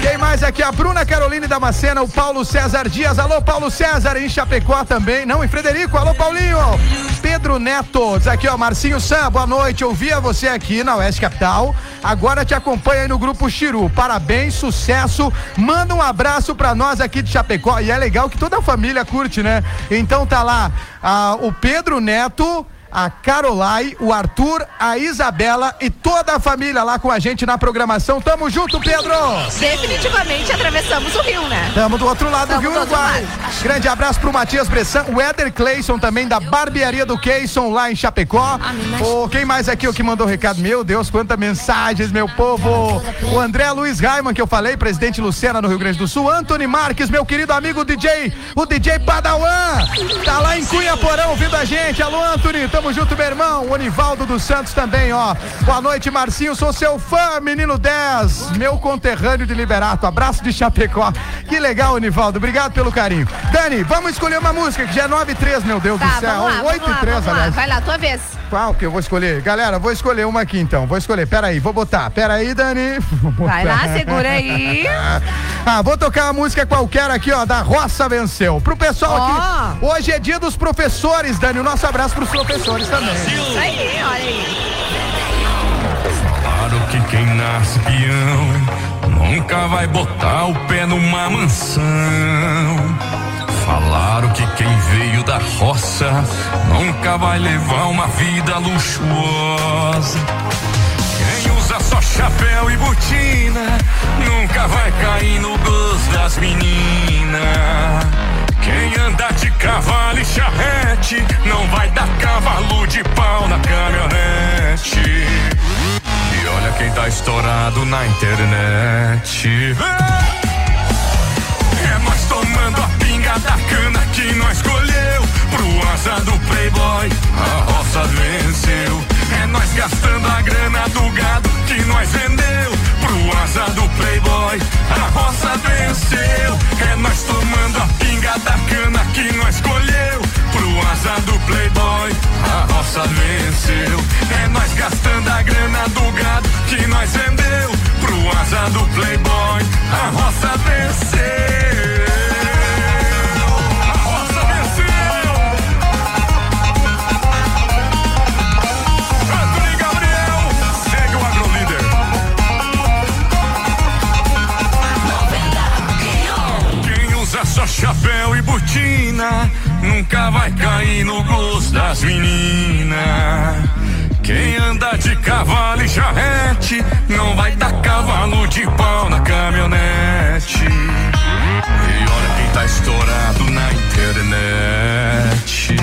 Quem mais aqui? A Bruna Caroline Damascena, o Paulo César Dias. Alô, Paulo César, em Chapecó também. Não, em Frederico. Alô, Paulinho. Pedro Neto, diz aqui, ó, Marcinho Sam, boa noite. Ouvia você aqui na Oeste Capital. Agora te acompanha aí no grupo Chiru. Parabéns, sucesso. Manda um abraço pra nós aqui de Chapecó. E é legal que toda a família curte, né? Então tá lá o Pedro Neto a Carolai, o Arthur, a Isabela e toda a família lá com a gente na programação. Tamo junto, Pedro! Definitivamente atravessamos o rio, né? Tamo do outro lado Tamo do Rio Uruguai. Grande abraço pro Matias Bressan, o Éder Cleison também da barbearia do Cleison lá em Chapecó. Ô, quem mais aqui o que mandou recado? Meu Deus, quantas mensagens, meu povo. O André Luiz Raiman, que eu falei, presidente Lucena no Rio Grande do Sul. Anthony Marques, meu querido amigo DJ, o DJ Padawan. Tá lá em Cunha Porão ouvindo a gente. Alô, Anthony, tamo junto, meu irmão. O Onivaldo dos Santos também, ó. Boa noite, Marcinho, sou seu fã, menino 10, meu conterrâneo de Liberato. Abraço de Chapecó. Que legal, Onivaldo. Obrigado pelo carinho. Dani, vamos escolher uma música, que já é 9 e 3, meu Deus Tá, do céu. vamos lá, 8 vamos lá, e 3, vamos lá. aliás. Vai lá, tua vez. Qual que eu vou escolher? Galera, vou escolher uma aqui então. Vou escolher. Pera aí, vou botar. Pera aí, Dani. Vai lá, segura aí. *laughs* Ah, vou tocar uma música qualquer aqui, ó, da Roça Venceu. Pro pessoal aqui. Hoje é dia dos professores, Dani. O nosso abraço pros professores também. Isso aí, olha aí. Claro que quem nasce peão nunca vai botar o pé numa mansão. Falaram que quem veio da roça nunca vai levar uma vida luxuosa. Quem usa só chapéu e botina nunca vai cair no gosto das meninas. Quem anda de cavalo e charrete não vai dar cavalo de pau na caminhonete. E olha quem tá estourado na internet. É nós tomando a pinga da cana que nós escolheu. Pro asa do Playboy, a roça venceu. É nós gastando a grana do gado que nós vendeu. Pro asa do Playboy, a roça venceu. É nós tomando a pinga da cana que nós escolheu. Pro asa do Playboy, a roça venceu. É nós gastando a grana do gado que nós vendeu. Pro asa do Playboy, a roça venceu. Chapéu e botina nunca vai cair no gosto das meninas. Quem anda de cavalo e charrete não vai dar cavalo de pau na caminhonete. E olha quem tá estourado na internet.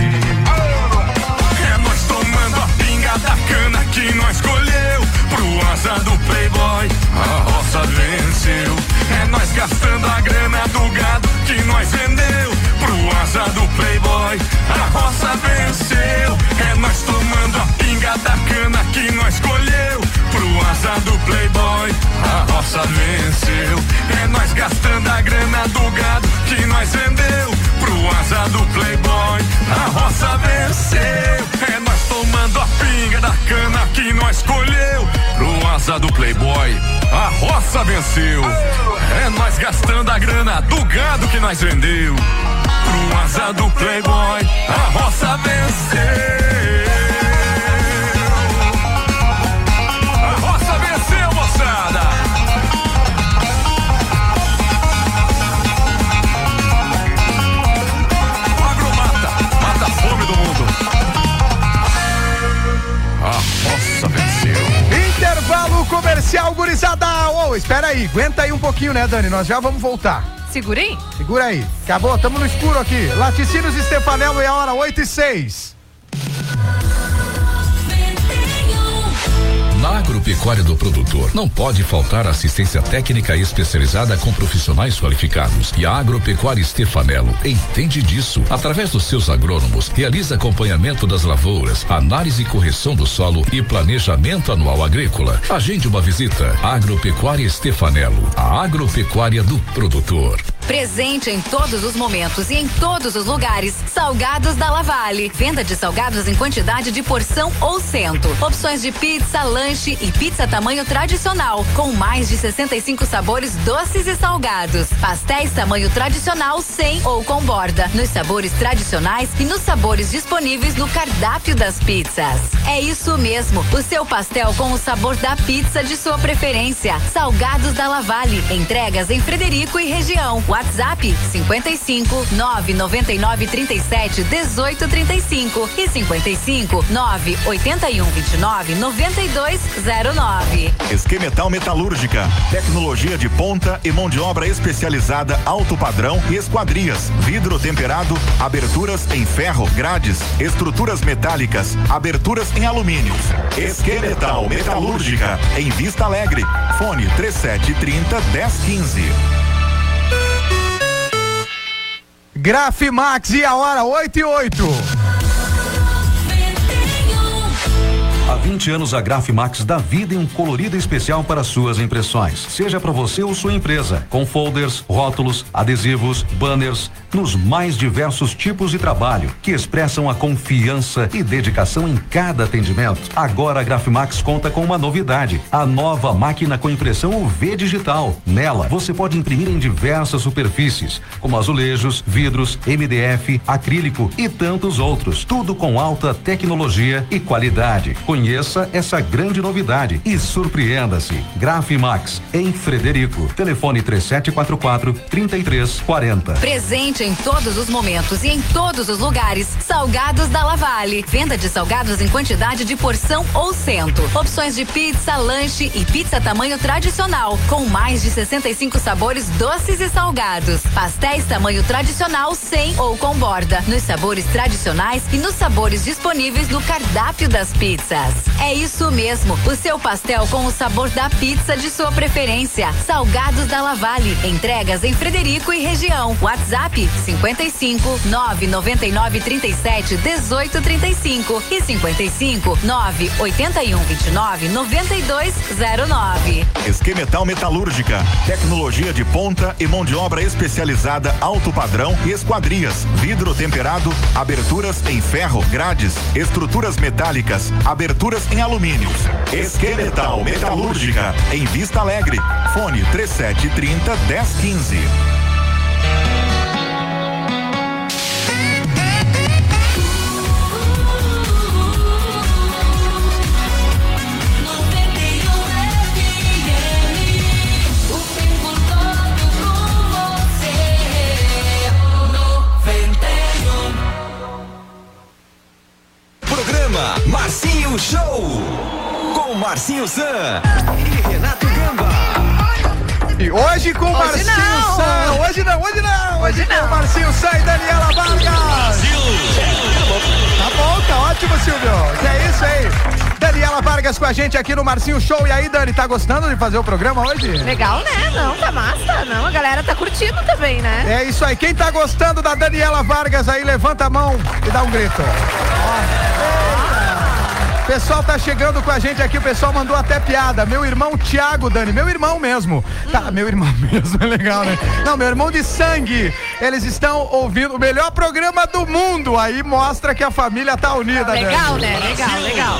É nós tomando a pinga da cana que nós escolheu. Pro asa do Playboy, a roça venceu. É nós gastando a grana do gado que nós vendeu. Pro asa do Playboy, a roça venceu. É nós tomando a pinga da cana que nós escolheu. Pro asa do Playboy, a roça venceu. É nós gastando a grana do gado que nós vendeu. Pro asa do Playboy, a roça Pro asa do Playboy, a roça venceu. É nós gastando a grana do gado que nós vendeu. Pro asa do Playboy, a roça venceu. A roça venceu, moçada. Agro mata, mata a fome do mundo. Roça venceu. Intervalo comercial, gurizada. Ô, espera aí, aguenta aí um pouquinho, né, Dani? Nós já vamos voltar. Segura aí. Segura aí. Acabou, tamo no escuro aqui. Laticínios Stefanello é a hora 8 e 6. Agropecuária do produtor não pode faltar assistência técnica especializada com profissionais qualificados. E a Agropecuária Stefanello entende disso. Através dos seus agrônomos, realiza acompanhamento das lavouras, análise e correção do solo e planejamento anual agrícola. Agende uma visita. Agropecuária Stefanello, a agropecuária do produtor. Presente em todos os momentos e em todos os lugares. Salgados da Lavale. Venda de salgados em quantidade de porção ou cento. Opções de pizza, lanche e pizza tamanho tradicional, com mais de 65 sabores doces e salgados. Pastéis tamanho tradicional sem ou com borda, nos sabores tradicionais e nos sabores disponíveis no cardápio das pizzas. É isso mesmo, o seu pastel com o sabor da pizza de sua preferência. Salgados da Lavale. Entregas em Frederico e região. WhatsApp 55 999 37 18 35 e 55 981 29 9209. Esquemetal Metalúrgica, tecnologia de ponta e mão de obra especializada alto padrão e esquadrias, vidro temperado, aberturas em ferro, grades, estruturas metálicas, aberturas em alumínio. Esquemetal Metalúrgica, em Vista Alegre. Fone 3730 1015. Grafimax e a hora 8 e 8. Há 20 anos a Grafimax dá vida em um colorido especial para suas impressões. Seja para você ou sua empresa, com folders, rótulos, adesivos, banners, nos mais diversos tipos de trabalho, que expressam a confiança e dedicação em cada atendimento. Agora a Grafimax conta com uma novidade: a nova máquina com impressão UV digital. Nela, você pode imprimir em diversas superfícies, como azulejos, vidros, MDF, acrílico e tantos outros. Tudo com alta tecnologia e qualidade. Essa grande novidade e surpreenda-se. Grafimax, em Frederico. Telefone 3744 3340. Presente em todos os momentos e em todos os lugares. Salgados da Lavale. Venda de salgados em quantidade de porção ou cento. Opções de pizza, lanche e pizza tamanho tradicional, com mais de 65 sabores doces e salgados. Pastéis tamanho tradicional sem ou com borda, nos sabores tradicionais e nos sabores disponíveis no cardápio das pizzas. É isso mesmo, o seu pastel com o sabor da pizza de sua preferência. Salgados da Lavale. Entregas em Frederico e região. WhatsApp 55 999 37 18 35 e 55 981 29 9209. Esquemetal Metalúrgica, tecnologia de ponta e mão de obra especializada alto padrão e esquadrias, vidro temperado, aberturas em ferro, grades, estruturas metálicas, aberturas em alumínio. Esquemetal Metalúrgica, em Vista Alegre. Fone 3730 1015. Programa Marcinho Show com Marcinho Zan e Renato Gamba. E hoje com Hoje Marcinho não. San. Hoje não, hoje não. Hoje, Hoje com não. Marcinho San e Daniela Vargas. Tá bom, tá ótimo, Silvio. Que é isso aí. Daniela Vargas com a gente aqui no Marcinho Show. E aí, Dani, tá gostando de fazer o programa hoje? Legal, né? Não, tá massa. Não, a galera tá curtindo também, né? É isso aí. Quem tá gostando da Daniela Vargas aí, levanta a mão e dá um grito. O pessoal tá chegando com a gente aqui, o pessoal mandou até piada. Meu irmão Tiago, Dani, meu irmão mesmo. Tá, meu irmão *laughs* mesmo, é legal, né? Não, meu irmão de sangue. Eles estão ouvindo o melhor programa do mundo. Aí mostra que a família tá unida, Legal, Dani. né? Legal, legal.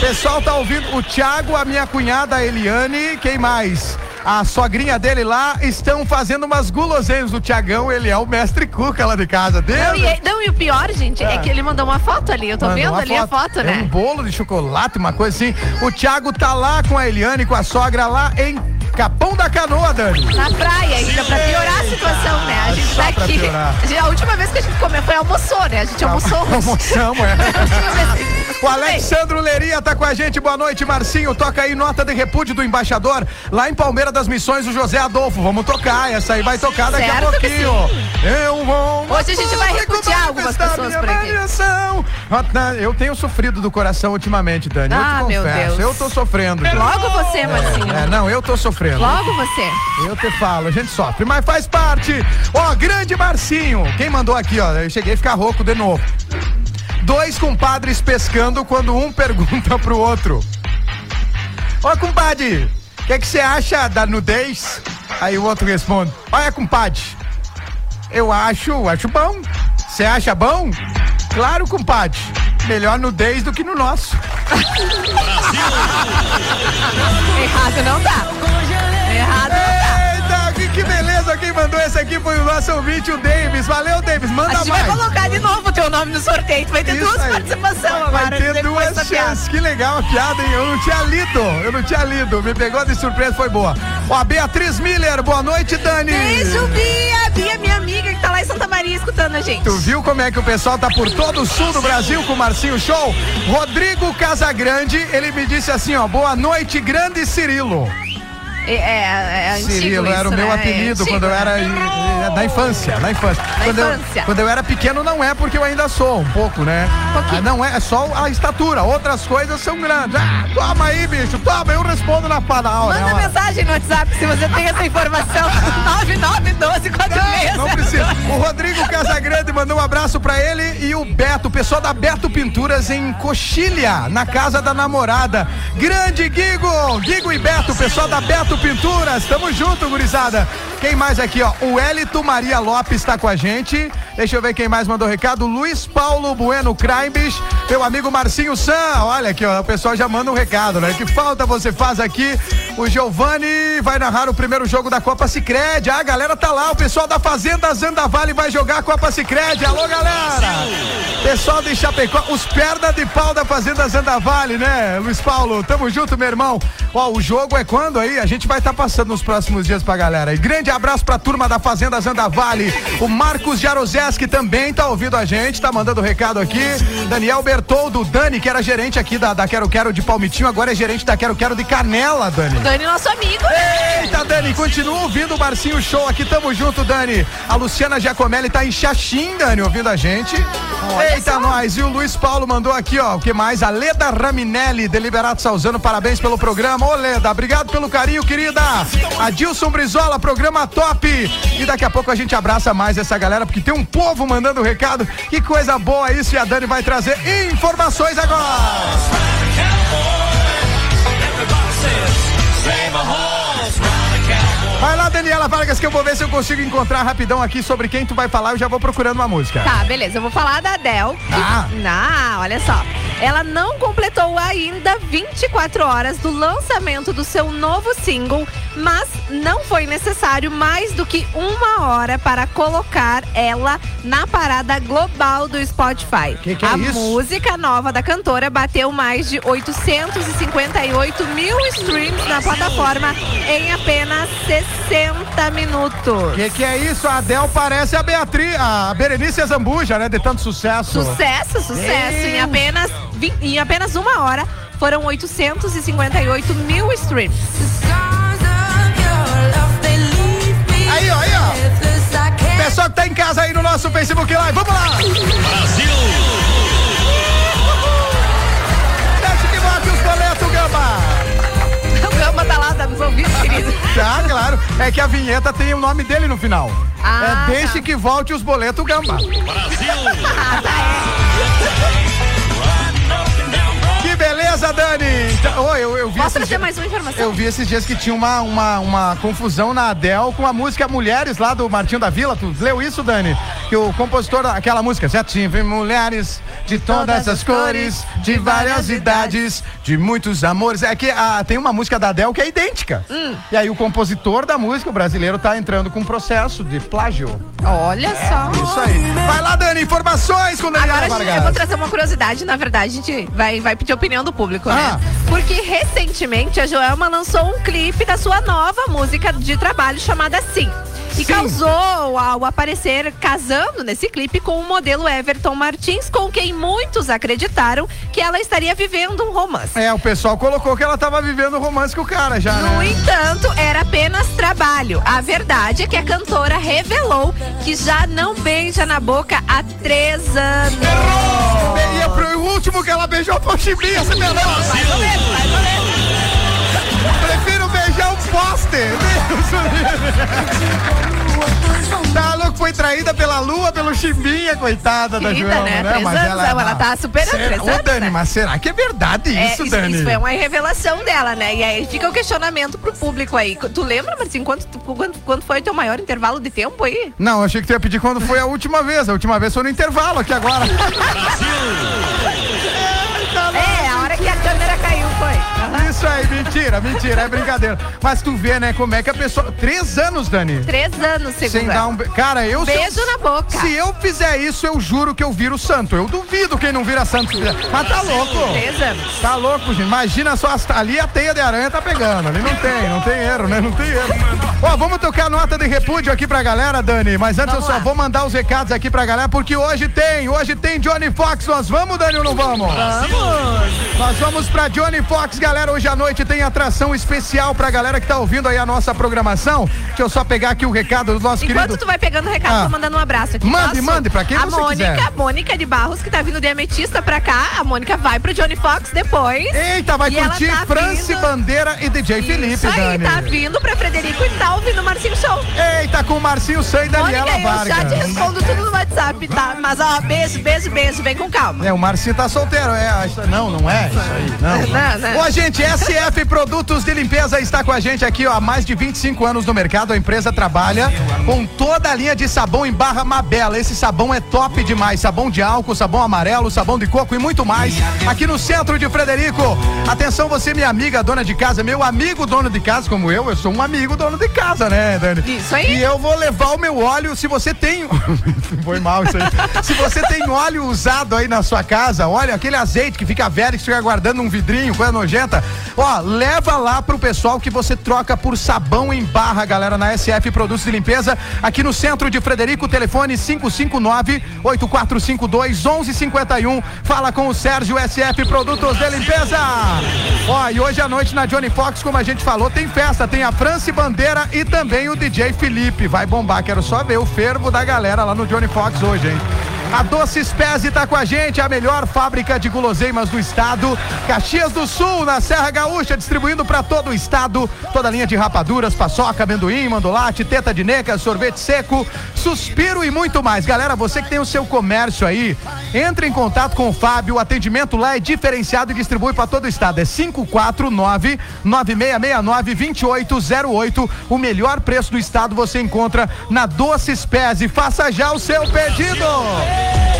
Pessoal tá ouvindo o Tiago, a minha cunhada a Eliane, quem mais? A sogrinha dele lá estão fazendo umas guloseimas do Tiagão, ele é o mestre cuca lá de casa Não dele. e, não, e o pior, gente, é. É. que ele mandou uma foto ali. Eu tô Mandou vendo ali a foto, É um né? bolo de chocolate, uma coisa assim. O Thiago tá lá com a Eliane, com a sogra lá em Capão da Canoa, Dani. Na praia ainda, pra piorar a situação, né? A gente Só tá aqui. piorar. A, a última vez que a gente comeu foi almoçou, né? A gente almoçou. *laughs* Almoçamos, é. *laughs* O Alexandro Leria tá com a gente. Boa noite, Marcinho. Toca aí nota de repúdio do embaixador lá em Palmeira das Missões, o José Adolfo. Vamos tocar. Essa aí vai tocar daqui a Certo que pouquinho. Eu vou. Hoje a gente vai repudiar algumas pessoas por aqui. Ah, Eu tenho sofrido do coração ultimamente, Dani. Ah, eu meu. Deus. Eu tô sofrendo. gente. Logo você, Marcinho. É, não, eu tô sofrendo. Logo você. Eu te falo, a gente sofre, mas faz parte. Ó, grande Marcinho. Quem mandou aqui, ó? Eu cheguei a ficar rouco de novo. Dois compadres pescando quando um *laughs* pergunta pro outro. Ó, compadre, o que que você acha da nudez? Aí o outro responde: Olha, compadre, eu acho, acho bom. Você acha bom? Claro, compadre. Melhor nudez do que no nosso. *laughs* Errado não dá. Errado não dá. Quem mandou esse aqui foi o nosso ouvinte, o Davis. Valeu, Davis. A Manda gente mais. vai colocar de novo o teu nome no sorteio. Tu vai ter Isso duas participações agora. Vai ter duas chances. Que legal a piada, hein? Eu não tinha lido. Eu não tinha lido. Me pegou de surpresa, foi boa. Ó, a Beatriz Miller. Boa noite, Dani. Beijo, Bia. Bia, minha amiga que tá lá em Santa Maria escutando a gente. Tu viu como é que o pessoal tá por todo o sul do Brasil com o Marcinho Show? Rodrigo Casagrande, ele me disse assim, ó, boa noite, grande Cirilo. É, é, é Cirilo era o isso, meu né? apelido É quando eu era na infância, na infância. Na quando, infância. Eu, quando eu era pequeno não é porque eu ainda sou um pouco, né? Ah, não é, é só a estatura, outras coisas são grandes. Ah, toma aí, bicho, toma, eu respondo na palavra. Manda mensagem no WhatsApp se você tem essa informação. *laughs* 9912 Não, não precisa. O Rodrigo Casagrande mandou um abraço pra ele e o Beto, o pessoal da Beto Pinturas em Coxilha, na casa da namorada. Grande Guigo! Guigo e Beto, o pessoal da Beto Pinturas. Tamo junto, gurizada. Quem mais aqui, ó? O Elito Maria Lopes está com a gente. Deixa eu ver quem mais mandou recado. Luiz Paulo Bueno Crimes, meu amigo Marcinho San. Olha aqui, ó, o pessoal já manda um recado, né? Que falta você faz aqui? O Giovanni vai narrar o primeiro jogo da Copa Sicredi. Ah, a galera tá lá, o pessoal da Fazenda Zandavale vai jogar a Copa Sicredi. Alô, galera! Pessoal de Chapecó, os perna de pau da Fazenda Zandavale, né, Luiz Paulo? Tamo junto, meu irmão. Ó, o jogo é quando aí? A gente vai estar passando nos próximos dias pra galera. E grande abraço pra turma da Fazenda Zandavale. O Marcos Jarozeski também tá ouvindo a gente, tá mandando recado aqui. Daniel Bertoldo, Dani, que era gerente aqui da, da Quero Quero de Palmitinho, agora é gerente da Quero Quero de Canela, Dani. Dani, nosso amigo. né? Eita, Dani, continua ouvindo o Marcinho Show aqui, tamo junto, Dani. A Luciana Giacomelli tá em Xaxim, Dani, ouvindo a gente. Eita, nós. E o Luiz Paulo mandou aqui, ó, o que mais? A Leda Raminelli, Deliberato Salzano, parabéns pelo programa. Ô, Leda, obrigado pelo carinho, querida. A Dilson Brizola, programa top. E daqui a pouco a gente abraça mais essa galera, porque tem um povo mandando recado. Que coisa boa isso, e a Dani vai trazer informações agora. Vai lá, Daniela Vargas, que eu vou ver se eu consigo encontrar rapidão aqui sobre quem tu vai falar. Eu já vou procurando uma música. Tá, beleza. Eu vou falar da Adele. Ah. Ah, olha só. Ela não completou ainda 24 horas do lançamento do seu novo single, mas não foi necessário mais do que uma hora para colocar ela na parada global do Spotify. Que que é A isso? música nova da cantora bateu mais de 858 mil streams na plataforma em apenas 60 minutos. Que que é isso? A Adel parece a Beatriz, a Berenice Zambuja, né? De tanto sucesso. Sucesso, sucesso. Em apenas, em apenas uma hora foram 858 mil streams. Aí, ó, aí, ó. Pessoal que tá em casa aí no nosso Facebook Live, vamos lá! Brasil! Desce que bate os boletos, Gamba! O Gamba tá lá, tá nos ouvindo, querido. *laughs* Tá, claro. É que a vinheta tem o nome dele no final. Ah, é Deixe que volte os boletos, Gamba. Que *laughs* beleza, Dani! Então, Oi, eu, eu vi Posso trazer dias- mais uma informação? Eu vi esses dias que tinha uma, uma, uma confusão na Adel com a música Mulheres lá do Martinho da Vila. Tu leu isso, Dani? Que o compositor daquela música, já tive mulheres de todas as cores, de várias idades, de muitos amores. É que ah, tem uma música da Adel que é idêntica. Hum. E aí o compositor da música, o brasileiro, tá entrando com um processo de plágio. Olha só. Isso aí. Vai lá, Dani, informações com Daniela Agora, Vargas. eu vou trazer uma curiosidade. Na verdade, a gente vai, vai pedir a opinião do público, né? Ah. Porque recentemente a Joelma lançou um clipe da sua nova música de trabalho chamada Sim. E causou ao aparecer casando nesse clipe com o modelo Everton Martins, com quem muitos acreditaram que ela estaria vivendo um romance. É, o pessoal colocou que ela tava vivendo um romance com o cara já, No né? entanto, era apenas trabalho. A verdade é que a cantora revelou que já não beija na boca há três anos. Que ela beijou foi o Chimbinha, você. Mais ou menos, mais ou menos. Prefiro beijar um livre. Tá louco, foi traída pela lua, pelo Chimbinha, coitada da Querida, Joana, né? né? Três anos, ela tá superando Será- três Ô, anos, Dani, né? mas será que é verdade É, isso, isso, Dani? isso foi uma revelação dela, né? E aí fica o questionamento pro público aí. Tu lembra, Marcinho, quanto, quanto, quanto foi o teu maior intervalo de tempo aí? Não, achei que tu ia pedir quando foi a última vez. A última vez foi no intervalo aqui agora. É, foi. Mentira, mentira, é brincadeira. Mas tu vê, né, como é que a pessoa. Três anos, Dani. Três anos, segundo Sem dar um. be- Cara, eu. se eu- Beijo na boca. Se eu fizer isso, eu juro que eu viro santo. Eu duvido quem não vira santo. Mas tá louco. Três anos. Tá louco, gente. Imagina só, as- ali a teia de aranha tá pegando. Ali não tem, não tem erro, né? Não tem erro. Ó, vamos tocar nota de repúdio aqui pra galera, Dani. Mas antes eu só vou mandar os recados aqui pra galera, porque hoje tem, hoje tem Johnny Fox. Nós vamos, Dani, ou não vamos? Vamos! Nós vamos pra Johnny Fox, galera. Hoje à noite tem atração especial pra galera que tá ouvindo aí a nossa programação. Deixa eu só pegar aqui o recado do nosso Enquanto querido. tu vai pegando o recado, Ah. tô mandando um abraço aqui. Mande, mande, pra quem a você Mônica, quiser. A Mônica de Barros, que tá vindo de Ametista pra cá. A Mônica vai pro Johnny Fox depois. Eita, vai curtir tá vindo- Bandeira e DJ Felipe, Isso aí, Dani. tá vindo pra Frederico e tá ouvindo o Marcinho Show. Eita, com Marcinho San e Daniela Mônica, eu já te Vargas. respondo tudo no WhatsApp, tá? Mas ó, beijo, beijo, beijo, vem com calma. É, o Marcinho tá solteiro, é. Não, não é isso aí, não. *laughs* Não, não. Ó, gente, SF Produtos de Limpeza está com a gente aqui, ó, há mais de 25 anos no mercado. A empresa trabalha com toda a linha de sabão em barra Mabela. Esse sabão é top demais. Sabão de álcool, sabão amarelo, sabão de coco e muito mais. Aqui no centro de Frederico. Atenção, você, minha amiga, dona de casa, meu amigo dono de casa, como eu, eu sou um amigo dono de casa, né, Dani? Isso aí. E eu vou levar o meu óleo, se você tem. *laughs* Foi mal isso aí. Se você tem óleo usado aí na sua casa, olha, aquele azeite que fica velho, que fica guardando um vidrinho, coisa nojenta, ó, leva lá pro pessoal que você troca por sabão em barra, galera, na SF Produtos de Limpeza, aqui no centro de Frederico, telefone 559-8452-1151. Fala com o Sérgio SF Produtos de Limpeza. Ó, e hoje à noite na Johnny Fox, como a gente falou, tem festa, tem a Franci Bandeira e também o DJ Felipe. Vai bombar, quero só ver o fervo da galera lá no Johnny Fox hoje, hein? A Doces Pese tá com a gente, a melhor fábrica de guloseimas do estado. Caxias do Sul, na Serra Gaúcha, distribuindo para todo o estado. Toda a linha de rapaduras, paçoca, amendoim, mandolate, teta de neca, sorvete seco, suspiro e muito mais. Galera, você que tem o seu comércio aí, entre em contato com o Fábio. O atendimento lá é diferenciado e distribui para todo o estado. É 549 9669 2808. O melhor preço do estado você encontra na Doces Pese. Faça já o seu pedido.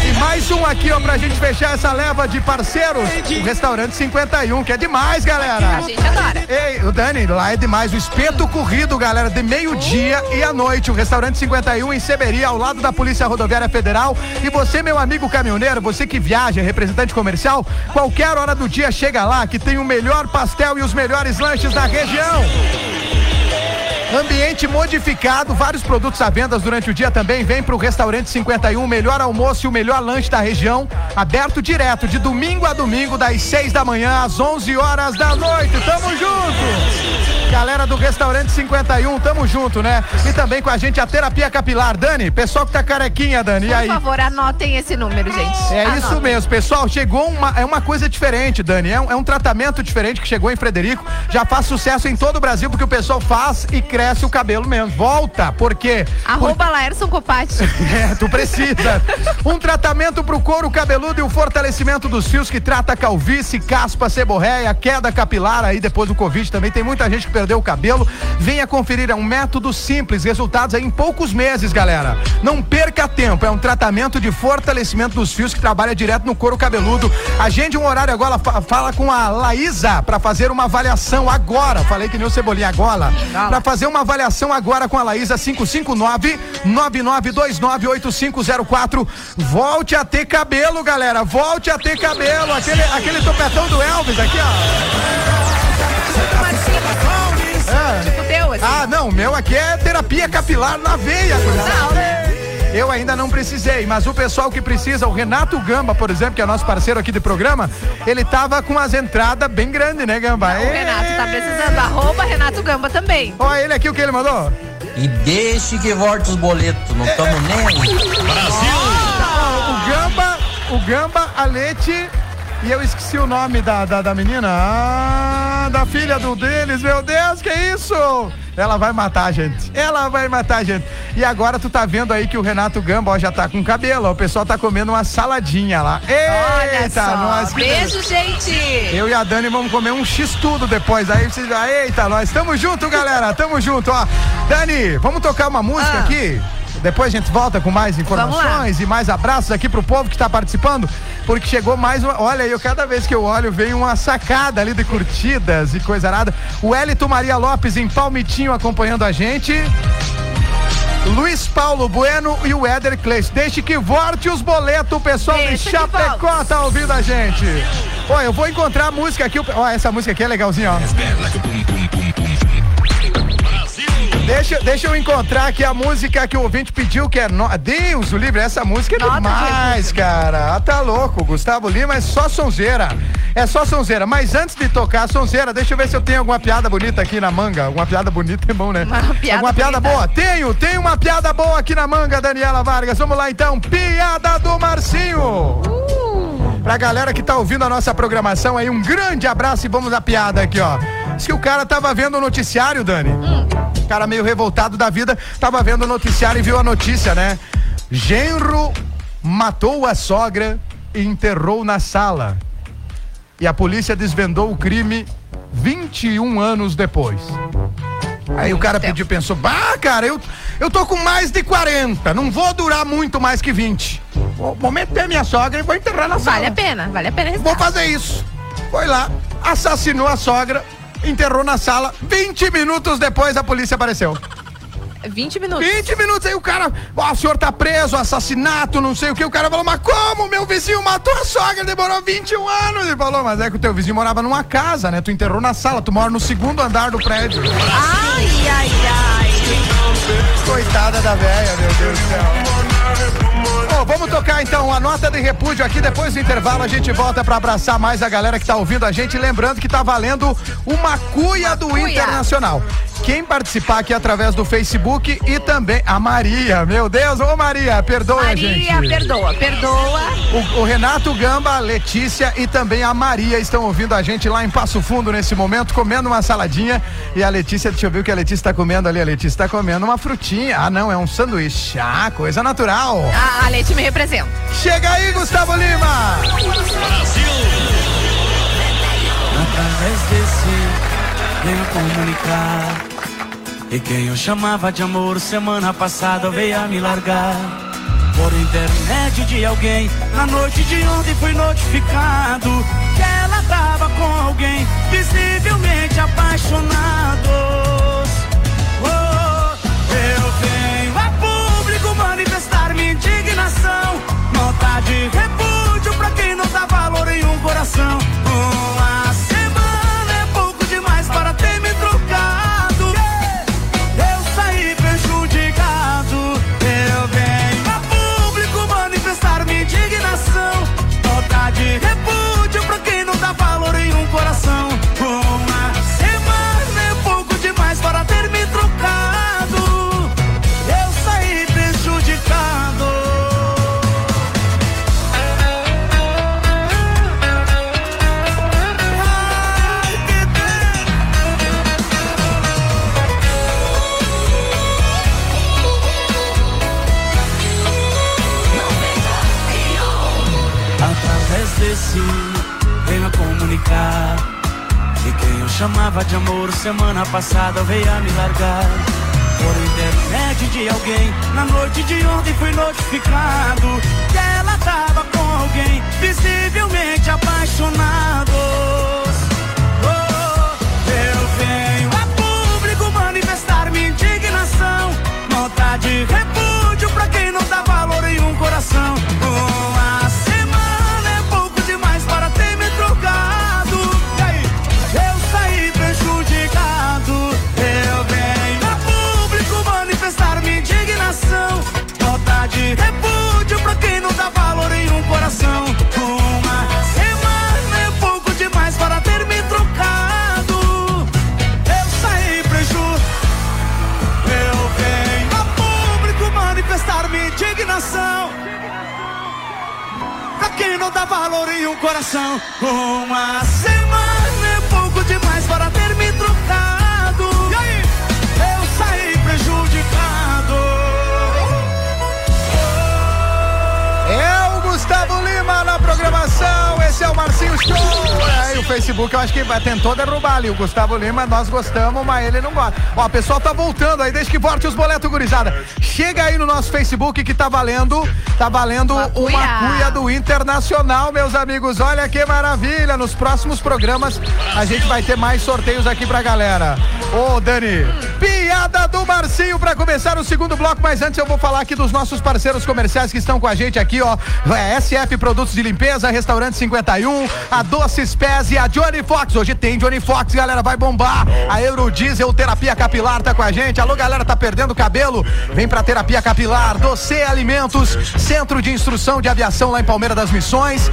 E mais um aqui, ó, pra gente fechar essa leva de parceiros. O restaurante 51, que é demais, galera. A gente adora. Ei, o Dani, lá é demais. O espeto corrido, galera, de meio-dia e à noite. O restaurante 51 em Seberi, ao lado da Polícia Rodoviária Federal. E você, meu amigo caminhoneiro, você que viaja, representante comercial, qualquer hora do dia chega lá que tem o melhor pastel e os melhores lanches da região. Ambiente modificado, vários produtos à venda durante o dia também. Vem pro restaurante 51, o melhor almoço e o melhor lanche da região. Aberto direto de domingo a domingo, das 6 da manhã às 11 horas da noite. Tamo junto! Galera do restaurante 51, tamo junto, né? E também com a gente a terapia capilar. Dani, pessoal que tá carequinha, Dani, e Por aí? favor, anotem esse número, gente. É isso mesmo, pessoal. Chegou uma, é uma coisa diferente, Dani. É um, é um tratamento diferente que chegou em Frederico. Já faz sucesso em todo o Brasil, porque o pessoal faz e cresce o cabelo mesmo. Volta, porque. Arroba Laerson Copati. *laughs* É, tu precisa. Um tratamento pro couro cabeludo e o fortalecimento dos fios que trata calvície, caspa, seborréia, queda capilar aí depois do Covid também. Tem muita gente que perdeu o cabelo. Venha conferir, é um método simples, resultados aí em poucos meses, galera. Não perca tempo, é um tratamento de fortalecimento dos fios que trabalha direto no couro cabeludo. Agende um horário agora, fa- fala com a Laísa para fazer uma avaliação agora. Falei que nem o Cebolinha agora. Para fazer uma avaliação agora com a Laísa 559 9929 8504. Volte a ter cabelo, galera. Volte a ter cabelo. Aquele, aquele topetão do Elvis aqui, ó. Tipo teu, seu, assim. Ah, não, meu aqui é terapia capilar na veia, Não, né? Eu ainda não precisei, mas o pessoal que precisa, o Renato Gamba, por exemplo, que é nosso parceiro aqui de programa, ele tava com as entradas bem grandes, né, Gamba? O Renato tá precisando. Arroba Renato Gamba também. Olha ele aqui, o que ele mandou? E deixe que volte os boletos, não estamos nem aí. O Gamba, o Gamba, a Lete e eu esqueci o nome da, da, da menina. Ah, da filha do deles, meu Deus, que isso? Ela vai matar a gente. Ela vai matar a gente. E agora tu tá vendo aí que o Renato Gamba ó, já tá com cabelo. ó, O pessoal tá comendo uma saladinha lá. Olha Eita, só. nós Beijo, gente. eu e a Dani vamos comer um X tudo depois. Aí vocês. Eita, nós tamo junto, galera. Tamo junto, ó. Dani, vamos tocar uma música Ah. aqui? Depois a gente volta com mais informações e mais abraços aqui pro povo que tá participando, porque chegou mais uma. Olha, eu cada vez que eu olho, vem uma sacada ali de curtidas e coisa arada. O Elito Maria Lopes em Palmitinho acompanhando a gente. Luiz Paulo Bueno e o Éder Cleiton. Deixe que volte os boletos, o pessoal Deixa de Chapecó tá ouvindo a gente. Ó, eu vou encontrar a música aqui. Ó, essa música aqui é legalzinha, ó. Deixa, deixa eu encontrar aqui a música que o ouvinte pediu, que é. No... Deus, o livre, essa música é Nota demais, cara. Ah, tá louco. Gustavo Lima é só sonzeira. É só sonzeira. Mas antes de tocar a sonzeira, deixa eu ver se eu tenho alguma piada bonita aqui na manga. Alguma piada bonita é bom, né? Uma piada alguma piada bonita. boa? Tenho, tenho uma piada boa aqui na manga, Daniela Vargas. Vamos lá então. Piada do Marcinho. Pra galera que tá ouvindo a nossa programação aí, um grande abraço e vamos à piada aqui, ó. Diz que o cara tava vendo o noticiário, Dani. O cara meio revoltado da vida, tava vendo o noticiário e viu a notícia, né? Genro matou a sogra e enterrou na sala. E a polícia desvendou o crime 21 anos depois. Aí o cara pediu, pensou, bah, cara, eu, eu tô com mais de 40, não vou durar muito mais que 20. O momento é minha sogra e vou enterrar na sala. Vale a pena, vale a pena. Vou fazer isso. Foi lá, assassinou a sogra, enterrou na sala. 20 minutos depois a polícia apareceu. 20 minutos. 20 minutos aí o cara, ó, o senhor tá preso, assassinato, não sei o que. O cara falou, mas como? Meu vizinho matou a sogra, demorou 21 anos. Ele falou, mas é que o teu vizinho morava numa casa, né? Tu enterrou na sala, tu mora no segundo andar do prédio. Ai, ai, ai. Coitada da velha, meu Deus do céu. Vamos tocar então a nota de repúdio aqui. Depois do intervalo a gente volta pra abraçar mais a galera que tá ouvindo a gente. Lembrando que tá valendo uma cuia do cuia. Internacional. Quem participar aqui através do Facebook e também a Maria, meu Deus, ô Maria, perdoa a gente. Maria, perdoa, perdoa. O, o Renato Gamba, a Letícia e também a Maria estão ouvindo a gente lá em Passo Fundo nesse momento, comendo uma saladinha. E a Letícia, deixa eu ver o que a Letícia está comendo ali. A Letícia está comendo uma frutinha. Ah, não, é um sanduíche. Ah, coisa natural. A, a Leite me representa. Chega aí, Gustavo Lima! Através desse venho comunicar E quem eu chamava de amor semana passada veio a me largar Por intermédio de alguém Na noite de ontem fui notificado Que ela tava com alguém Visivelmente apaixonados Oh, Eu coração chamava de amor. Semana passada veio a me largar. Por intermédio de alguém Na noite de ontem fui notificado Que ela tava com alguém Visivelmente apaixonados valor em um coração. Uma Esse é o Marcinho Show. É, e o Facebook eu acho que tentou derrubar ali. O Gustavo Lima, nós gostamos, mas ele não gosta. Ó, o pessoal tá voltando aí, desde que volte os boletos, gurizada. Chega aí no nosso Facebook que tá valendo, tá valendo uma cuia do Internacional, meus amigos. Olha que maravilha. Nos próximos programas a gente vai ter mais sorteios aqui pra galera. Ô, Dani, do Marcinho pra começar o segundo bloco, mas antes eu vou falar aqui dos nossos parceiros comerciais que estão com a gente aqui, ó. É SF Produtos de Limpeza, Restaurante 51, a Doces Pés e a Johnny Fox. Hoje tem Johnny Fox, galera, vai bombar. A Eurodiesel Terapia Capilar tá com a gente. Alô, galera, tá perdendo cabelo? Vem pra Terapia Capilar, Doce Alimentos, Centro de Instrução de Aviação lá em Palmeira das Missões.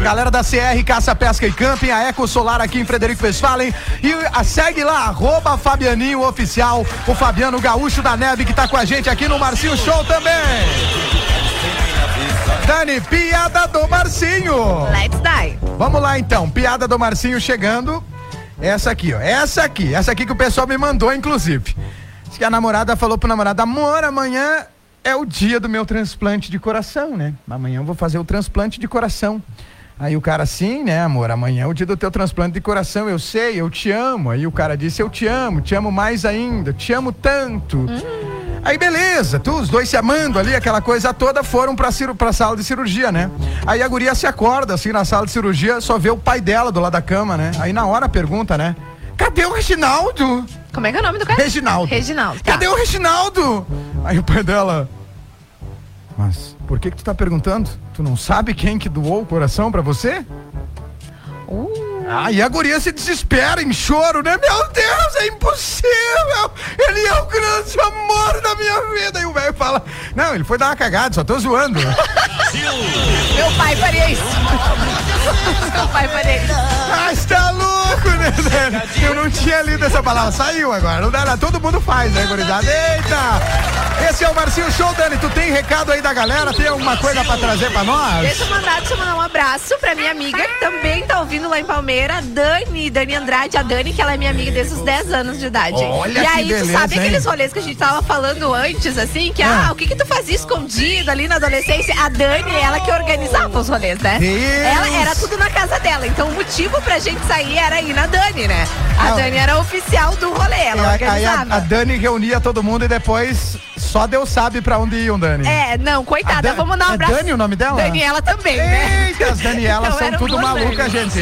Galera da CR Caça Pesca e Camping, a Eco Solar aqui em Frederico Westphalen. E segue lá, arroba Fabianinho Oficial, o Fabiano Gaúcho da Neve que tá com a gente aqui no Marcinho Show também. Dani, piada do Marcinho. Let's die. Vamos lá então, piada do Marcinho chegando. Essa aqui, ó. Essa aqui, essa aqui que o pessoal me mandou, inclusive. Diz que a namorada falou pro namorado: amor, amanhã é o dia do meu transplante de coração, né? Amanhã eu vou fazer o transplante de coração. Aí o cara, sim, né, amor? Amanhã é o dia do teu transplante de coração, eu sei, eu te amo. Aí o cara disse: Eu te amo, te amo mais ainda, te amo tanto. Aí beleza, tu, os dois se amando ali, aquela coisa toda, foram pra, pra sala de cirurgia, né? Aí a guria se acorda, assim, na sala de cirurgia, só vê o pai dela do lado da cama, né? Aí na hora pergunta, né? Cadê o Reginaldo? Como é que é o nome do cara? Reginaldo. Reginaldo. tá. Cadê o Reginaldo? Aí o pai dela. Mas por que que tu tá perguntando? Tu não sabe quem que doou o coração pra você? Ah, e a guria se desespera em choro, né? Meu Deus, é impossível! Ele é o grande amor da minha vida! E o velho fala: Não, ele foi dar uma cagada, só tô zoando. Meu pai faria isso. *laughs* Meu pai faria isso. Ah, está louco, né, Dani? Eu não tinha lido essa palavra, saiu agora. Não dá nada, todo mundo faz, né, gurizada? Eita! Esse é o Marcinho Show, Dani. Tu tem recado aí da galera? Tem alguma coisa pra trazer pra nós? Deixa eu mandar, deixa eu mandar um abraço pra minha amiga que também tá ouvindo lá em Palmeira, Dani, Dani Andrade, a Dani, que ela é minha amiga desde os 10 anos de idade. Olha e aí, tu beleza, sabe hein? aqueles rolês que a gente tava falando antes, assim, que, ah, o que que tu fazia escondido ali na adolescência? A Dani, ela que organizava os rolês, né? Deus. Ela era tudo na casa dela, então o motivo pra gente sair era na Dani, né? A Não. Dani era oficial do rolê, ela a- aí a, a Dani reunia todo mundo e depois só Deus sabe pra onde iam, Dani. É, não, coitada, A vamos mandar um é abraço. Dani o nome dela? Daniela também, né? Eita, as Danielas *laughs* Então são tudo malucas, gente.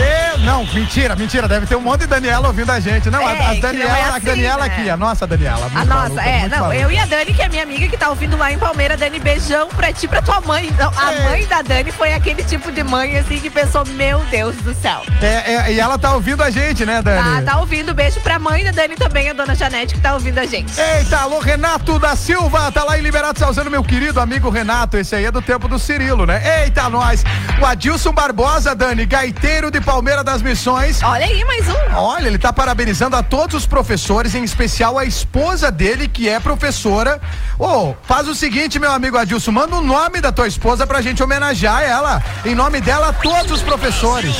É, não, mentira, mentira. Deve ter um monte de Daniela ouvindo a gente. Não, a- É, as que Daniela, não é a assim, Daniela né? aqui, a nossa Daniela. A nossa, maluca, é, não, maluca. eu e a Dani, que é minha amiga que tá ouvindo lá em Palmeira, Dani, beijão pra ti, pra tua mãe. Não, a É. mãe da Dani foi aquele tipo de mãe, assim, que pensou, meu Deus do céu. É, é, e ela tá ouvindo a gente, né, Dani? Tá, tá ouvindo, beijo pra mãe da Dani também, a dona Janete, que tá ouvindo a gente. Eita, alô, Renato da Silva, tá lá em Liberato Salzano, meu querido amigo Renato, esse aí é do tempo do Cirilo, né? Eita, nós! O Adilson Barbosa, Dani, gaiteiro de Palmeira das Missões. Olha aí, mais um. Olha, ele tá parabenizando a todos os professores, em especial a esposa dele, que é professora. Ô, faz o seguinte, meu amigo Adilson, manda o nome da tua esposa pra gente homenagear ela. Em nome dela, a todos os professores.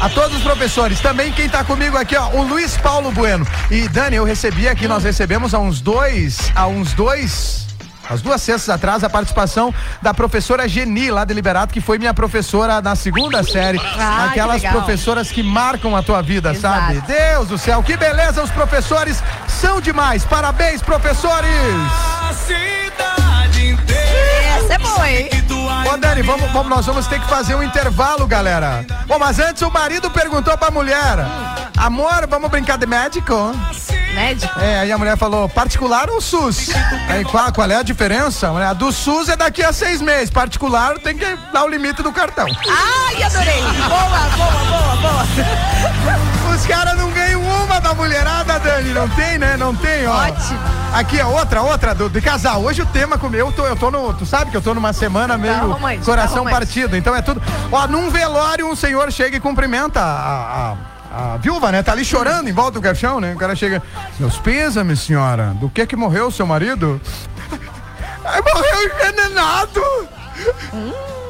A todos os professores. Também quem tá comigo aqui, ó, o Luiz Paulo Bueno. E Dani, eu recebi aqui, nós recebemos há uns dois, há uns dois. As duas sextas atrás, a participação da professora Geni, lá de Liberato, que foi minha professora na segunda série. Ah, que Aquelas legal. professoras que marcam a tua vida, Exato. sabe? Deus do céu, que beleza, os professores são demais. Parabéns, professores! A cidade. Essa é boa, hein? Ô, Dani, vamos, vamos, nós vamos ter que fazer um intervalo, galera. Bom, mas antes o marido perguntou pra mulher: Amor, vamos brincar de médico? Médico? É, aí a mulher falou: particular ou SUS? Aí qual, qual é a diferença? A do SUS é daqui a seis meses, particular tem que dar o limite do cartão. Ai, adorei. Boa, boa, boa, boa. Os caras não ganham uma da mulherada, Dani. Não tem, né? Não tem, ó. Ótimo. Aqui, ó, outra, outra, do, de casal. Hoje o tema com eu tô, eu tô no. Tu sabe que eu tô numa semana meio romântico, coração tá partido. Então é tudo. Ó, num velório, um senhor chega e cumprimenta a. a a viúva, né? Tá ali chorando em volta do caixão, né? O cara chega. Meus pêsames, senhora. Do que que morreu seu marido? *laughs* Morreu envenenado!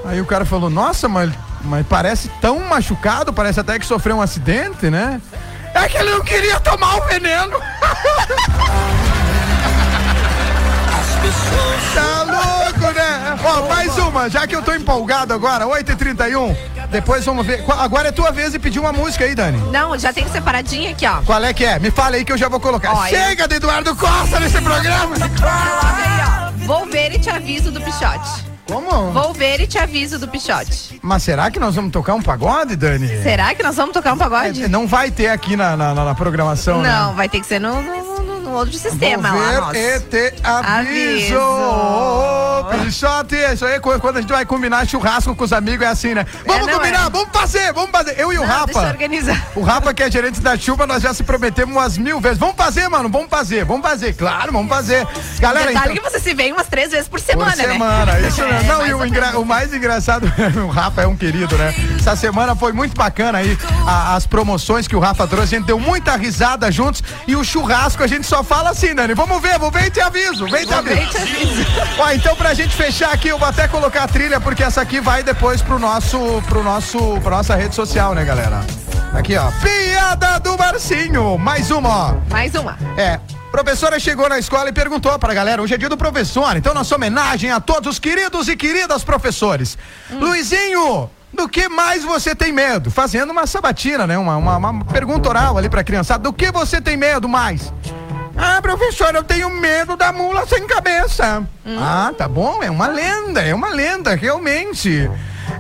Aí o cara falou, nossa, mas, mas parece tão machucado, parece até que sofreu um acidente, né? É que ele não queria tomar o veneno. Tá louco, né? Ó, mais uma, já que eu tô empolgado agora, 8h31. Depois vamos ver. Agora é tua vez de pedir uma música aí, Dani. Não, já tem separadinha aqui, ó. Qual é que é? Me fala aí que eu já vou colocar. Ó, Chega de Eduardo Costa nesse programa! Coloca aí, ó. Vou ver e te aviso do Pichote. Como? Vou ver e te aviso do Pichote. Mas será que nós vamos tocar um pagode, Dani? Será que nós vamos tocar um pagode? É, Não vai ter aqui na, na, na- programação, né? Não, vai ter que ser no, no, no outro sistema Vou lá, ver nossa. e te aviso. Pichote, isso aí quando a gente vai combinar churrasco com os amigos é assim, né? Vamos não combinar, é. vamos fazer, vamos fazer. Eu e o Não, Rafa. deixa eu organizar. O Rafa, que é gerente da chuva, nós já se prometemos umas mil vezes. Vamos fazer, mano, vamos fazer, vamos fazer. Claro, vamos fazer. Galera, Detalhe então. que você se vê umas três vezes por semana, Por semana, *laughs* né? isso É. Não, e o, engra- o mais engraçado, *laughs* o Rafa é um querido, né? Essa semana foi muito bacana aí, a- as promoções que o Rafa trouxe, a gente deu muita risada juntos e o churrasco a gente só fala assim, Dani, vamos ver, vou ver e te aviso, vem te e aviso. *laughs* Ó, então pra gente fechar aqui, eu vou até colocar a trilha, porque essa aqui vai depois pro nosso, pro nosso, pra nossa rede social, né, galera? Aqui, ó, piada do Marcinho, mais uma, ó. Mais uma. É. Professora chegou na escola e perguntou pra galera, hoje é dia do professor, então nossa homenagem a todos os queridos e queridas professores. Luizinho, do que mais você tem medo? Fazendo uma sabatina, né? Uma, uma, uma pergunta oral ali pra criançada. Do que você tem medo mais? Ah, professor, eu tenho medo da mula sem cabeça. Ah, tá bom, é uma lenda, é uma lenda, realmente.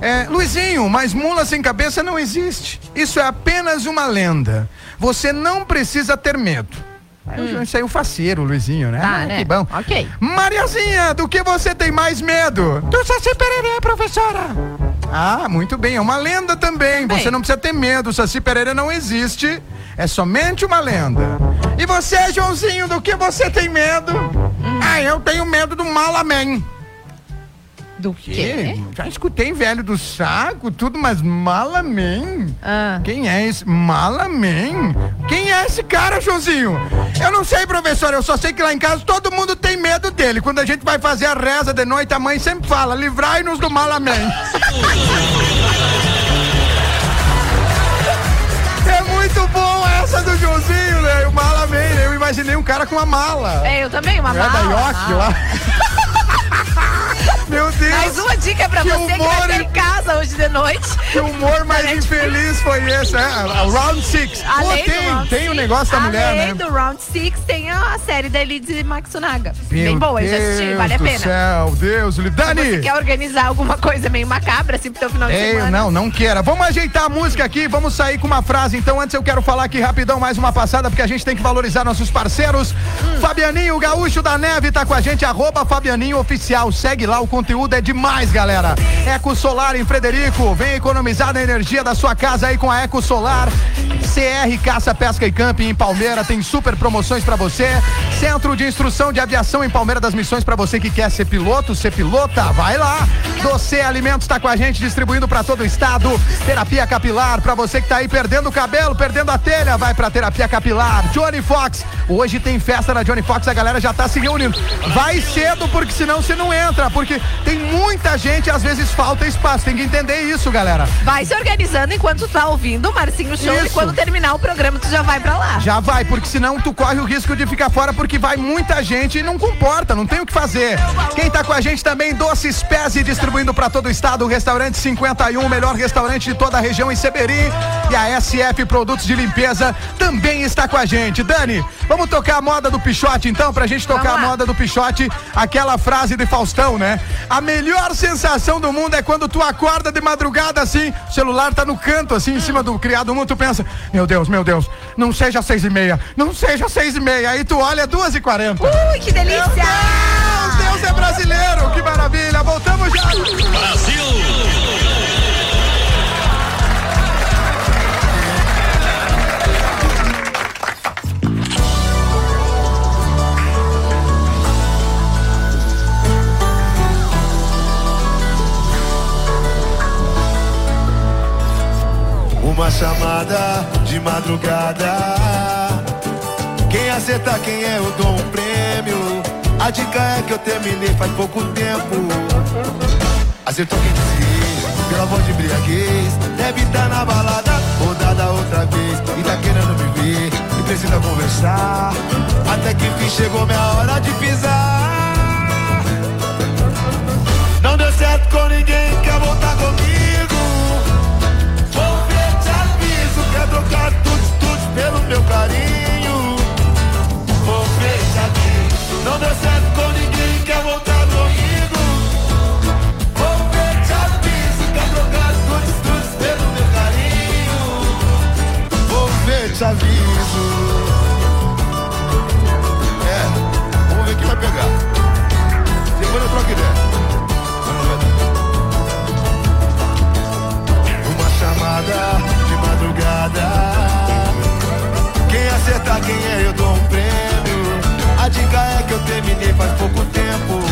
É, Luizinho, mas mula sem cabeça não existe. Isso é apenas uma lenda. Você não precisa ter medo. Hum. Isso aí é um faceiro, Luizinho, né? Tá, Ah, né? Que bom. Ok. Mariazinha, do que você tem mais medo? Do Saci Pererê, professora. Ah, muito bem, é uma lenda também. Você não precisa ter medo, o Saci Pererê não existe. É somente uma lenda. E você, Joãozinho, do que você tem medo? Ah, eu tenho medo do Malaman. Do quê? Já escutei velho do saco, tudo, mas Malaman? Quem é esse? Malaman? Quem é esse cara, Joãozinho? Eu não sei, professor, eu só sei que lá em casa todo mundo tem medo dele. Quando a gente vai fazer a reza de noite, a mãe sempre fala, livrai-nos do Malaman. *laughs* muito bom essa do Joãozinho, né? O Malaman, né? Eu imaginei um cara com uma mala. É, eu também, uma É mala. da York lá. *laughs* Meu Deus. Mais uma dica pra Que você que humor, vai ter em casa hoje de noite. Que humor mais infeliz foi esse, é? *laughs* A Round Six. Pô, Além tem, tem o negócio da mulher, além né? do Round Six, tem a série da Elise Matsunaga. Bem Meu boa, eu já assisti, Deus vale a pena. céu, Deus. Dani! Se você quer organizar alguma coisa meio macabra, assim, pro teu final de Ei, semana. não, não queira. Vamos ajeitar a música aqui, vamos sair com uma frase. Então, antes eu quero falar aqui rapidão mais uma passada, porque a gente tem que valorizar nossos parceiros. Hum. Fabianinho, Gaúcho da Neve, tá com a gente, arroba Fabianinho Oficial. Segue lá, o conteúdo é demais, galera. Eco Solar em Frederico, vem economizar na energia da sua casa aí com a Eco Solar. CR Caça, Pesca e Camping em Palmeira tem super promoções pra você. Centro de Instrução de Aviação em Palmeira das Missões pra você que quer ser piloto, ser pilota, vai lá. Doce Alimentos tá com a gente distribuindo pra todo o estado. Terapia capilar pra você que tá aí perdendo o cabelo, perdendo a telha, vai pra terapia capilar. Johnny Fox, hoje tem festa na Johnny Fox, a galera já tá se reunindo. Vai cedo porque senão você não entra, porque tem muita gente, às vezes falta espaço. Tem que entender isso, galera. Vai se organizando enquanto tá ouvindo o Marcinho Show e Isso. quando terminar o programa tu já vai pra lá. Já vai, porque senão tu corre o risco de ficar fora, porque vai muita gente e não comporta, não tem o que fazer. Quem tá com a gente também, Doces Pese, distribuindo pra todo o estado, o restaurante 51, o melhor restaurante de toda a região em Seberi. E a SF Produtos de Limpeza também está com a gente. Dani, vamos tocar a moda do Pichote então, pra gente tocar a moda do Pichote, aquela frase de Faustão, né? A melhor sensação do mundo é quando tu acorda de madrugada assim, o celular tá no canto, assim, em cima do criado mundo, tu pensa, meu Deus, meu Deus, não seja seis e meia, não seja seis e meia, aí tu olha duas e quarenta. Ui, que delícia! Meu Deus, Deus é brasileiro, que maravilha, voltamos já. Uma chamada de madrugada. Quem acertar quem é, eu dou um prêmio. A dica é que eu terminei faz pouco tempo. Acertou quem dizia. pela voz de embriaguez. Deve estar na balada, rodada outra vez. E tá querendo me ver, e precisa conversar. Até que enfim chegou minha hora de pisar. Não deu certo com ninguém, quer voltar comigo. Trocar tudo, tudo pelo meu carinho. Vou aviso, não deu certo com ninguém, quer voltar comigo. Vou aviso, quer trocar tudo, tudo pelo meu carinho. Vou ver, te aviso. É, vamos ver quem vai pegar. Depois eu troco ideia. Uma chamada faz pouco tempo.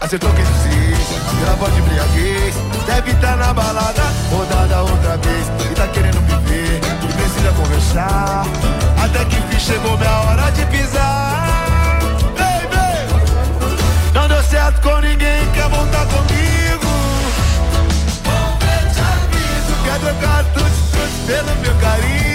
Acertou quem disse, voz de embriaguez. Deve estar na balada, rodada outra vez. E tá querendo me ver, e precisa conversar. Até que enfim chegou minha hora de pisar. Baby, não deu certo com ninguém, quer voltar comigo. Vou ver, te aviso, quer trocar tudo, tudo pelo meu carinho.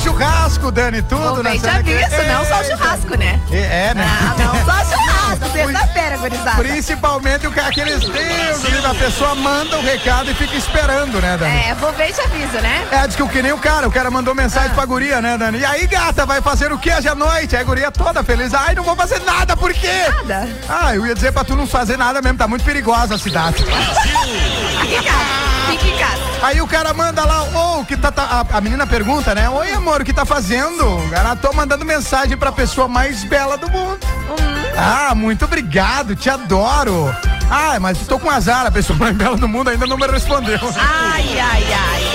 Churrasco, Dani, tudo, né? Vem te aviso, não só churrasco, né? É, é, né? Ah, não só *laughs* churrasco, sexta-feira, gurizada. Principalmente o que aqueles Deus, ali, a pessoa manda o recado e fica esperando, né, Dani? É, vou ver e te aviso, né? É, diz que o que nem o cara, o cara mandou mensagem pra guria, né, Dani? E aí, gata, vai fazer o que hoje à noite? Aí a guria toda feliz. Ai, não vou fazer nada, por quê? Nada. Ah, eu ia dizer pra tu não fazer nada mesmo, tá muito perigosa a cidade. Em casa, fica em casa. Aí o cara manda lá, ô, o que tá, tá- a, a menina pergunta, né? Oi, amor, o que tá fazendo? Cara, tô mandando mensagem pra pessoa mais bela do mundo. Ah, muito obrigado, te adoro. Ah, mas estou com azar, a pessoa *laughs* mais bela do mundo ainda não me respondeu. Ai, ai, ai.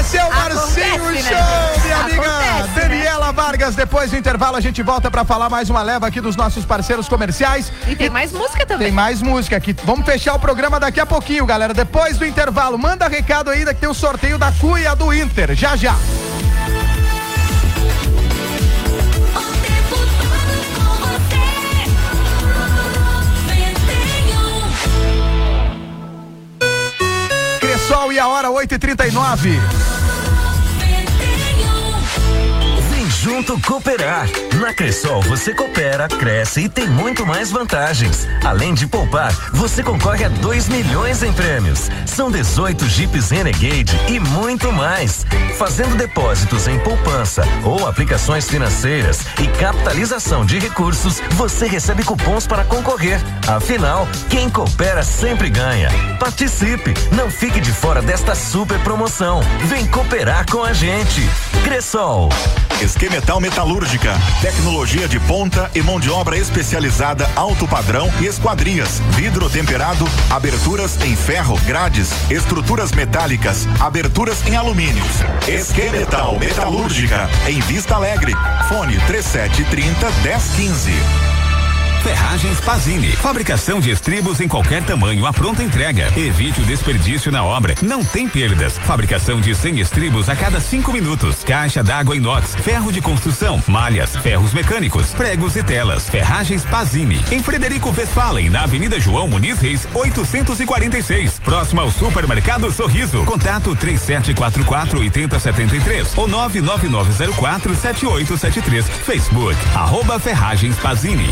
Esse é o Marcinho Acontece, Show, né? minha amiga Acontece, né? Daniela Vargas. Depois do intervalo a gente volta pra falar mais uma leva aqui dos nossos parceiros comerciais. E tem mais música também. Tem mais música aqui. Vamos fechar o programa daqui a pouquinho, galera. Depois do intervalo, manda recado ainda que tem o sorteio da Cuia do Inter. Já já. Cressol e a hora 8h39. Junto cooperar. Na Cressol você coopera, cresce e tem muito mais vantagens. Além de poupar, você concorre a 2 milhões em prêmios. São 18 Jeeps Renegade e muito mais. Fazendo depósitos em poupança ou aplicações financeiras e capitalização de recursos, você recebe cupons para concorrer. Afinal, quem coopera sempre ganha. Participe, não fique de fora desta super promoção. Vem cooperar com a gente. Cressol. Esquemetal Metalúrgica, tecnologia de ponta e mão de obra especializada alto padrão e esquadrias, vidro temperado, aberturas em ferro, grades, estruturas metálicas, aberturas em alumínio. Esquemetal Metalúrgica, em Vista Alegre. Fone 3730 1015. Ferragens Pazini. Fabricação de estribos em qualquer tamanho, a pronta entrega. Evite o desperdício na obra. Não tem perdas. Fabricação de 100 estribos a cada cinco minutos. Caixa d'água inox, ferro de construção, malhas, ferros mecânicos, pregos e telas. Ferragens Pazini. Em Frederico Westphalen, na Avenida João Muniz Reis, 846. Próximo ao Supermercado Sorriso. Contato 3744 8073 ou 99904 7873. Facebook, arroba Ferragens Pazini.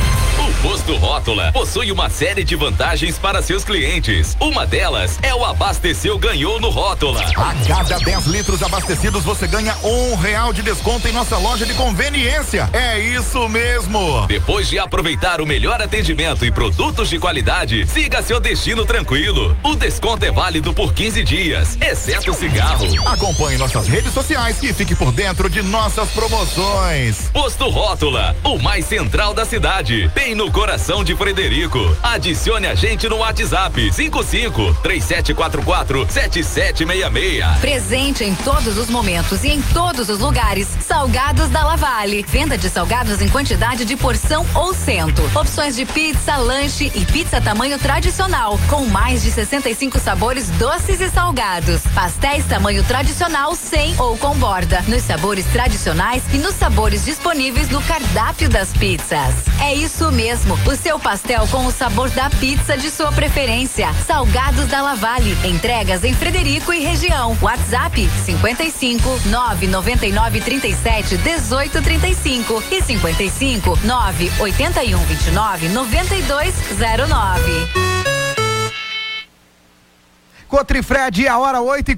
Posto Rótula possui uma série de vantagens para seus clientes. Uma delas é o Abasteceu Ganhou no Rótula. A cada 10 litros abastecidos você ganha um real de desconto em nossa loja de conveniência. É isso mesmo. Depois de aproveitar o melhor atendimento e produtos de qualidade, siga seu destino tranquilo. O desconto desconto é válido por 15 dias, exceto cigarro. Acompanhe nossas redes sociais e fique por dentro de nossas promoções. Posto Rótula, o mais central da cidade, bem no coração de Frederico. Adicione a gente no WhatsApp 55 3744 7766. Presente em todos os momentos e em todos os lugares. Salgados da Lavale. Venda de salgados em quantidade de porção ou cento. Opções de pizza, lanche e pizza tamanho tradicional, com mais de 65 sabores doces e salgados. Pastéis tamanho tradicional sem ou com borda. Nos sabores tradicionais e nos sabores disponíveis no cardápio das pizzas. É isso mesmo, o seu pastel com o sabor da pizza de sua preferência. Salgados da Lavale. Entregas em Frederico e região. WhatsApp 55 999 37 18 35 e 55 9 81 29 92 09. Cotrifred, a hora 8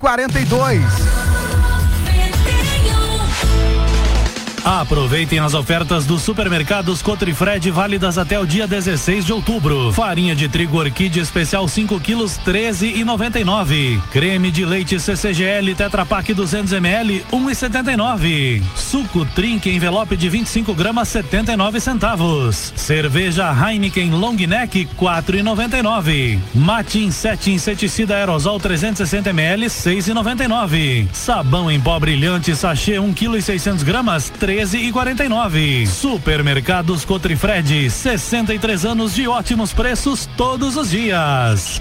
Aproveitem as ofertas dos supermercados Cotrifred válidas até o dia 16 de outubro. Farinha de trigo orquídea especial 5 quilos 13,99. Creme de leite CCGL Tetra Pak 200 ml 1,79. Suco Trink envelope de 25 gramas 79 centavos. Cerveja Heineken Long Neck 4,99. Mate 7 inseticida aerosol 360 ml 6,99. Sabão em pó brilhante sachê 1 kg e 600 gramas 13 e 49. Supermercados Cotrifred, 63 anos de ótimos preços todos os dias.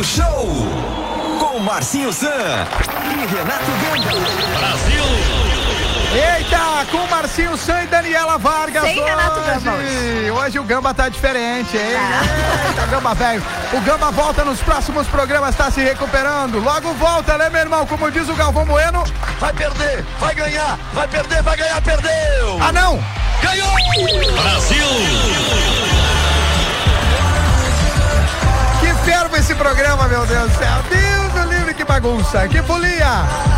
Show Marcinho Zan e Renato Gamba. Brasil. Eita, com Marcinho San e Daniela Vargas. Sem hoje. Renato Gamba hoje. O Gamba tá diferente, hein? Eita, Gamba velho. O Gamba volta nos próximos programas, tá se recuperando. Logo volta, né, meu irmão? Como diz o Galvão Bueno. Vai perder, vai ganhar, vai perder, vai ganhar, perdeu! Ah, não! Ganhou! Que fervo esse programa, meu Deus do céu. Bagunça, que folia.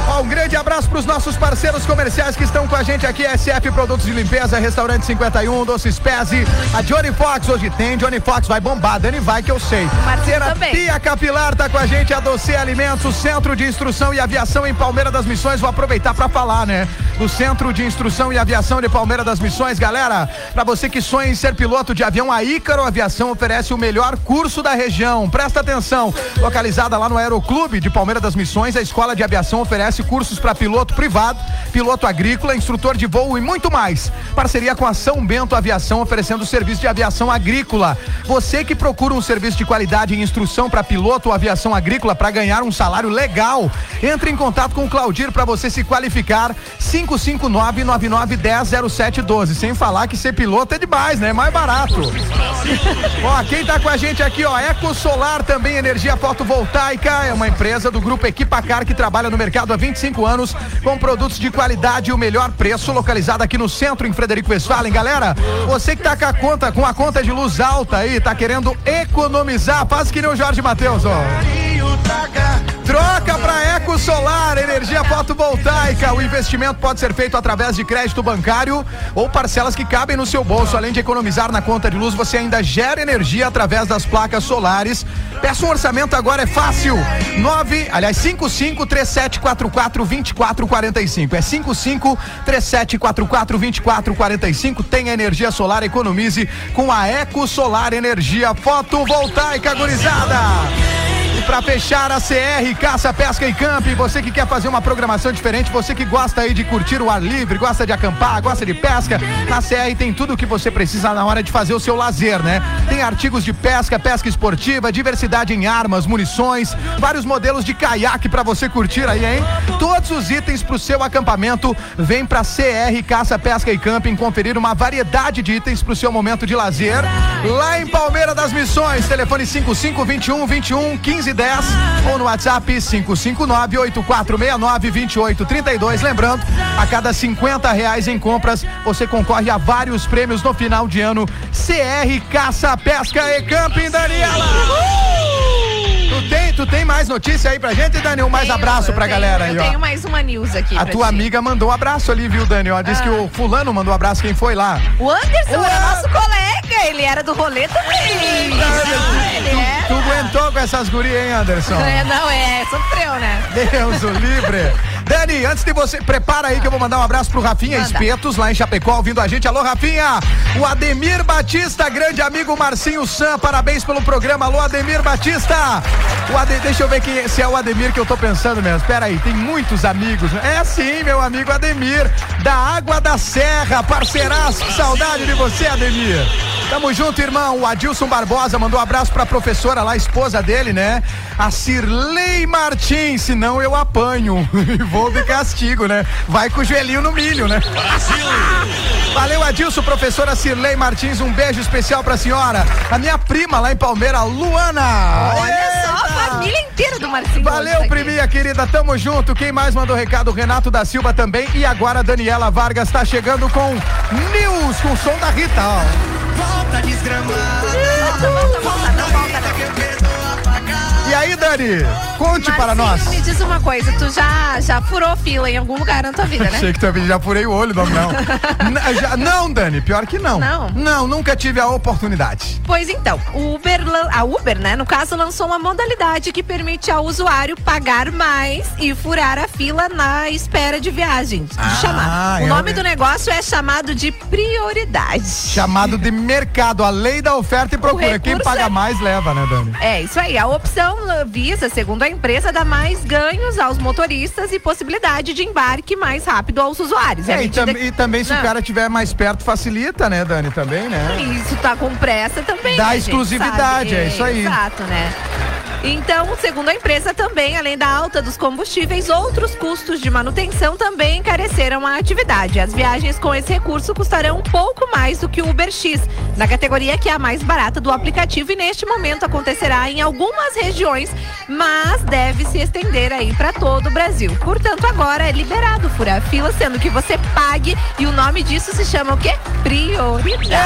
Ó, um grande abraço pros nossos parceiros comerciais que estão com a gente aqui, SF Produtos de Limpeza, Restaurante 51, Doces Pese, a Johnny Fox hoje tem, Johnny Fox vai bombar, Dani vai que eu sei. Terapia Capilar tá com a gente, a Doce Alimentos, Centro de Instrução e Aviação em Palmeira das Missões, vou aproveitar pra falar, né? Do Centro de Instrução e Aviação de Palmeira das Missões, galera, pra você que sonha em ser piloto de avião, a Ícaro Aviação oferece o melhor curso da região. Presta atenção, localizada lá no Aeroclube de Das Missões, a Escola de Aviação oferece cursos para piloto privado, piloto agrícola, instrutor de voo e muito mais. Parceria com a São Bento Aviação oferecendo serviço de aviação agrícola. Você que procura um serviço de qualidade em instrução para piloto ou aviação agrícola para ganhar um salário legal, entre em contato com o Claudir para você se qualificar. 559-9910-0712. Sem falar que ser piloto é demais, né? É mais barato. ó, quem tá com a gente aqui, ó, Eco Solar também energia fotovoltaica, é uma empresa do grupo Equipacar que trabalha no mercado há 25 anos com produtos de qualidade e o melhor preço, localizado aqui no centro em Frederico Westphalen. Galera, você que tá com a conta, com a conta de luz alta aí, tá querendo economizar, faz que nem o Jorge Matheus, ó. Troca para Eco Solar, energia fotovoltaica. O investimento pode ser feito através de crédito bancário ou parcelas que cabem no seu bolso. Além de economizar na conta de luz, você ainda gera energia através das placas solares. Peça um orçamento agora, é fácil. 9, aliás, 55 3744 2445. É 55 3744 2445. Tem a energia solar, economize com a Eco Solar Energia Fotovoltaica, gurizada. Para fechar a CR, Caça, Pesca e Camp, você que quer fazer uma programação diferente, você que gosta aí de curtir o ar livre, gosta de acampar, gosta de pesca, na CR tem tudo o que você precisa na hora de fazer o seu lazer, né? Tem artigos de pesca, pesca esportiva, diversidade em armas, munições, vários modelos de caiaque para você curtir aí, hein? Todos os itens para o seu acampamento, vem para CR Caça, Pesca e Camping conferir uma variedade de itens para o seu momento de lazer. Lá em Palmeira das Missões, telefone 5521 21 15 10 ou no WhatsApp 559-8469-2832. Lembrando, a cada 50 reais em compras, você concorre a vários prêmios no final de ano. CR Caça, Pesca e Camping, Daniela! Tu tem, tu tem mais notícia aí pra gente, Daniel? Mais Tenho, abraço eu pra tenho- galera aí, Eu ó. tenho mais uma news aqui. A tua ti. amiga mandou um abraço ali, viu, Daniel? Ela disse Ah. que o fulano mandou um abraço. Quem foi lá? O Anderson Ué. era nosso colega, ele era do rolê também. Ah, ele era. Tu aguentou com essas gurias, hein, Anderson? É, não, é, sofreu, né? Deus o livre. Dani, antes de você, prepara aí que eu vou mandar um abraço pro Rafinha Manda. Espetos, lá em Chapecó, ouvindo a gente. Alô, Rafinha! O Ademir Batista, grande amigo Marcinho Sam, parabéns pelo programa. Alô, Ademir Batista! O Ade- Deixa eu ver quem, é- se é o Ademir que eu tô pensando mesmo. Pera aí, tem muitos amigos. né? É sim, meu amigo Ademir, da Água da Serra, parceiraço. Saudade de você, Ademir. Tamo junto, irmão. O Adilson Barbosa mandou um abraço pra professora lá, esposa dele, né? A Cirlei Martins, senão eu apanho. *laughs* E vou de castigo, né? Vai com o joelhinho no milho, né? Valeu, Adilson, professora Cirlei Martins. Um beijo especial pra senhora. A minha prima lá em Palmeira, Luana. Olha só, a família inteira do Marcinho. Valeu, tá priminha querida, tamo junto. Quem mais mandou recado? Renato da Silva também. E agora a Daniela Vargas tá chegando com News, com o som da Rita, ó. Volta desgramada. Volta, volta, volta, não volta, não. E aí, Dani? Conte para nós. Marcinho, me diz uma coisa, tu já, já furou fila em algum lugar na tua vida, né? Achei que também já furei o olho, não, *laughs* não. Já- não, Dani, pior que não. Não? Não, nunca tive a oportunidade. Pois então, Uber, a Uber, né, no caso, lançou uma modalidade que permite ao usuário pagar mais e furar a fila na espera de viagem. De Ah, chamar. O é nome do negócio é chamado de prioridade. Chamado de mercado, a lei da oferta e procura. Quem paga é- mais leva, né, Dani? É, isso aí. A opção visa, segundo a empresa, dar mais ganhos aos motoristas e possibilidade de embarque mais rápido aos usuários. E à É, e, tam- que- e também se o Não. cara estiver mais perto, facilita, né, Dani? Também, né? Isso tá com pressa também. Dá né, exclusividade, é isso aí. Exato, né? Então, segundo a empresa também, além da alta dos combustíveis, outros custos de manutenção também encareceram a atividade. As viagens com esse recurso custarão um pouco mais do que o Uber X, na categoria que é a mais barata do aplicativo e neste momento acontecerá em algumas regiões, mas deve se estender aí para todo o Brasil. Portanto, agora é liberado furar fila, sendo que você pague e o nome disso se chama o quê? Prioridade.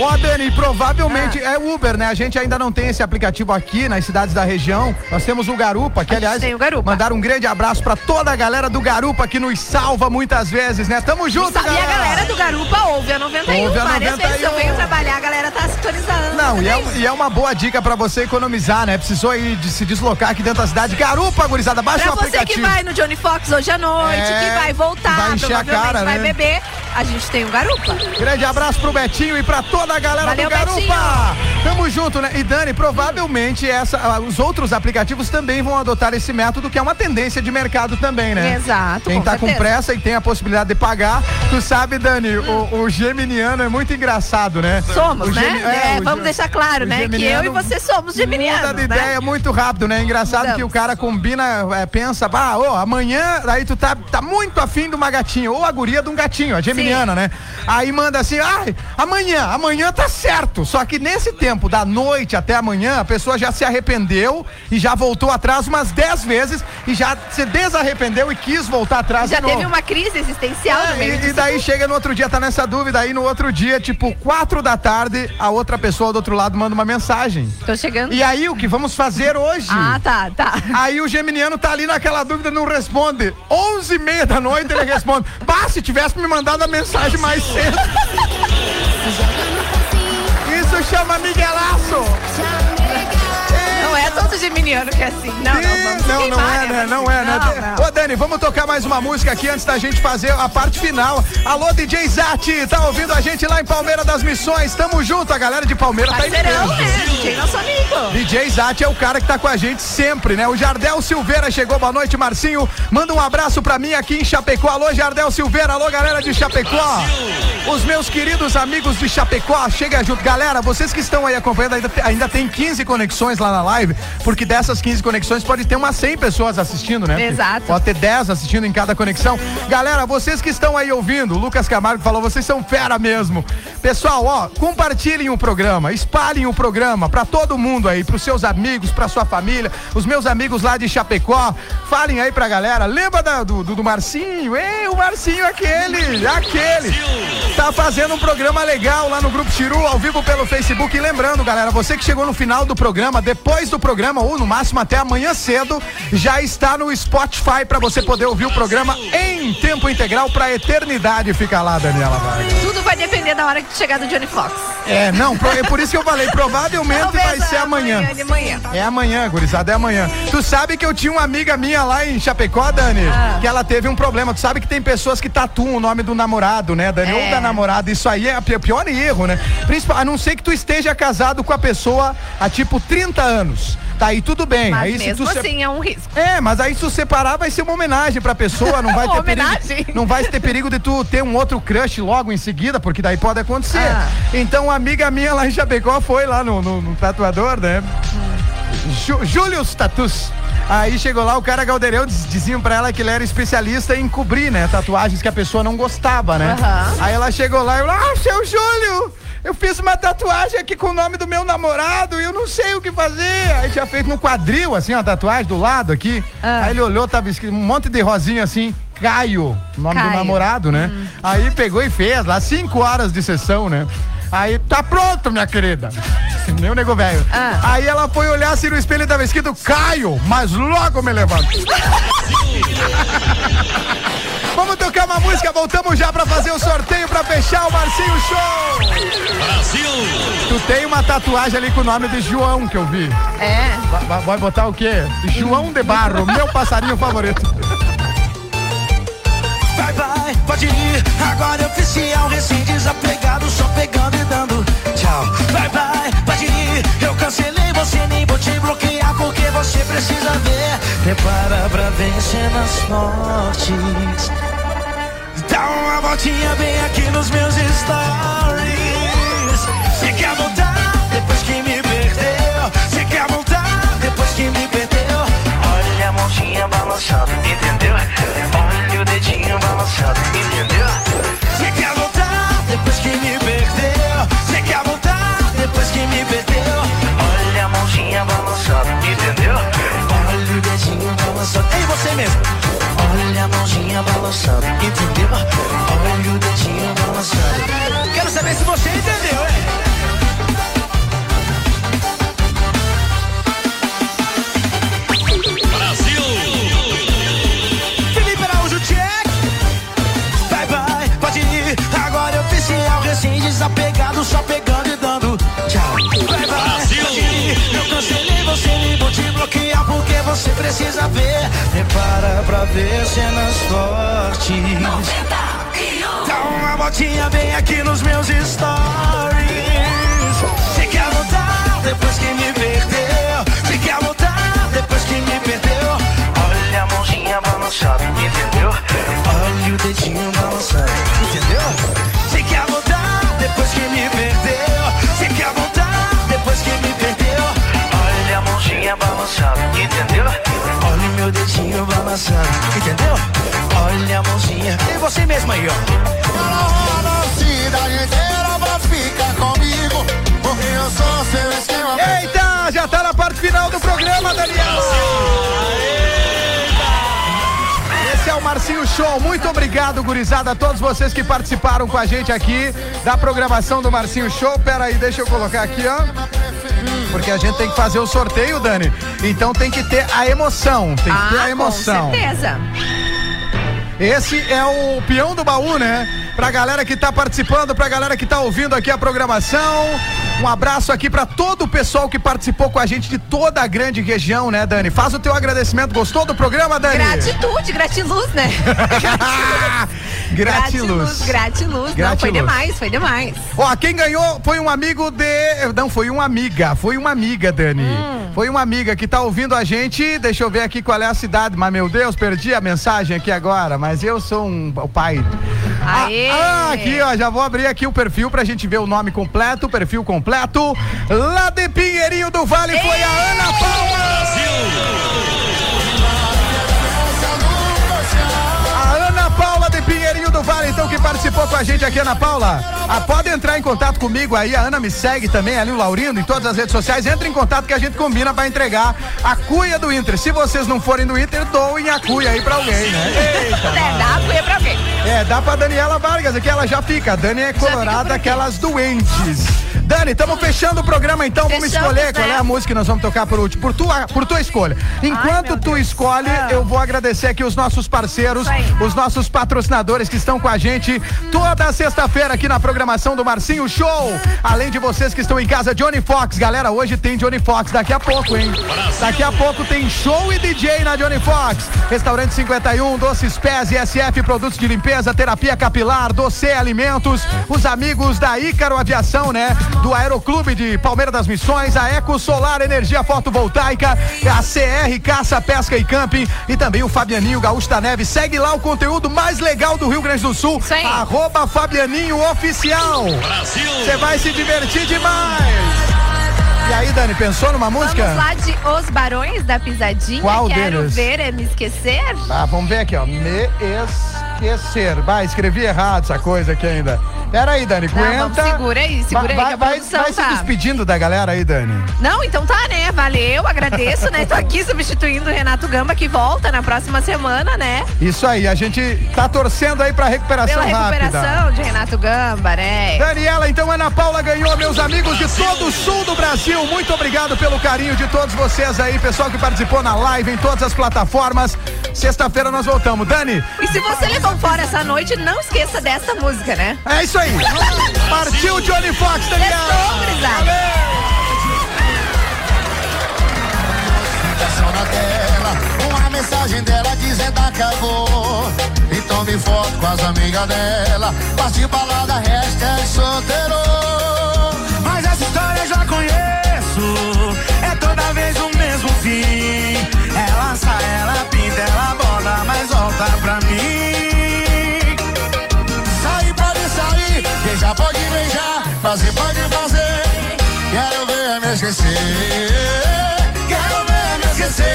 Ó, Dani, provavelmente é Uber, né? A gente ainda não tem esse aplicativo aqui nas cidades da região. Nós temos o Garupa, que aliás. tem o Garupa. Mandar um grande abraço pra toda a galera do Garupa que nos salva muitas vezes, né? Tamo junto, E a galera do Garupa ouve a 91 Ouve a várias 91. vezes. Trabalhar, a galera tá sintonizando. Não, e é, também. e é uma boa dica pra você economizar, né? Precisou aí de se deslocar aqui dentro da cidade. Garupa, gurizada, baixa Pra o você aplicativo. que vai no Johnny Fox hoje à noite, É, que vai voltar, vai encher a cara, vai né? beber, a gente tem o Garupa. Grande abraço pro Betinho e pra toda a galera Valeu, do Garupa. Betinho. Tamo junto, né? E Dani, provavelmente essa, ah, os outros aplicativos também vão adotar esse método, que é uma tendência de mercado também, né? Exato, Quem com tá com certeza. pressa e tem a possibilidade de pagar, tu sabe, Dani, o, o geminiano é muito engraçado, né? Somos, O né? gemi- É, vamos deixar claro, né? Que eu e você somos geminianos, Muda de né? ideia muito rápido, né? Engraçado que o cara combina, é, pensa, ah, ô, amanhã, aí tu tá, tá muito afim de uma gatinha, ou a guria de um gatinho, a geminiana, né? Aí manda assim, ai, amanhã, amanhã tá certo. Só que nesse tempo, da noite até amanhã, a pessoa já se arrependeu e já voltou atrás umas 10 vezes e já se desarrependeu e quis voltar atrás Já de novo. teve uma crise existencial É, no meio e, e daí chega no outro dia, tá nessa dúvida, aí no outro dia, tipo, quatro da tarde, a outra pessoa do outro lado manda uma mensagem. Tô chegando. E aí, o que vamos fazer hoje? Ah, tá, tá. Aí o geminiano tá ali naquela dúvida, não responde. Onze e meia da noite ele responde. *laughs* Bah, se tivesse me mandado a mensagem mais cedo. *laughs* Isso chama Miguelaço. É todo geminiano que é assim. Não, não, Não, é, né? Não é, né? Não, não. Ô, Dani, vamos tocar mais uma música aqui antes da gente fazer a parte final. Alô, DJ Zati, tá ouvindo a gente lá em Palmeira das Missões? Tamo junto, a galera de Palmeira tá Parceirão, peso. né? DJ nosso amigo. DJ Zati é o cara que tá com a gente sempre, né? O Jardel Silveira chegou, boa noite, Marcinho. Manda um abraço pra mim aqui em Chapecó. Alô, Jardel Silveira, alô, galera de Chapecó. Os meus queridos amigos de Chapecó, chega junto. Galera, vocês que estão aí acompanhando, ainda tem 15 conexões lá na live, porque dessa dessas 15 conexões pode ter umas 100 pessoas assistindo, né? Exato. Pode ter 10 assistindo em cada conexão. Galera, vocês que estão aí ouvindo, o Lucas Camargo falou, vocês são fera mesmo. Pessoal, ó, compartilhem o programa, espalhem o programa pra todo mundo aí, pros seus amigos, pra sua família, os meus amigos lá de Chapecó. Falem aí pra galera. Lembra da- do, do, do Marcinho? Ei, o Marcinho aquele, aquele. Tá fazendo um programa legal lá no Grupo Chiru, ao vivo pelo Facebook. E lembrando, galera, você que chegou no final do programa, depois do programa, ou no máximo até amanhã cedo, já está no Spotify pra você poder ouvir o programa em tempo integral pra eternidade. Fica lá, Daniela Vargas. Tudo vai depender da hora que chegar do Johnny Fox. É, não, é por isso que eu falei, provavelmente Talvez vai ser amanhã. É amanhã, gurizada, é amanhã. Tu sabe que eu tinha uma amiga minha lá em Chapecó, Dani, Ah. que ela teve um problema. Tu sabe que tem pessoas que tatuam o nome do namorado, né, Dani? É. Ou da namorada. Isso aí é o pi- pior erro, né? Principal, a não ser que tu esteja casado com a pessoa há tipo 30 anos. Tá aí tudo bem. Mas aí, se mesmo tu se- assim é um risco. É, mas aí se tu separar vai ser uma homenagem pra pessoa, não *laughs* vai ter Homenagem? perigo, não vai ter perigo de tu ter um outro crush logo em seguida, porque daí pode acontecer. Ah. Então uma amiga minha lá em Chapecó foi lá no, no- no tatuador, né? Ju, Július Tatus. Aí chegou lá, o cara Galdeirão diz- diziam pra ela que ele era especialista em cobrir, né? Tatuagens que a pessoa não gostava, né? Aham. Aí ela chegou lá e falou, ah, seu Júlio, eu fiz uma tatuagem aqui com o nome do meu namorado e eu não sei o que fazer. Aí tinha feito no quadril, assim, uma tatuagem do lado aqui. Ah. Aí ele olhou, tava escrito um monte de rosinha assim, Caio, nome do Caio. namorado, né? Hum. Aí pegou e fez lá, cinco horas de sessão, né? Aí, tá pronto, minha querida. *laughs* Meu nego velho. Ah. Aí ela foi olhar assim no espelho e tava escrito Caio, mas logo me levanto. *laughs* Vamos tocar uma música, voltamos já pra fazer o sorteio pra fechar o Marcinho Show. Brasil! Tu tem uma tatuagem ali com o nome de João que eu vi. É. Va- va- Vai botar o quê? João de Barro, meu passarinho favorito. Vai, vai, pode ir. Agora é oficial, recém desapegado, só pegando e dando tchau. Vai, vai, pode ir. Eu cancelei você, nem vou te bloquear, você precisa ver. Prepara pra vencer nas fortes. Dá uma voltinha bem aqui nos meus stories. Você quer voltar depois que me perdeu? Você quer voltar depois que me perdeu? Olha a mãozinha balançando, entendeu? Olha o dedinho balançando, entendeu? Você quer voltar depois que me perdeu? Você quer voltar depois que me perdeu? Olha a mãozinha balançando, mesmo. Olha a mãozinha balançando, entendeu? Olha o dedinho balançando. Quero saber se você entendeu, é? Você precisa ver. Prepara pra ver cenas fortes. Dá uma voltinha bem aqui nos meus stories. Você quer voltar depois que me perdeu? Você quer voltar depois que me perdeu? Olha a mãozinha balançando, entendeu? Olha o dedinho balançando, entendeu? Você quer voltar depois que me perdeu? Você quer voltar depois que me perdeu? Olha a mãozinha balançando, entendeu? Meu dedinho balançando, entendeu? Olha a mãozinha. E você mesmo aí, ó. cidade inteira pra ficar comigo, porque eu sou seu esquema. Eita, já tá na parte final do programa, Daniel. Esse é o Marcinho Show. Muito obrigado, gurizada, a todos vocês que participaram com a gente aqui da programação do Marcinho Show. Pera aí, deixa eu colocar aqui, ó. Porque a gente tem que fazer o sorteio, Dani. Então tem que ter a emoção. Tem que ter a emoção. Ah, Com certeza. Esse é o peão do baú, né? Pra galera que tá participando, pra galera que tá ouvindo aqui a programação. Um abraço aqui pra todo o pessoal que participou com a gente de toda a grande região, né, Dani? Faz o teu agradecimento. Gostou do programa, Dani? Gratitude, gratiluz, né? *laughs* Gratiluz. Gratiluz. Não, Gratiluz. foi demais, foi demais. Ó, quem ganhou foi um amigo de. Não, foi uma amiga. Foi uma amiga, Dani. Hum. Foi uma amiga que tá ouvindo a gente. Deixa eu ver aqui qual é a cidade. Mas, meu Deus, perdi a mensagem aqui agora. Mas eu sou um, o pai. Aê! Ah, aqui, ó. Já vou abrir aqui o perfil pra gente ver o nome completo. Perfil completo completo. Lá de Pinheirinho do Vale foi a Ana Paula. Brasil! Palma. participou com a gente aqui, Ana Paula? Ah, pode entrar em contato comigo aí, a Ana me segue também, ali o Laurindo, em todas as redes sociais. Entre em contato que a gente combina pra entregar a cuia do Inter. Se vocês não forem do Inter, doem a cuia aí pra alguém, né? *laughs* Eita, É, dá a cuia pra alguém. É, dá pra Daniela Vargas, aqui ela já fica. A Dani é colorada, aquelas doentes. Dani, estamos fechando o programa então. Vamos Fechamos, escolher qual é né? a música que nós vamos tocar por último. Por tua, por tua escolha. Enquanto tu escolhe, eu vou agradecer aqui os nossos parceiros, os nossos patrocinadores que estão com a gente toda sexta-feira aqui na programação do Marcinho Show. Além de vocês que estão em casa, Johnny Fox. Galera, hoje tem Johnny Fox daqui a pouco, hein? Daqui a pouco tem show e DJ na Johnny Fox. Restaurante 51, Doces Pés SF Produtos de Limpeza, Terapia Capilar, Doce Alimentos, os amigos da Ícaro Aviação, né? Do Aeroclube de Palmeira das Missões, a Eco Solar Energia Fotovoltaica, a CR Caça, Pesca e Camping e também o Fabianinho Gaúcho da Neve. Segue lá o conteúdo mais legal do Rio Grande do Sul. Arroba Fabianinho Oficial. Você vai se divertir demais. E aí, Dani, pensou numa música? Vamos lá de Os Barões da Pisadinha. Qual Quero deles? ver é me esquecer. Ah, vamos ver aqui, ó. Me esquecer. Vai, escrevi errado essa coisa aqui ainda. Pera aí, Dani, Não, aguenta. vamos, segura aí, segura aí vai, que a vai, vai se tá. despedindo da galera aí, Dani. Não, então tá, né? Valeu, agradeço, né? Tô aqui substituindo o Renato Gamba, que volta na próxima semana, né? Isso aí, a gente tá torcendo aí pra recuperação Pela rápida. recuperação de Renato Gamba, né? Daniela, então Ana Paula ganhou, meus amigos de todo o sul do Brasil. Muito obrigado pelo carinho de todos vocês aí, pessoal que participou na live em todas as plataformas. Sexta-feira nós voltamos. Dani, E se você levou fora essa noite, não esqueça dessa música, né? é isso aí. Partiu Johnny Fox, Daniela. Notificação na tela, uma mensagem dela dizendo acabou. Então me foto com as amigas dela, parte balada, hashtag solteiro. Esquecer. Quero ver me esquecer.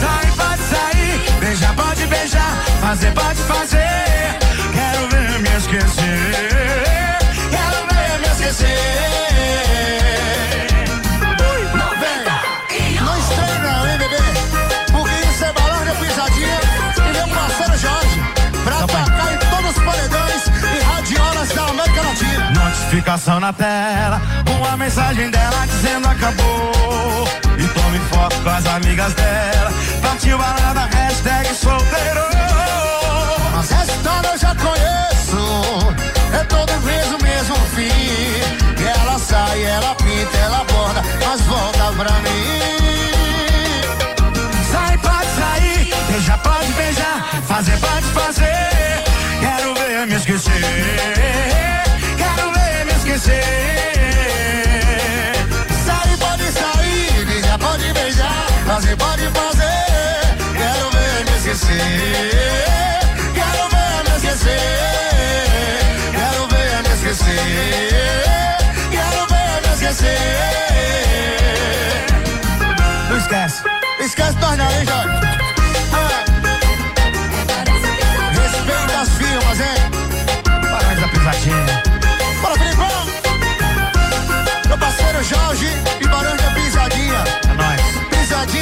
Sai, pode sair, beijar, pode beijar, fazer, pode fazer. Quero ver me esquecer. Quero ver me esquecer. Notificação na tela, uma mensagem dela dizendo acabou. E tome foto com as amigas dela. Partiu balada, hashtag solteiro. Mas essa história eu já conheço. É toda vez o mesmo fim. Que ela sai, ela pinta, ela borda, mas volta pra mim. Sai, pode sair, beijar, pode beijar, fazer, pode fazer. Quero ver me esquecer. Sai, pode sair, beijar, pode beijar, fazer, pode fazer. Quero ver me esquecer. Quero ver me esquecer. Quero ver me esquecer. Quero ver me esquecer. Não esquece. Esquece nós não, hein, Jorge? Ah. Respeita as firmas, hein? Parece da pisadinha. Jorge e Barão Pisadinha. É nóis. Pisadinha.